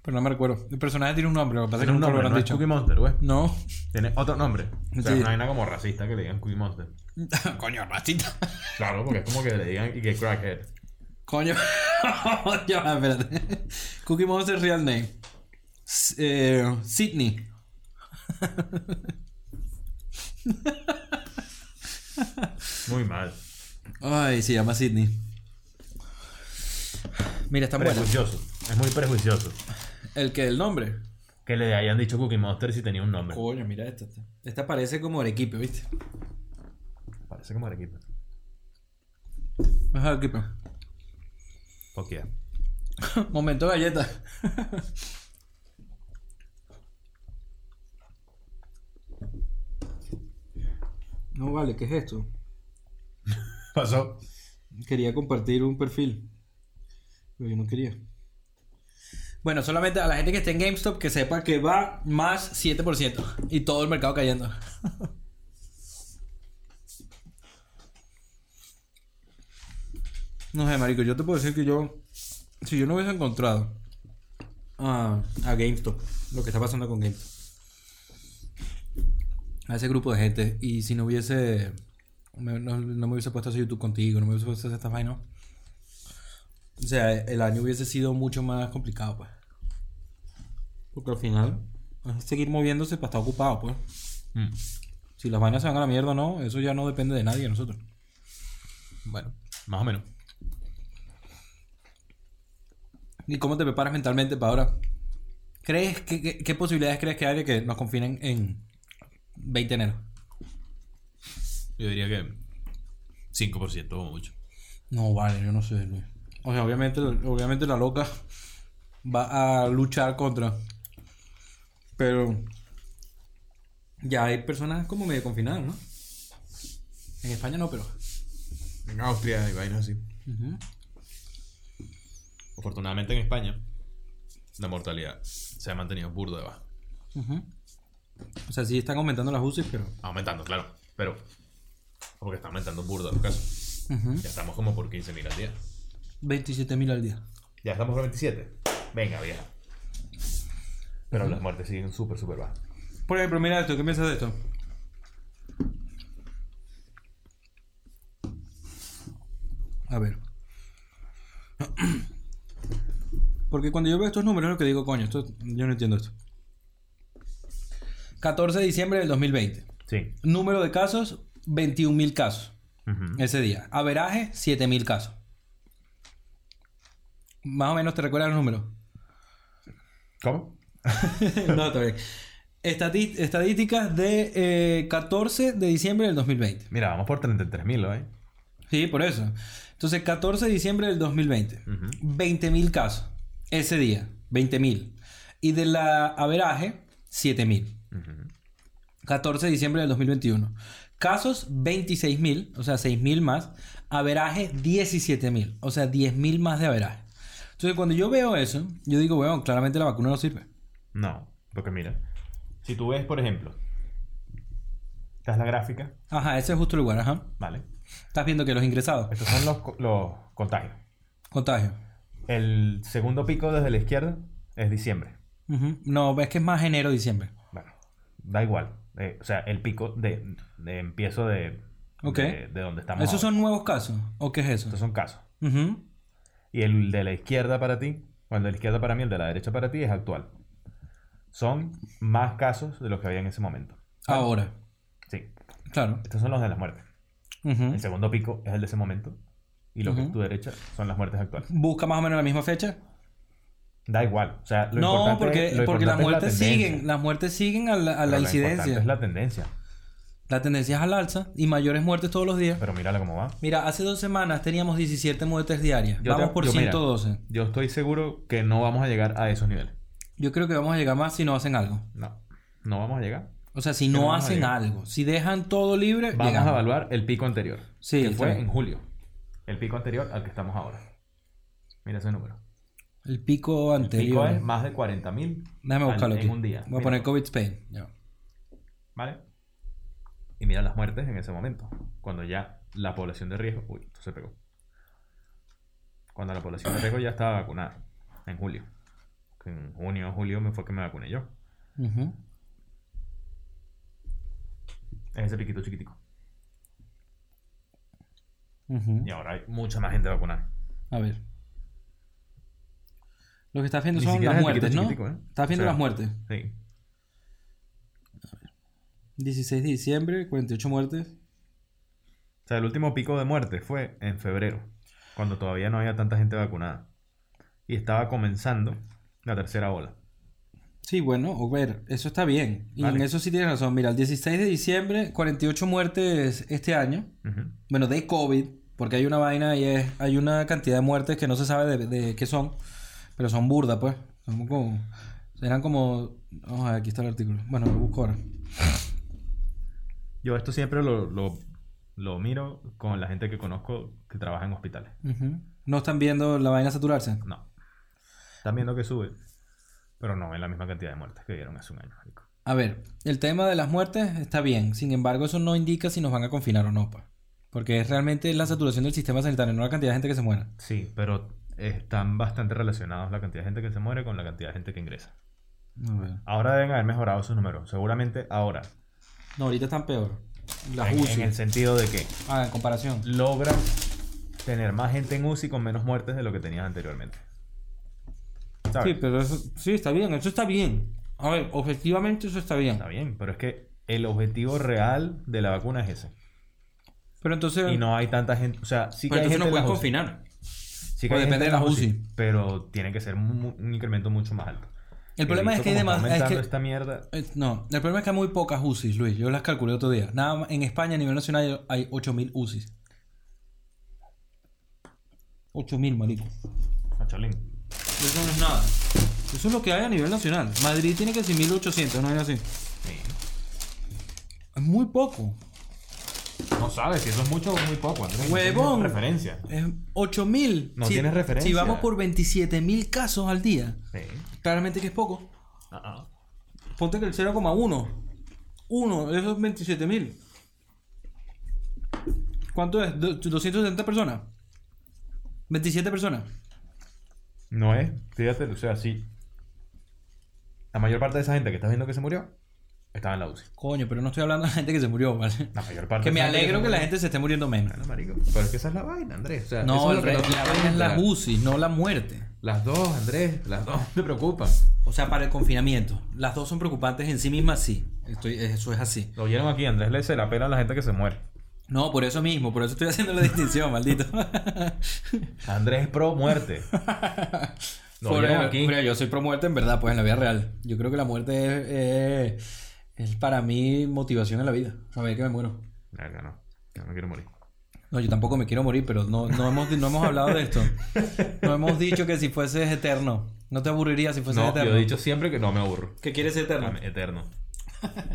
Pero no me recuerdo. El personaje tiene un nombre, lo que pasa es que Tiene un nunca lo nombre, habrán no es dicho. Cookie Monster, güey. No. Tiene otro nombre. O sea, Sí. una vaina como racista que le digan Cookie Monster. Coño, ratita. Claro, porque es como que le digan y que crackhead. Coño. ya, va, espérate. Cookie Monster real name. S- eh, Sydney. Muy mal. Ay, se llama Sydney. Mira, está bueno. Prejuicioso. Es muy prejuicioso. El que el nombre. Que le hayan dicho Cookie Monster si tenía un nombre. Coño, mira esta. esta. Esta parece como Arequipe, ¿viste? Parece como Arequipa. Es Arequipe. Fuck yeah. Momento galleta. no vale, ¿qué es esto? Pasó. Quería compartir un perfil. Pero yo no quería. Bueno, solamente a la gente que esté en GameStop que sepa que va más 7% y todo el mercado cayendo. no sé, marico, yo te puedo decir que yo si yo no hubiese encontrado a, a GameStop, lo que está pasando con GameStop, a ese grupo de gente, y si no hubiese, me- no, no me hubiese puesto a hacer YouTube contigo, no me hubiese puesto a hacer estas vainas, o sea, el año hubiese sido mucho más complicado, pues. Porque al final es seguir moviéndose para estar ocupado, pues. Mm. Si las vainas se van a la mierda o no, eso ya no depende de nadie, de nosotros. Bueno, más o menos. ¿Y cómo te preparas mentalmente para ahora? ¿Crees que, que- qué posibilidades crees que hay de que nos confinen en 20 de enero? Yo diría que 5% o mucho. No, vale, yo no sé, Luis. O sea, obviamente, obviamente la loca va a luchar contra. Pero ya hay personas como medio confinadas, ¿no? En España no, pero. En Austria y vainas así. Afortunadamente en España, la mortalidad se ha mantenido burdo de baja. O sea, sí están aumentando las UCI, pero. Aumentando, claro. Pero, porque está aumentando burdo los casos. Ya estamos como por 15.000 al día. 27.000 al día. Ya estamos por 27. Venga, vieja. Pero las muertes siguen súper, súper bajas. Por ejemplo, mira esto, ¿qué piensas de esto? A ver. Porque cuando yo veo estos números, es lo que digo, coño, esto, yo no entiendo esto. 14 de diciembre del 2020. Sí. Número de casos, 21.000 casos Ujú. ese día. Averaje, 7.000 casos. Más o menos te recuerdas los números. ¿Cómo? no, está bien. Estadísticas de eh, 14 de diciembre del 2020. Mira, vamos por 33.000, ¿eh? Sí, por eso. Entonces, 14 de diciembre del 2020. Ujú. 20.000 casos. Ese día. 20.000. Y de la averaje, 7.000. Ujú. 14 de diciembre del 2021. Casos, 26.000. O sea, 6.000 más. Averaje, 17.000. O sea, 10.000 más de averaje. Entonces, cuando yo veo eso, yo digo, bueno, claramente la vacuna no sirve. No, porque mira, si tú ves, por ejemplo, esta es la gráfica, Ajá, ese es justo el lugar, ajá. ¿vale? Estás viendo que los ingresados, Estos son los, co- los contagios. contagio. El segundo pico desde la izquierda es diciembre. Ujú. No, es que es más enero, diciembre. Bueno, da igual. Eh, o sea, el pico de, de empiezo de, de, de donde estamos. ¿Esos ahora. son nuevos casos? ¿O qué es eso? Estos son casos. Y el de la izquierda para ti, o el de la izquierda para mí, el de la derecha para ti es actual. Son más casos de los que había en ese momento. Ahora, Sí, claro. estos son los de las muertes. El segundo pico es el de ese momento. Y lo que es tu derecha son las muertes actuales. ¿Busca más o menos la misma fecha? Da igual. O sea, lo no, importante porque, lo porque las la muertes siguen. Las muertes siguen a la, a la incidencia. es la tendencia. La tendencia es al alza y mayores muertes todos los días. Pero mírala cómo va. Mira, hace dos semanas teníamos 17 muertes diarias. Yo vamos te- por yo, mira, 112. yo estoy seguro que no vamos a llegar a esos niveles. Yo creo que vamos a llegar más si no hacen algo. No, no vamos a llegar. O sea, si ¿Qué no hacen algo, si dejan todo libre, Vamos llegamos. a evaluar el pico anterior. Sí, que fue bien. en julio. El pico anterior al que estamos ahora. Mira ese número. El pico El pico anterior. es más de 40.000 Déjame buscarlo aquí. en un día. Voy a poner COVID Spain. Ya. ¿Vale? Y mira las muertes en ese momento. Cuando ya la población de riesgo. Uy, esto se pegó. Cuando la población de riesgo ya estaba vacunada. En julio. En junio o julio me fue que me vacuné yo. Ujú. Es ese piquito chiquitico. Ujú. Y ahora hay mucha más gente vacunada. A ver. Lo que estás viendo Ni son las muertes, ¿no? ¿eh? Estás viendo O sea, las muertes. Sí. 16 de diciembre, 48 muertes. O sea, el último pico de muerte fue en febrero, cuando todavía no había tanta gente vacunada. Y estaba comenzando la tercera ola. Sí, bueno, a ver, eso está bien. Y Vale. en eso sí tienes razón. Mira, el 16 de diciembre, 48 muertes este año. Bueno, de COVID, porque hay una vaina y es, hay una cantidad de muertes que no se sabe de, de qué son, pero son burdas, pues. Son como, eran como, vamos a ver, aquí está el artículo. Bueno, lo busco ahora. Yo esto siempre lo, lo, lo miro con la gente que conozco que trabaja en hospitales. No están viendo la vaina saturarse. No. Están viendo que sube, pero no ven la misma cantidad de muertes que dieron hace un año. marico. A ver, el tema de las muertes está bien. Sin embargo, eso no indica si nos van a confinar o no, pues. Porque es realmente la saturación del sistema sanitario, no la cantidad de gente que se muera. Sí, pero están bastante relacionados la cantidad de gente que se muere con la cantidad de gente que ingresa. Ahora deben haber mejorado sus números. Seguramente ahora. No, ahorita están peor. Las En, UCI. en el sentido de que Ah, en comparación. logras tener más gente en UCI con menos muertes de lo que tenías anteriormente. ¿Sabes? Sí, pero eso, sí, está bien, eso está bien. A ver, objetivamente eso está bien. Está bien, pero es que el objetivo real de la vacuna es ese. Pero entonces, Y no hay tanta gente. O sea, sí que pero hay entonces gente no en puedes las UCI. confinar. Sí que O depende de las UCI. Pero tiene que ser un incremento mucho más alto. El problema es que hay. Es que, esta mierda. no, el problema es que hay muy pocas UCIs, Luis. Yo las calculé otro día. Nada más, en España a nivel nacional hay 8000 UCIs. 8000, marico. Macholín. Eso no es nada. Eso es lo que hay a nivel nacional. Madrid tiene que ser 1800, no es así. Sí. Es muy poco. No sabes si eso es mucho o muy poco, Andrés. No Huevón. tienes referencia. Es 8000. No Si- tienes referencia. Si vamos por 27000 casos al día, Sí. claramente que es poco. Ah, ah. Ponte que el 0,1. 1 de esos 27.000. ¿Cuánto es? Do- 270 personas. 27 personas. No es, fíjate, o sea, sí. La mayor parte de esa gente que estás viendo que se murió estaba en la UCI. Coño, pero no estoy hablando de gente que se murió, ¿vale? La mayor parte Que me alegro que la gente se esté muriendo menos. Bueno, marico, pero es que esa es la vaina, Andrés. O sea, No, el es lo re- que no la vaina es enteras. UCI, no la muerte. Las dos, Andrés, las dos te preocupan. O sea, para el confinamiento. Las dos son preocupantes en sí mismas, sí. Estoy, eso es así. Lo oyeron aquí, Andrés le se la pela a la gente que se muere. No, por eso mismo, por eso estoy haciendo la distinción, maldito. Andrés es pro muerte. Por- oyeron aquí. pero yo soy pro muerte en verdad, pues en la vida real. Yo creo que la muerte es, es- es para mí motivación en la vida. Saber que me muero. Verga, no. Yo no quiero morir. No, yo tampoco me quiero morir, pero no, no, hemos, no hemos hablado de esto. No hemos dicho que si fueses eterno. No te aburriría si fueses No, eterno. yo he dicho siempre que no me aburro. que quieres ser eterno. Dame, eterno.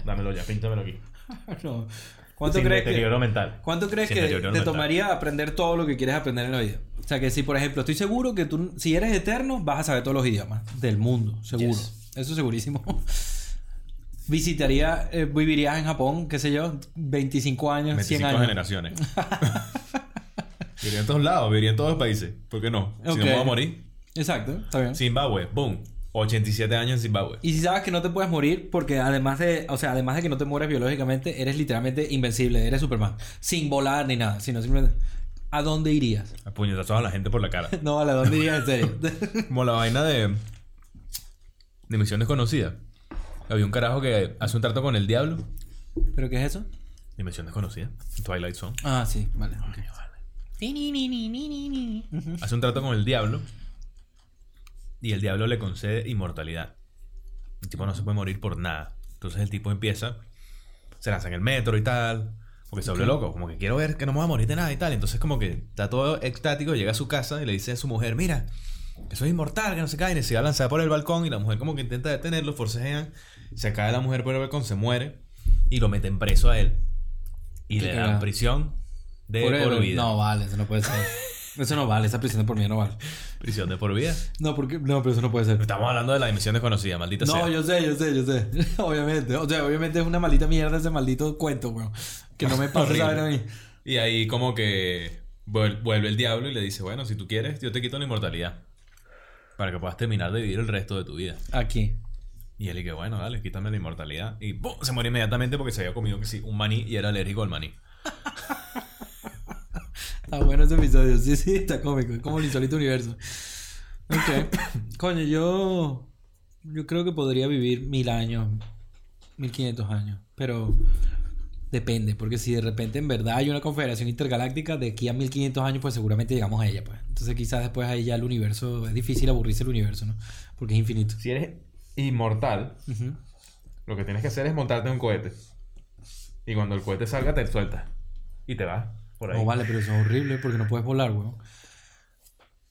Dámelo ya, píntamelo aquí. No. ¿Cuánto Sin crees que, deterioro mental. ¿Cuánto crees Sin que te mental. tomaría aprender todo lo que quieres aprender en la vida? O sea, que si, por ejemplo, estoy seguro que tú, si eres eterno, vas a saber todos los idiomas del mundo, seguro. Yes. Eso segurísimo. Visitaría, eh, vivirías en Japón, qué sé yo, 25 años, 100 25 años. generaciones. viviría en todos lados, viviría en todos los países. ¿Por qué no? Si no puedo morir. Exacto, está bien. Zimbabue, boom. 87 años en Zimbabue. Y si sabes que no te puedes morir porque además de, o sea, además de que no te mueres biológicamente, eres literalmente invencible, eres Superman, sin volar ni nada, sino simplemente ¿a dónde irías? A puñetazos a la gente por la cara. No, vale, ¿a dónde irías en serio? Como la vaina de. de Misión Desconocida. Había un carajo que hace un trato con el diablo. ¿Pero qué es eso? Dimensión Desconocida. Twilight Zone. Ah, sí, vale. ok. Hace un trato con el diablo. Y el diablo le concede inmortalidad. El tipo no se puede morir por nada. Entonces el tipo empieza. Se lanza en el metro y tal. Porque se vuelve loco. Como que quiero ver que no me voy a morir de nada y tal. Entonces, como que está todo extático. Llega a su casa y le dice a su mujer: Mira, que soy inmortal, que no se cae. Y se va a lanzar por el balcón. Y la mujer, como que intenta detenerlo, forcejean. Se cae la mujer por el balcón, se muere. y lo meten preso a él. Y le dan prisión de Por vida. No vale, eso no puede ser. Eso no vale, esa prisión de por mí no vale. Prisión de por vida. No, porque, no, pero eso no puede ser. Estamos hablando de la dimensión desconocida, maldita No, sea. yo sé, yo sé, yo sé. obviamente. O sea, obviamente es una maldita mierda ese maldito cuento, weón. Que no me pasa vaina a mí. Y ahí como que vuel- vuelve el diablo y le dice, bueno, si tú quieres, yo te quito la inmortalidad. Para que puedas terminar de vivir el resto de tu vida. Aquí. Y él y que bueno, dale, quítame la inmortalidad. Y ¡pum! se muere inmediatamente porque se había comido que sí, un maní y era alérgico al maní. Está bueno ese episodio. Sí, sí, está cómico. Es como el insólito universo. Ok. Coño, yo. Yo creo que podría vivir mil años. Mil quinientos años. Pero. Depende, porque si de repente en verdad hay una confederación intergaláctica de aquí a 1500 años, pues seguramente llegamos a ella, pues. Entonces quizás después ahí ya el universo, es difícil aburrirse el universo, ¿no? Porque es infinito. Si eres inmortal, Ujú. lo que tienes que hacer es montarte en un cohete. Y cuando el cohete salga, te sueltas. Y te vas por ahí. No vale, pero eso es horrible porque no puedes volar, weón.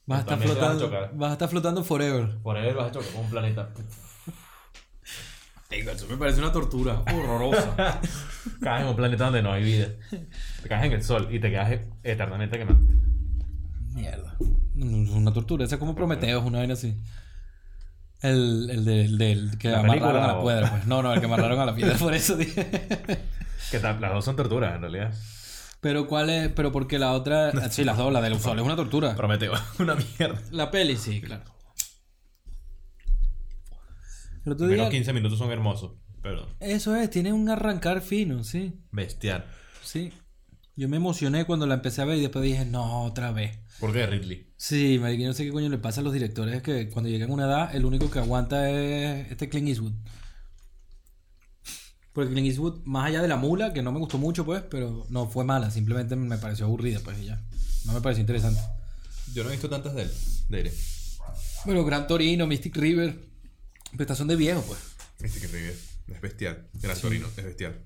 Vas a estar a flotando. Vas a estar flotando forever. Ahí vas a chocar con un planeta. Eso me parece una tortura horrorosa. Caes en un planeta donde no hay vida. Te caes en el sol y te quedas eternamente quemado. Mierda. Es una tortura. Esa es como Prometeos, una vaina así. El, el del del que ¿La amarraron a la o- piedra, pues. No, no, el que amarraron a la piedra, por eso dije. Que las dos son torturas, en realidad. Pero cuál es, pero porque la otra. Sí, las dos, la del sol es una tortura. Prometeo, una mierda. La peli, sí, claro. Los día. 15 minutos son hermosos, pero Eso es, tiene un arrancar fino, sí. bestial. Sí. Yo me emocioné cuando la empecé a ver y después dije, no, otra vez. ¿Por qué Ridley? Sí, marico, yo no sé qué coño le pasa a los directores, es que cuando llegan a una edad, el único que aguanta es este Clint Eastwood. Porque Clint Eastwood, más allá de la mula, que no me gustó mucho, pues, pero no fue mala, simplemente me pareció aburrida, pues, y ya. No me pareció interesante. Yo no he visto tantas de él. De él. Bueno, Gran Torino, Mystic River, son de viejo, pues. Que River. Es bestial. Gran Torino, es bestial.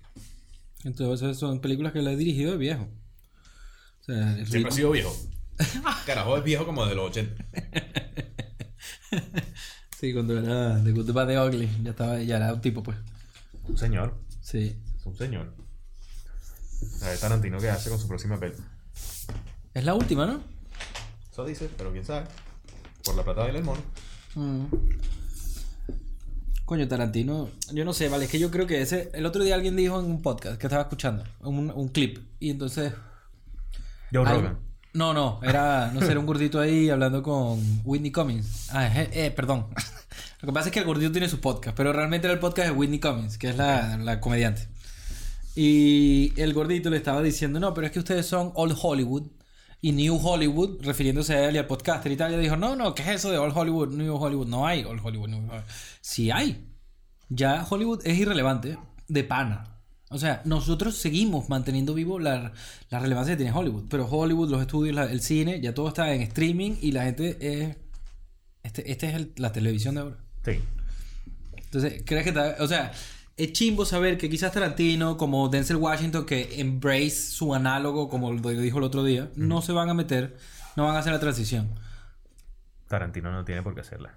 Entonces son películas que le he dirigido de viejo. O sea, el Siempre ritmo- ha sido viejo. Carajo, es viejo como de los 80. Sí, cuando era The Good, Bad, the Ugly, ya, estaba, ya era un tipo, pues. Un señor. Sí. Es un señor. A ver, Tarantino, ¿qué hace con su próxima peli? Es la última, ¿no? Eso dice, pero quién sabe. Por la plata baila el mono. Mm. Coño, Tarantino, yo no sé, vale, es que yo creo que ese, el otro día alguien dijo en un podcast que estaba escuchando, un, un clip, y entonces... Joe Rogan. No, no, era, no sé, era un gordito ahí hablando con Whitney Cummings. Ah, eh, eh, perdón. Lo que pasa es que el gordito tiene su podcast, pero realmente era el podcast de Whitney Cummings, que es la, la comediante. Y el gordito le estaba diciendo, no, pero es que ustedes son Old Hollywood y New Hollywood, refiriéndose a él y al podcaster y tal. Y ella dijo, no, no, ¿qué es eso de Old Hollywood, New Hollywood? No hay Old Hollywood, New Hollywood. Sí hay. Ya Hollywood es irrelevante de pana. O sea, nosotros seguimos manteniendo vivo la, la relevancia que tiene Hollywood. Pero Hollywood, los estudios, la- el cine, ya todo está en streaming y la gente es... Este, este es el- la televisión de ahora. Sí. Entonces, ¿crees que está, O sea, es chimbo saber que quizás Tarantino, como Denzel Washington, que embrace su análogo, como lo dijo el otro día, no se van a meter, no van a hacer la transición. Tarantino no tiene por qué hacerla.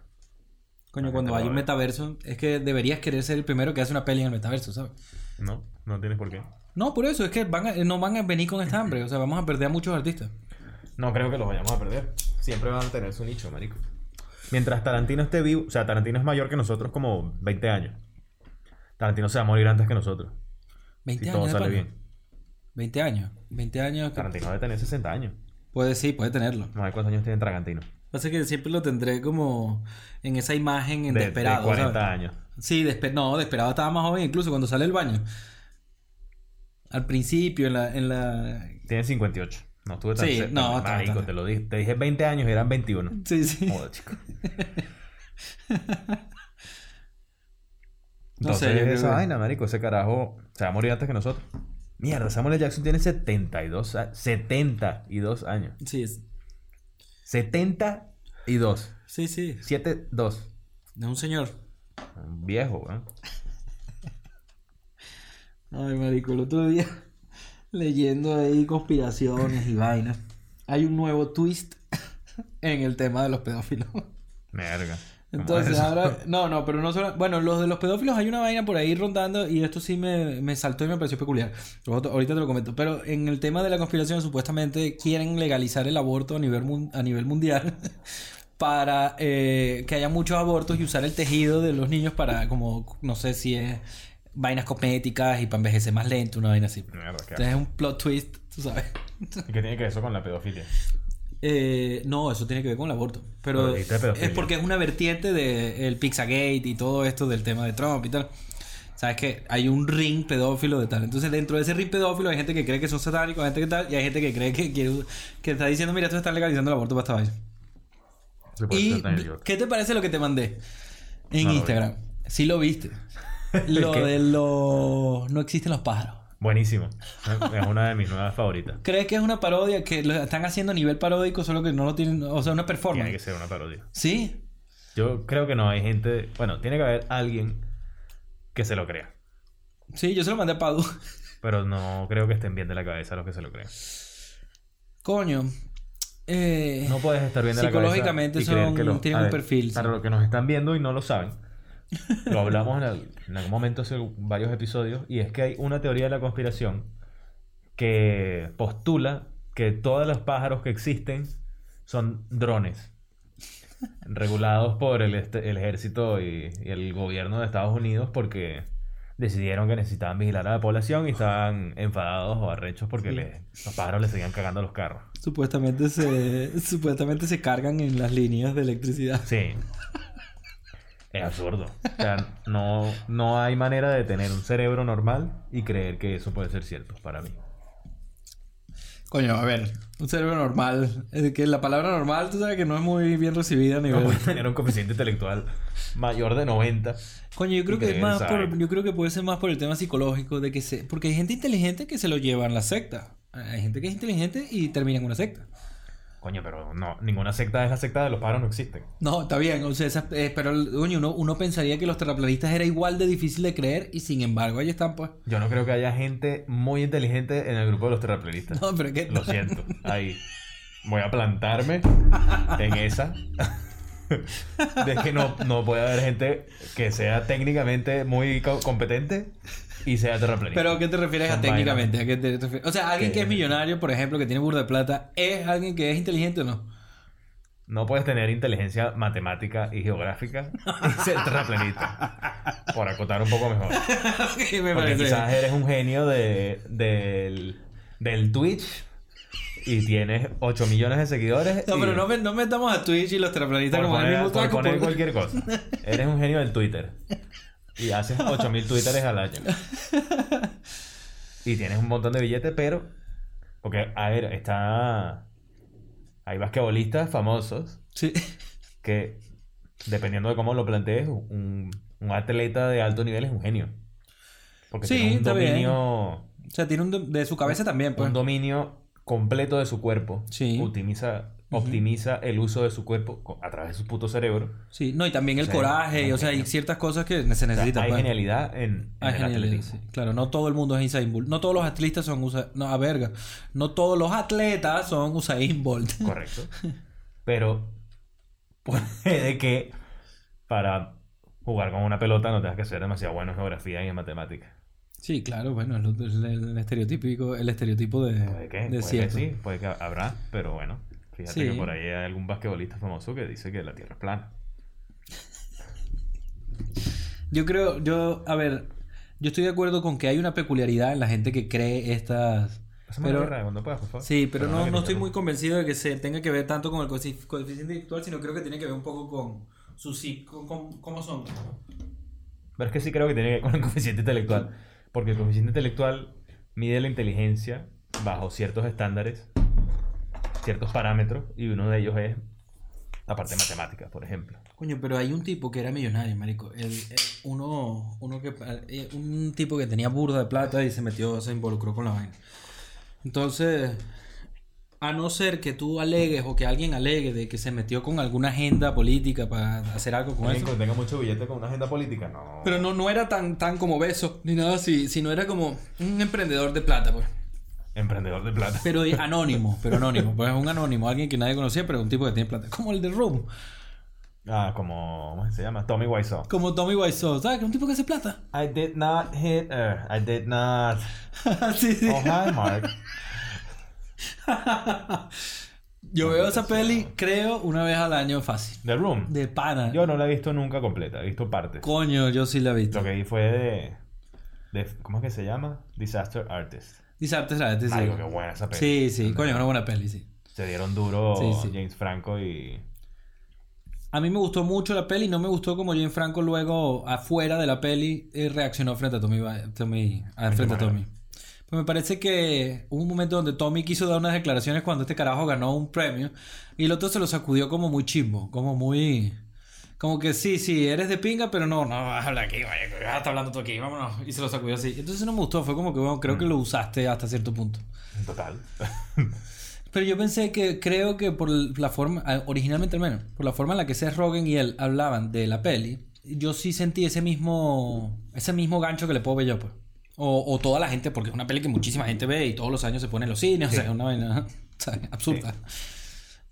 Coño, cuando hay un ve. metaverso, es que deberías querer ser el primero que hace una peli en el metaverso, ¿sabes? No, no tienes por qué. No, por eso, es que van a- no van a venir con esta hambre, o sea, vamos a perder a muchos artistas. No creo que los vayamos a perder. Siempre van a tener su nicho, marico. Mientras Tarantino esté vivo, o sea, Tarantino es mayor que nosotros como 20 años. Tarantino se va a morir antes que nosotros. 20 Si años. todo de sale bien. 20 años. 20 años. que- Tarantino debe tener 60 años. Puede, sí, puede tenerlo. No sé cuántos años tiene Tarantino. Pasa que siempre lo tendré como en esa imagen en De, de desesperado. 40 ¿sabes? años. Sí, despe- no, desesperado estaba más joven, incluso cuando sale del baño. Al principio, en la. En la... Tiene 58. No estuve tan Sí, cerca, no, marico, está- te lo dije. Te dije 20 años y eran 21. Sí, sí. Joder, chico. No sé, Entonces, yo creo esa que- vaina, marico, ese carajo se va a morir antes que nosotros. Mierda, Samuel L. Jackson tiene 72, a- 72 años. Sí, es- 72. sí, sí. 72. Es un señor. Un viejo, weón. Ay, marico, el otro día leyendo ahí conspiraciones y vainas. Hay un nuevo twist en el tema de los pedófilos. Merga. Entonces, ahora. No, no, pero no solo. Bueno, los de los pedófilos hay una vaina por ahí rondando y esto sí me, me saltó y me pareció peculiar. Ahorita te lo comento. Pero en el tema de la conspiración, supuestamente quieren legalizar el aborto a nivel, a nivel mundial para eh, que haya muchos abortos y usar el tejido de los niños para, como, no sé si es vainas cosméticas y para envejecer más lento, una vaina así. Mierda, qué Entonces es un plot twist, tú sabes. ¿Y qué tiene que ver eso con la pedofilia? Eh, no, eso tiene que ver con el aborto. Pero es porque es una vertiente del Pizzagate y todo esto del tema de Trump y tal. Sabes que hay un ring pedófilo de tal. Entonces, dentro de ese ring pedófilo hay gente que cree que son satánicos, hay gente que tal, y hay gente que cree que, quiere- que está diciendo, mira, esto está legalizando el aborto para esta vaina. Se puede ¿Y ser Daniel York. qué te parece lo que te mandé en No. Instagram? Sí lo viste. Lo de los... No existen los pájaros. Buenísimo. Es una de mis nuevas favoritas. ¿Crees que es una parodia que lo están haciendo a nivel paródico, solo que no lo tienen, o sea, una Tiene performance? que ser una parodia. Sí. Yo creo que no hay gente. Bueno, tiene que haber alguien que se lo crea. Sí, yo se lo mandé a Padu. Pero no creo que estén bien de la cabeza los que se lo crean. Coño. Eh, No puedes estar bien de la cabeza. Psicológicamente son- que los- tienen un perfil, Para sí. los que nos están viendo y no lo saben. Lo hablamos en, el- en algún momento hace varios episodios. Y es que hay una teoría de la conspiración que postula que todos los pájaros que existen son drones. Regulados por el, este- el ejército y, y el gobierno de Estados Unidos porque decidieron que necesitaban vigilar a la población y estaban enfadados o arrechos porque le- los pájaros les seguían cagando los carros. Supuestamente se, supuestamente se cargan en las líneas de electricidad. Sí. Es absurdo. O sea, no, no hay manera de tener un cerebro normal y creer que eso puede ser cierto para mí. Coño, a ver, un cerebro normal. Es que la palabra normal, tú sabes que no es muy bien recibida a No nivel. puedes tener un coeficiente intelectual mayor de 90. Coño, yo creo que es más por, yo creo que puede ser más por el tema psicológico de que se, porque hay gente inteligente que se lo lleva en la secta. Hay gente que es inteligente y termina en una secta. Coño, pero no, ninguna secta es la secta de los pájaros, no existen. No, está bien, o sea, esa- eh, pero coño, uno, uno pensaría que los terraplanistas era igual de difícil de creer y sin embargo ahí están pues. Yo no creo que haya gente muy inteligente en el grupo de los terraplanistas. No, pero es que Lo siento. Ahí. Voy a plantarme en esa. De que no, no puede haber gente que sea técnicamente muy co- competente y sea terraplanista. Pero ¿a qué te refieres a Son técnicamente? ¿A qué te refieres? O sea, alguien Que- es millonario, por ejemplo, que tiene burda de plata, ¿es alguien que es inteligente o no? No puedes tener inteligencia matemática y geográfica y ser terraplanista. Por acotar un poco mejor. Que me Porque parece. quizás eres un genio de, del, del Twitch y tienes 8 millones de seguidores. No, y- pero no, me- no metamos a Twitch y los terraplanistas como en el poner, mismo por poner por- cualquier cosa. Eres un genio del Twitter. Y haces 8000 Twitteres al año. Y tienes un montón de billetes, pero. Porque, a ver, está. Hay basquetbolistas famosos Sí. que, dependiendo de cómo lo plantees, un, un atleta de alto nivel es un genio. Porque Sí, tiene un bien. dominio. O sea, tiene un de su cabeza también, pues. Un dominio completo de su cuerpo. Sí. Optimiza, optimiza el uso de su cuerpo a través de su puto cerebro. Sí, no, y también el coraje, o sea, hay ciertas cosas que se O sea, necesitan. hay pues. genialidad en, en el atletismo. sí. Claro, no todo el mundo es Usain Bolt. No todos los atletas son Usain... No, a verga. No todos los atletas son Usain Bolt. Correcto. Pero puede que para jugar con una pelota no tengas que ser demasiado bueno en geografía y en matemáticas. Sí, claro, bueno, es es el, el estereotípico, el estereotipo de, Puede que, de puede que sí, puede que habrá, pero bueno. Fíjate Sí. que por ahí hay algún basquetbolista famoso que dice que la Tierra es plana. Yo creo, yo, a ver, yo estoy de acuerdo con que hay una peculiaridad en la gente que cree estas... Pero- cuando puedas, por favor. Sí, pero no, no estoy muy convencido de que se tenga que ver tanto con el coefici- coeficiente intelectual, sino creo que tiene que ver un poco con su psi- con, con- cómo son. Pero es que sí creo que tiene que ver con el coeficiente intelectual. Porque el coeficiente intelectual mide la inteligencia bajo ciertos estándares, ciertos parámetros, y uno de ellos es la parte matemática, por ejemplo. Coño, pero hay un tipo que era millonario, marico. El, el- uno, uno que, eh, un tipo que tenía burda de plata y se metió, se involucró con la vaina. Entonces, a no ser que tú alegues o que alguien alegue de que se metió con alguna agenda política para hacer algo con ¿Alguien eso. que tenga mucho billete con una agenda política? No. Pero no, no era tan, tan como beso ni nada así, sino era como un emprendedor de plata, pues. Emprendedor de plata. Pero anónimo, pero anónimo. Pues un anónimo, alguien que nadie conocía, pero un tipo que tiene plata. Como el de Room. Ah, como. ¿Cómo se llama? Tommy Wiseau. Como Tommy Wiseau, ¿sabes? Un tipo que hace plata. I did not hit her. I did not. sí, sí. Oh, hi, Mark. Yo veo esa peli, creo, una vez al año fácil. The Room. De pana. Yo no la he visto nunca completa, he visto partes. Coño, yo sí la he visto. Lo que vi fue de, de. ¿Cómo es que se llama? Disaster Artist. Disaster Artist, sí. Ay, qué buena esa peli. Sí, sí, coño, una buena peli, sí. Se dieron duro Sí, sí. James Franco y. A mí me gustó mucho la peli, no me gustó como Jane Franco luego afuera de la peli eh, reaccionó frente a Tommy, Tommy a- frente a? Tommy. Pues me parece que hubo un momento donde Tommy quiso dar unas declaraciones cuando este carajo ganó un premio y el otro se lo sacudió como muy chimbo, como muy como que sí, sí, eres de pinga, pero no, no vas a hablar aquí, vaya, que vas a estar hablando tú aquí, vámonos. Y se lo sacudió así. Entonces no me gustó, fue como que, bueno, creo que lo usaste hasta cierto punto. Total. Pero yo pensé que creo que por la forma, originalmente al menos, por la forma en la que Seth Rogen y él hablaban de la peli, yo sí sentí ese mismo, ese mismo gancho que le puedo ver yo, pues. O, o toda la gente, porque es una peli que muchísima gente ve y todos los años se pone en los cines, o sea, es una vaina ¿sabes? absurda.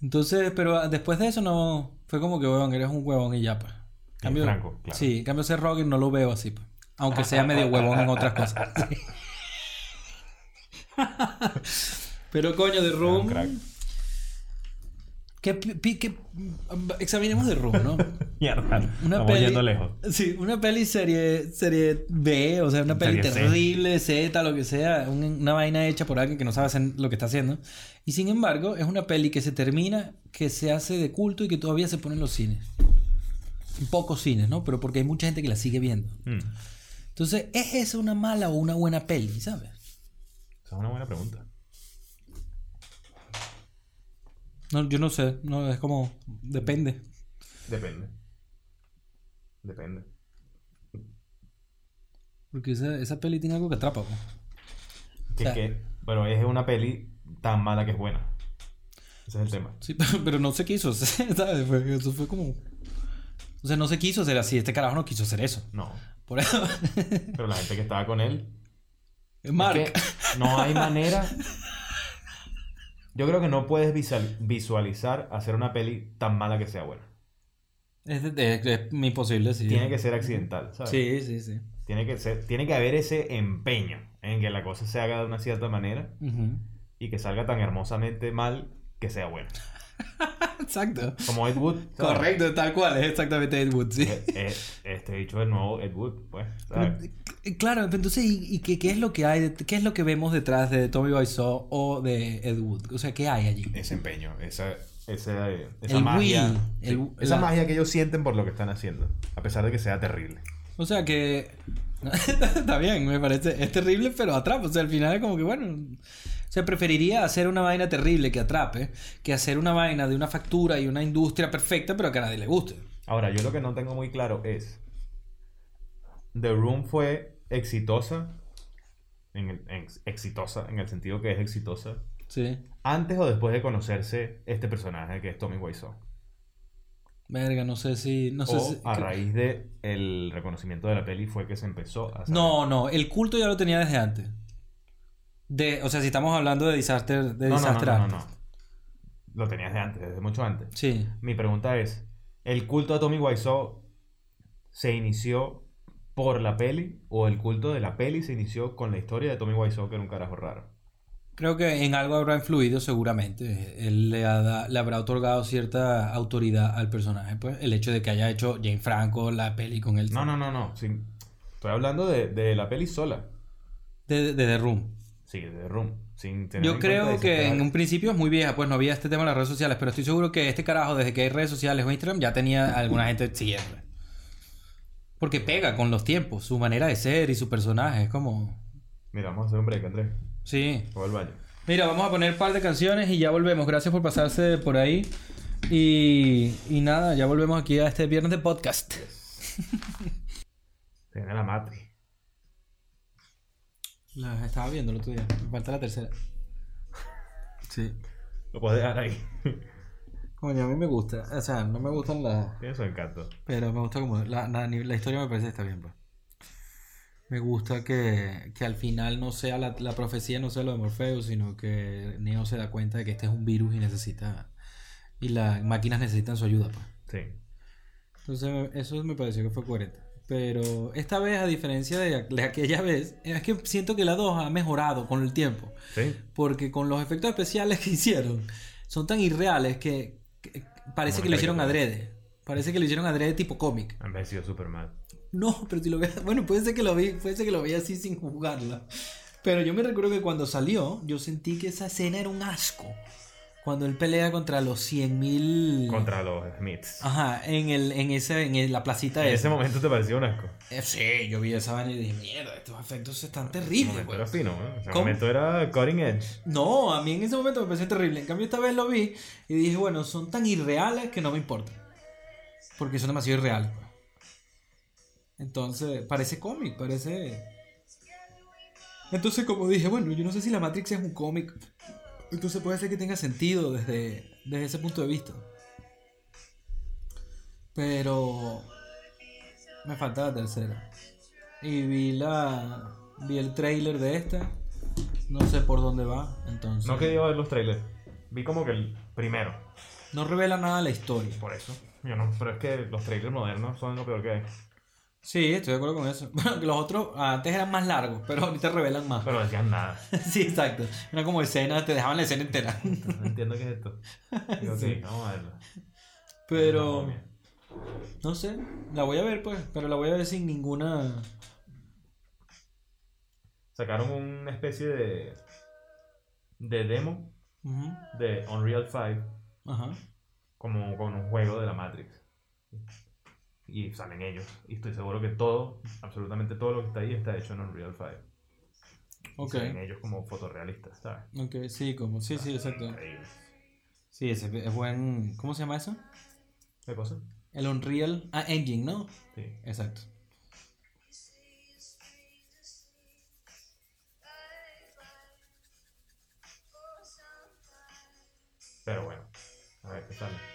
Entonces, pero ah, después de eso no, fue como que, huevón, eres un huevón y ya, pues. Cambio, Franco, claro. Sí, en cambio Seth Rogen no lo veo así, pues. Aunque sea medio huevón en otras cosas. Pero coño, de Room. Pi- que- examinemos de Room, ¿no? Mierda. Una Estamos peli, yendo lejos. Sí, una peli serie, serie B, o sea, una peli Serie C. terrible, Z, lo que sea, un- una vaina hecha por alguien que no sabe hacer lo que está haciendo. Y sin embargo, es una peli que se termina, que se hace de culto y que todavía se pone en los cines. En pocos cines, ¿no? Pero porque hay mucha gente que la sigue viendo. Mm. Entonces, ¿es esa una mala o una buena peli, sabes? Esa es una buena pregunta. No, yo no sé, no, es como, depende. Depende. Depende. Porque esa, esa peli tiene algo que atrapa, pues. Que, O sea- que- pero es una peli tan mala que es buena. Ese es el tema. Sí, pero no se quiso ¿sabes? Fue- eso fue como... O sea, no se quiso hacer así. Este carajo no quiso hacer eso. No. Por eso... Pero la gente que estaba con él. Es Mark. es que no hay manera. Yo creo que no puedes visual- visualizar hacer una peli tan mala que sea buena. Es, es- es imposible, sí. Tiene que ser accidental, ¿sabes? Sí, sí, sí. Tiene que ser, tiene que haber ese empeño en que la cosa se haga de una cierta manera y que salga tan hermosamente mal que sea buena. Exacto. Como Ed Wood. ¿sabes? Correcto, tal cual. Es exactamente Ed Wood, sí. Este dicho el nuevo Ed Wood, pues. ¿sabes? Eh, Claro, pero entonces, ¿y, y qué, qué es lo que hay? ¿Qué es lo que vemos detrás de Tommy Wiseau o de Ed Wood? O sea, ¿qué hay allí? Ese empeño, esa, esa, esa El magia. will, el- esa la- magia que ellos sienten por lo que están haciendo. A pesar de que sea terrible. O sea que. Está bien, me parece. Es terrible, pero atrapa. O sea, al final es como que, bueno. O sea, preferiría hacer una vaina terrible que atrape que hacer una vaina de una factura y una industria perfecta, pero que a nadie le guste. Ahora, yo lo que no tengo muy claro es. The Room fue exitosa. En el, en- exitosa, en el sentido que es exitosa. Sí. Antes o después de conocerse este personaje que es Tommy Wiseau. Verga, no sé si. No sé o si- a que- raíz de el reconocimiento de la peli fue que se empezó a saber. No, no. El culto ya lo tenía desde antes. De, o sea, si estamos hablando de Disaster, de no, no, no, Disaster no, no, no. Lo tenías de antes, desde mucho antes. Sí. Mi pregunta es, ¿el culto a Tommy Wiseau se inició por la peli o el culto de la peli se inició con la historia de Tommy Wiseau que era un carajo raro? Creo que en algo habrá influido seguramente. Él le, ha le habrá otorgado cierta autoridad al personaje. Pues el hecho de que haya hecho Jane Franco la peli con él. No, no, no, no. Estoy hablando de, de la peli sola. De, de The Room. Sí, de Room. Sin tener Yo creo que en un principio es muy vieja, pues no había este tema en las redes sociales, pero estoy seguro que este carajo, desde que hay redes sociales o Instagram, ya tenía alguna gente siguiendo. Porque pega con los tiempos, su manera de ser y su personaje, es como... Mira, vamos a hacer un break, Andrés. Sí. Voy al baño. Mira, vamos a poner un par de canciones y ya volvemos. Gracias por pasarse por ahí. Y, y nada, ya volvemos aquí a este viernes de podcast. Se viene la Matri. La estaba viendo el otro día. Me falta la tercera. Sí. Lo puedes dejar ahí. Coño, a mí me gusta. O sea, no me gustan las... Tiene su encanto. Pero me gusta como... La, la, la historia me parece que está bien, pues. Me gusta que, que al final no sea la, la profecía, no sea lo de Morfeo, sino que Neo se da cuenta de que este es un virus y necesita... Y las máquinas necesitan su ayuda, pues. Sí. Entonces eso me pareció que fue coherente. Pero esta vez, a diferencia de, de aquella vez, es que siento que la 2 ha mejorado con el tiempo. Sí. Porque con los efectos especiales que hicieron, son tan irreales que, que parece Como que lo hicieron adrede. Parece que lo hicieron adrede tipo cómic. Ha envejecido súper mal. No, pero si lo veas, bueno, puede ser que lo vi, puede ser que lo vi así sin jugarla. Pero yo me recuerdo que cuando salió, yo sentí que esa escena era un asco. Cuando él pelea contra los 100.000 Contra los Smiths. Ajá, en el en ese en el- la placita en esa. ese momento te pareció un asco. Eh, sí, yo vi esa vaina y dije, "Mierda, estos efectos están En ese terribles." momento güey". era fino, ¿eh? Ese ¿Cómo? momento era cutting edge. No, a mí en ese momento me pareció terrible. En cambio, esta vez lo vi y dije, bueno, son tan irreales que no me importa. Porque son demasiado irreales. pues. Entonces, parece cómic, parece... Entonces, como dije, bueno, yo no sé si la Matrix es un cómic. Entonces puede ser que tenga sentido desde, desde ese punto de vista. Pero... Me falta la tercera. Y vi la... Vi el trailer de esta. No sé por dónde va, entonces. No quería ver los trailers. Vi como que el primero. No revela nada la historia. Por eso. Yo no, pero es que los trailers modernos son lo peor que hay. Sí, estoy de acuerdo con eso. Bueno, que los otros antes eran más largos, pero ahorita revelan más. Pero decían nada. sí, exacto. Era como escena, te dejaban la escena entera. No entiendo qué es esto. Digo, Sí. ok, vamos a verlo. pero, no sé, la voy a ver pues, pero la voy a ver sin ninguna... Sacaron una especie de. de demo de Unreal 5 Ajá. como con un juego de la Matrix. Y salen ellos. Y estoy seguro que todo, absolutamente todo lo que está ahí está hecho en Unreal 5. Y Ok. Salen ellos como fotorrealistas, ¿sabes? Ok, sí, como, sí, sí, exacto. Increíble. Sí, ese es buen... ¿Cómo se llama eso? ¿Qué cosa? El Unreal ah, Engine, ¿no? Sí. Exacto. Pero bueno, a ver qué sale.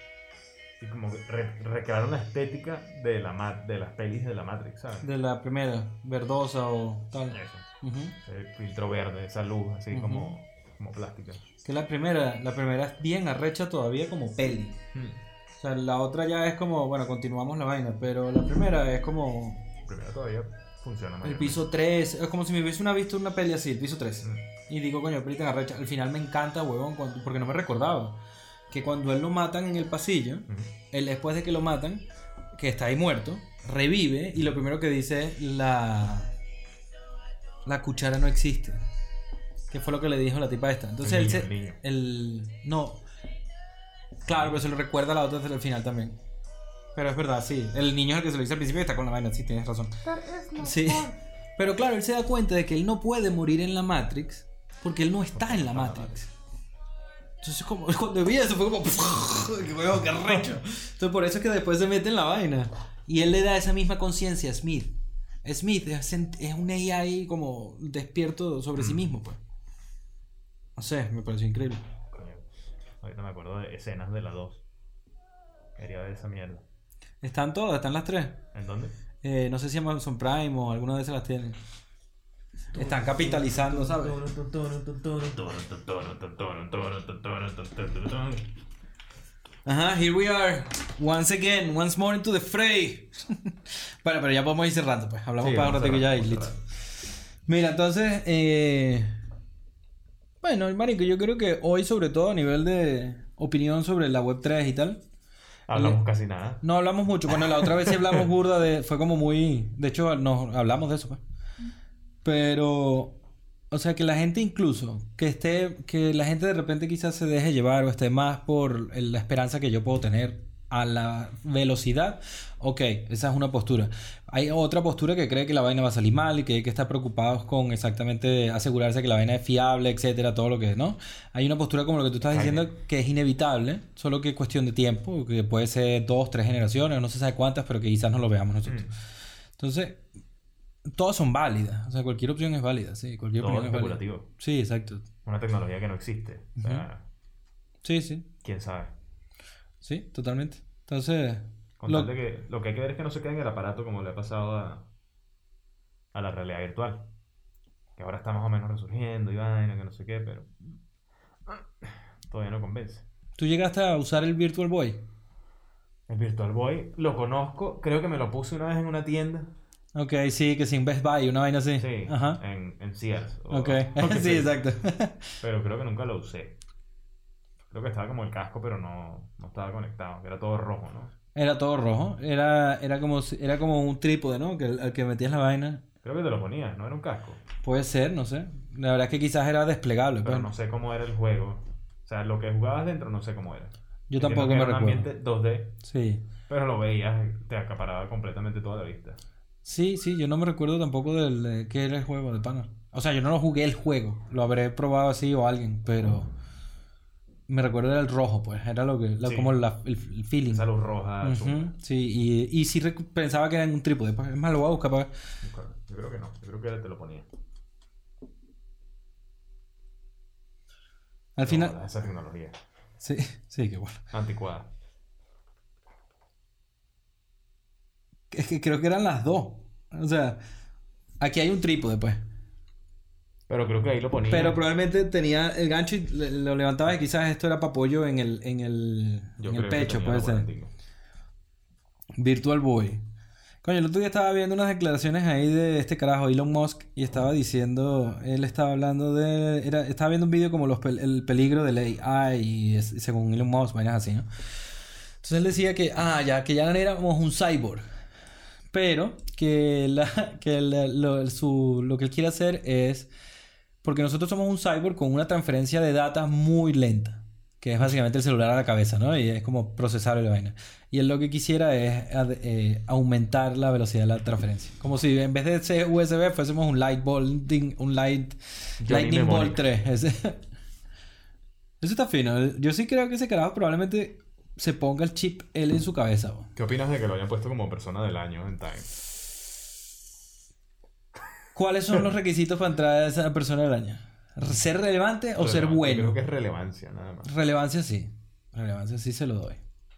Y como que re- recrearon la estética de, la ma- de las pelis de la Matrix, ¿sabes? De la primera, verdosa o tal. Eso. Ujú. Ese filtro verde, esa luz así como, como plástica. Que la primera, la primera es bien arrecha todavía como peli. O sea, la otra ya es como, bueno, continuamos la vaina, pero la primera es como Primero todavía funciona el piso 3, es como si me hubiese una visto una peli así, el piso 3. Mm. Y digo, coño, pelita arrecha. Al final me encanta, huevón, cuando- porque no me recordaba que cuando él lo matan en el pasillo, Ujú. él después de que lo matan, que está ahí muerto, revive y lo primero que dice es la la cuchara no existe. Que fue lo que le dijo la tipa esta. Entonces El él niño, se el niño. el no claro, pero se lo recuerda a la otra desde el final también. Pero es verdad, sí. El niño es el que se lo dice al principio y está con la vaina, sí, tienes razón. Sí. Pero claro, él se da cuenta de que él no puede morir en la Matrix porque él no está en la Matrix. Entonces, como cuando vi eso, fue como. que huevo, qué arrecho. Entonces, por eso es que después se mete en la vaina. Y él le da esa misma conciencia a Smith. Smith es, un AI como despierto sobre sí mismo, pues. No sé, me pareció increíble. Ahorita me acuerdo de escenas de la 2. Quería ver esa mierda. Están todas, están las tres. ¿En dónde? Eh, no sé si Amazon Prime o alguna de esas las tienen. Están capitalizando, ¿sabes? Ajá, here we are. Once again, once more into the fray. bueno, pero ya podemos ir cerrando, pues. Hablamos Sí, para un ratito ya y listo. Mira, entonces, eh... bueno, marico, yo creo que hoy, sobre todo a nivel de opinión sobre la web 3 y tal, Hablamos casi nada. no hablamos mucho. Bueno, la otra vez sí hablamos burda de. Fue como muy. De hecho, nos hablamos de eso, pues. Pero. O sea, que la gente incluso. Que esté. Que la gente de repente quizás se deje llevar o esté más por la esperanza que yo puedo tener a la velocidad. Ok, esa es una postura. Hay otra postura que cree que la vaina va a salir mal y que hay que estar preocupados con exactamente asegurarse que la vaina es fiable, etcétera, todo lo que no. Hay una postura como lo que tú estás diciendo que es inevitable, solo que es cuestión de tiempo, que puede ser dos, tres generaciones, no se sabe cuántas, pero que quizás no lo veamos nosotros. Mm. Entonces, todas son válidas, o sea, cualquier opción es válida, sí, cualquier Todo es es válida. especulativo. Sí, exacto. Una tecnología que no existe. O sea, Sí, sí, quién sabe. sí, totalmente. Entonces, Con lo- tal de que lo que hay que ver es que no se quede en el aparato como le ha pasado a, a la realidad virtual. Que ahora está más o menos resurgiendo y vaina, que no sé qué, pero todavía no convence. tú llegaste a usar el Virtual Boy. El Virtual Boy lo conozco, creo que me lo puse una vez en una tienda. Ok, sí, que sin Best Buy, una vaina así. Sí, Ajá. en, en Sears. o- Ok, sí, sé. exacto. Pero creo que nunca lo usé. Creo que estaba como el casco, pero no, no estaba conectado. Era todo rojo, ¿no? Era todo rojo. Era, era, como, era como un trípode, ¿no? Que, al que metías la vaina. Creo que te lo ponías, no era un casco. Puede ser, no sé. La verdad es que quizás era desplegable. Pero pues. no sé cómo era el juego. O sea, lo que jugabas dentro no sé cómo era. Yo tampoco me era un ambiente 2D, Sí. pero lo veías, te acaparaba completamente toda la vista. Sí, sí, yo no me recuerdo tampoco del de qué era el juego de pana. O sea, yo no lo jugué el juego. Lo habré probado así o alguien, pero me recuerdo era el rojo, pues. Era lo que, Sí. como la- el, el feeling. Esa luz roja, chunga. Sí, y, y sí pensaba que era en un trípode. pues, Es más, lo voy a buscar para. Yo creo que no, yo creo que te lo ponía. Al final. No, esa tecnología. Sí, sí, qué bueno. Anticuada. Es que creo que eran las dos. O sea, aquí hay un trípode, pues. Pero creo que ahí lo ponía. Pero probablemente tenía el gancho y le- lo levantaba y quizás esto era para apoyo en el, en el, Yo en el creo pecho, puede ser. Virtual Boy. Coño, el otro día estaba viendo unas declaraciones ahí de este carajo, Elon Musk, y estaba diciendo, él estaba hablando de, era, estaba viendo un vídeo como los, el peligro del AI, y es- según Elon Musk, vainas así, ¿no? Entonces él decía que, ah, ya, que ya éramos un cyborg, pero que, la, que la- lo, su- lo que él quiere hacer es, porque nosotros somos un cyborg con una transferencia de datos muy lenta, que es básicamente el celular a la cabeza, ¿no? Y es como procesar la vaina. Y él lo que quisiera es eh, aumentar la velocidad de la transferencia. Como si en vez de ser USB fuésemos un light bolt, un light, lightning bolt Mnemonic. 3. Ese- Eso está fino. Yo sí creo que ese carajo probablemente se ponga el chip él en su cabeza. bro. ¿Qué opinas de que lo hayan puesto como persona del año en Time? ¿Cuáles son los requisitos para entrar a esa persona del año? ¿Ser relevante o ser bueno? Creo que es relevancia, nada más. Relevancia sí. Relevancia sí se lo doy.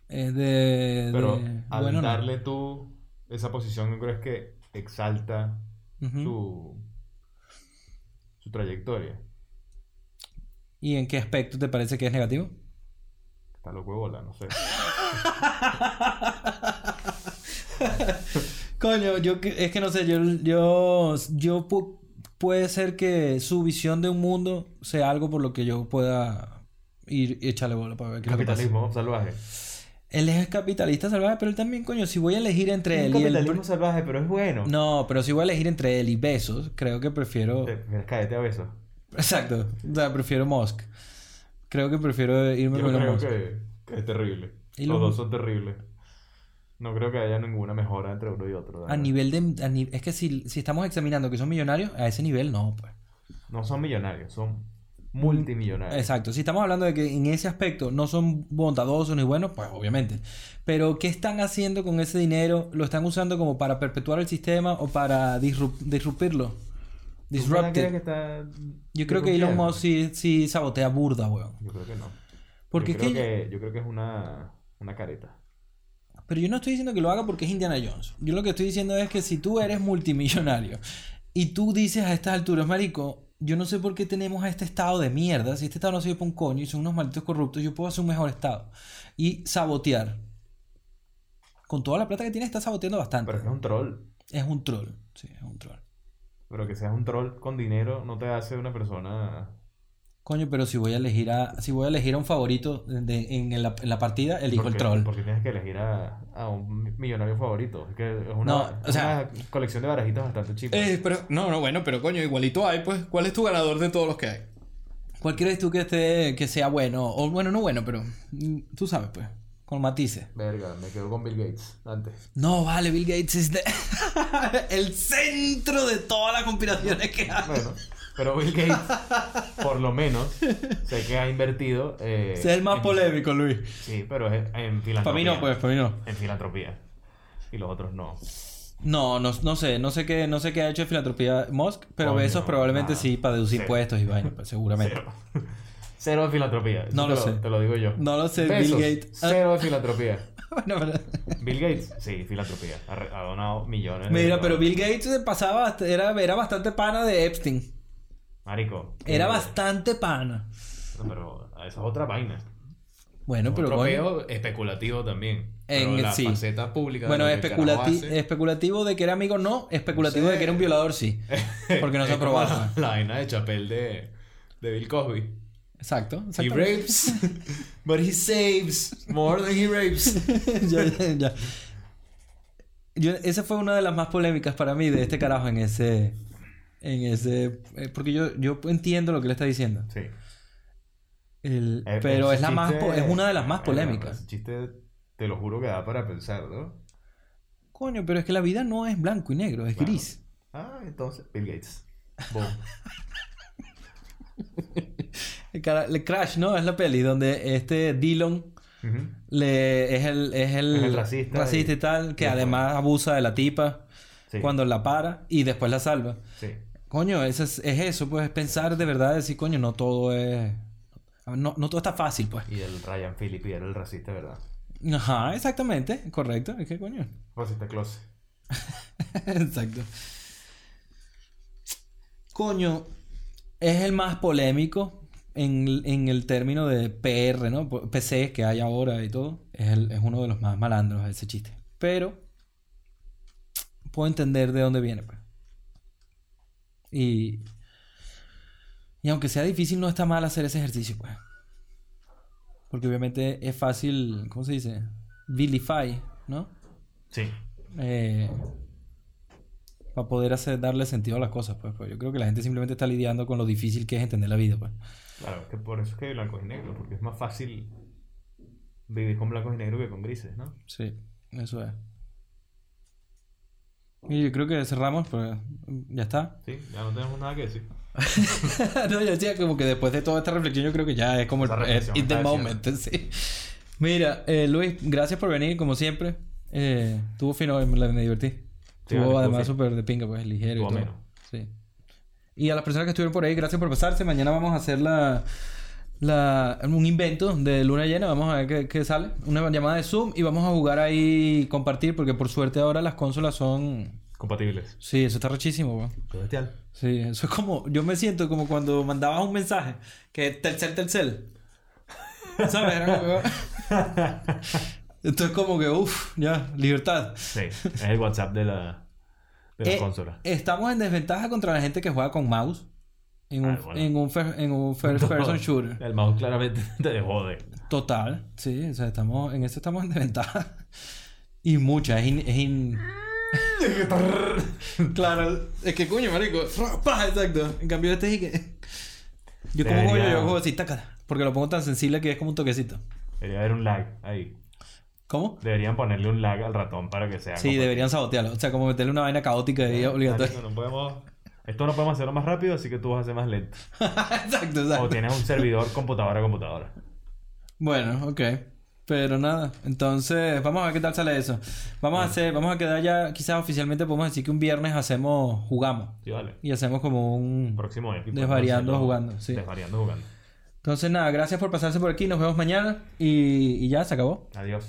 Es de. Pero de- al bueno, no. darle tú esa posición, ¿no crees que exalta Ujú. su, su trayectoria? ¿Y en qué aspecto te parece que es negativo? Está loco de bola, no sé. Coño, yo es que no sé, yo, yo, yo pu- puede ser que su visión de un mundo sea algo por lo que yo pueda ir y echarle bola para ver qué es lo que pasa. Capitalismo salvaje. Él es capitalista salvaje, pero él también, coño, si voy a elegir entre Un él y el... capitalismo salvaje, pero es bueno. No, pero si voy a elegir entre él y Besos, creo que prefiero... Te- te- Cállate a besos. Exacto, o sea, prefiero Musk. Creo que prefiero irme Yo con Elon creo Musk. que, que es terrible. Los lo- dos son terribles. No creo que haya ninguna mejora entre uno y otro. la A verdad. nivel de... a ni- es que si, si estamos examinando que son millonarios, a ese nivel no, pues. No son millonarios, son multimillonarios. Exacto. Si estamos hablando de que en ese aspecto no son bondadosos ni buenos, pues obviamente. Pero ¿qué están haciendo con ese dinero? ¿Lo están usando como para perpetuar el sistema o para disrup- disruptirlo? ¿Tú para qué Disrupted. crees que está Yo creo que Elon? Musk sí, sí sabotea burda, weón. Yo creo que no. Porque yo es creo que- que... Yo creo que es una, una careta. Pero yo no estoy diciendo que lo haga porque es Indiana Jones. Yo lo que estoy diciendo es que si tú eres multimillonario y tú dices a estas alturas, marico, yo no sé por qué tenemos a este estado de mierda. Si este estado no sirve para un coño y son unos malditos corruptos, yo puedo hacer un mejor estado. Y sabotear. Con toda la plata que tiene, está saboteando bastante. Pero es que es un troll. Es un troll. Sí, es un troll. Pero que seas un troll con dinero no te hace una persona... Coño, pero si voy a elegir a, si voy a elegir a un favorito de- en, la, en la partida, elijo el troll. Porque tienes que elegir a, a un millonario favorito. Es que es una, No, o es sea- una colección de barajitas bastante chipas. Eh, pero, no, no, bueno, pero coño, igualito hay, pues. ¿Cuál es tu ganador de todos los que hay? ¿Cuál crees tú que esté, que sea bueno? O bueno, no bueno, pero mm, tú sabes, pues, con matices. Verga, me quedo con Bill Gates antes. No, vale, Bill Gates es de- el centro de todas las conspiraciones que hay. Bueno, pero Bill Gates, por lo menos, sé que ha invertido. Eh, Es el más en- polémico, Luis. Sí, pero es en filantropía. Para mí no, pues, para mí no. En filantropía. Y los otros no. No, no, no sé, no sé qué, no sé qué ha hecho de filantropía Musk, pero Coño, Besos probablemente nada. sí para deducir Cero. impuestos y vainas, pues, seguramente. Cero. Cero de filantropía. Eso No lo sé. Te lo digo yo. No lo sé, Besos, Bill Gates. Ah. Cero de filantropía. Bueno, pero- Bill Gates, sí, filantropía. Ha, donado millones. de Mira, pero. Bill Gates pasaba, era, era bastante pana de Epstein. Marico. Era eh, bastante pana. no, pero esa es otra vaina. Bueno, pero Otro peo especulativo también. En- la sí. faceta pública. de Bueno, especulati- hace, especulativo de que era amigo no, especulativo de que era un violador sí. Porque no se ha probado. La, la vaina de Chapel de, de Bill Cosby. Exacto. He rapes, but he saves more than he rapes. ya, ya, ya. Yo- esa fue una de las más polémicas para mí de este carajo en ese. En ese. eh, Porque yo, yo entiendo lo que le está diciendo. Sí. El- Eh, pero ese es la más es una de las más eh, polémicas. ese chiste, te lo juro que da para pensar, ¿no? Coño, pero es que la vida no es blanco y negro, es gris. Ah, entonces, Bill Gates. El, Crash, ¿no? Es la peli donde este Dillon le, es el, es el, Es el racista y, y- tal, que y además abusa de la tipa Sí. cuando la para y después la salva. Sí. Coño, es, es eso, pues, pensar de verdad, decir, coño, no todo es... No, no todo está fácil, pues. Y el Ryan Phillippe era el racista, ¿verdad? Ajá, exactamente, correcto. Es que coño. Racista close. Exacto. Coño, es el más polémico en, en el término de PR, ¿no? PC que hay ahora y todo. Es, el- es uno de los más malandros ese chiste. Pero puedo entender de dónde viene, pues. Y, y aunque sea difícil, no está mal hacer ese ejercicio, pues. Porque obviamente es fácil, ¿cómo se dice? Vilify, ¿no? Sí. eh, para poder hacer, darle sentido a las cosas, pues, pues yo creo que la gente simplemente está lidiando con lo difícil que es entender la vida, pues. Claro, es que por eso es que hay blancos y negros, porque es más fácil vivir con blancos y negros que con grises, ¿no? Sí, eso es. Y yo creo que cerramos, pues ya está. Sí, ya no tenemos nada que decir. no, yo decía como que después de toda esta reflexión yo creo que ya es como el Esa in the moment, sí. Mira, eh, Luis, gracias por venir, como siempre. Eh, tuvo fino, me, divertí. Sí, Estuvo vale, además súper de pinga, pues ligero y todo. ameno. Sí. Y a las personas que estuvieron por ahí, gracias por pasarse. Mañana vamos a hacer la, la, un invento de luna llena. Vamos a ver qué, qué sale. Una llamada de Zoom y vamos a jugar ahí, compartir, porque por suerte ahora las consolas son... Compatibles. Sí, eso está rechísimo, weón. Sí, eso es como... Yo me siento como cuando mandabas un mensaje que Telcel, Telcel. ¿Sabes? Era como... Esto es como que, uff, ya, libertad. Sí, es el WhatsApp de la, de Eh. Estamos en desventaja contra la gente que juega con mouse en un, Ah, bueno. en un, en un first person shooter. El mouse claramente te jode. Total, sí, o sea, estamos, en eso estamos en desventaja. Y mucha, es in... es in- claro, es que coño, marico. Exacto. En cambio este es que... Yo como juego yo, juego así, taca, porque lo pongo tan sensible que es como un toquecito. Debería haber un lag ahí. ¿Cómo? Deberían ponerle un lag al ratón para que sea. Sí, deberían sabotearlo. O sea, como meterle una vaina caótica y obligatoria. Marico, no podemos... Esto no podemos hacerlo más rápido, así que tú vas a hacer más lento. exacto, O exacto. tienes un servidor computadora a computadora. Bueno, ok. Pero nada, entonces vamos a ver qué tal sale eso. Vamos a hacer, vamos a quedar ya, quizás oficialmente podemos decir que un viernes hacemos, jugamos. Sí, vale. Y hacemos como un... Próximo épico. Desvariando jugando, sí. Desvariando jugando. Entonces nada, gracias por pasarse por aquí, nos vemos mañana y, y ya, se acabó. Adiós.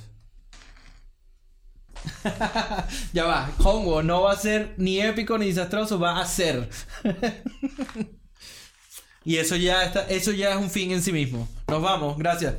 Ya va, Hongo no va a ser ni épico ni desastroso, va a ser. y eso ya está, eso ya es un fin en sí mismo. Nos vamos, gracias.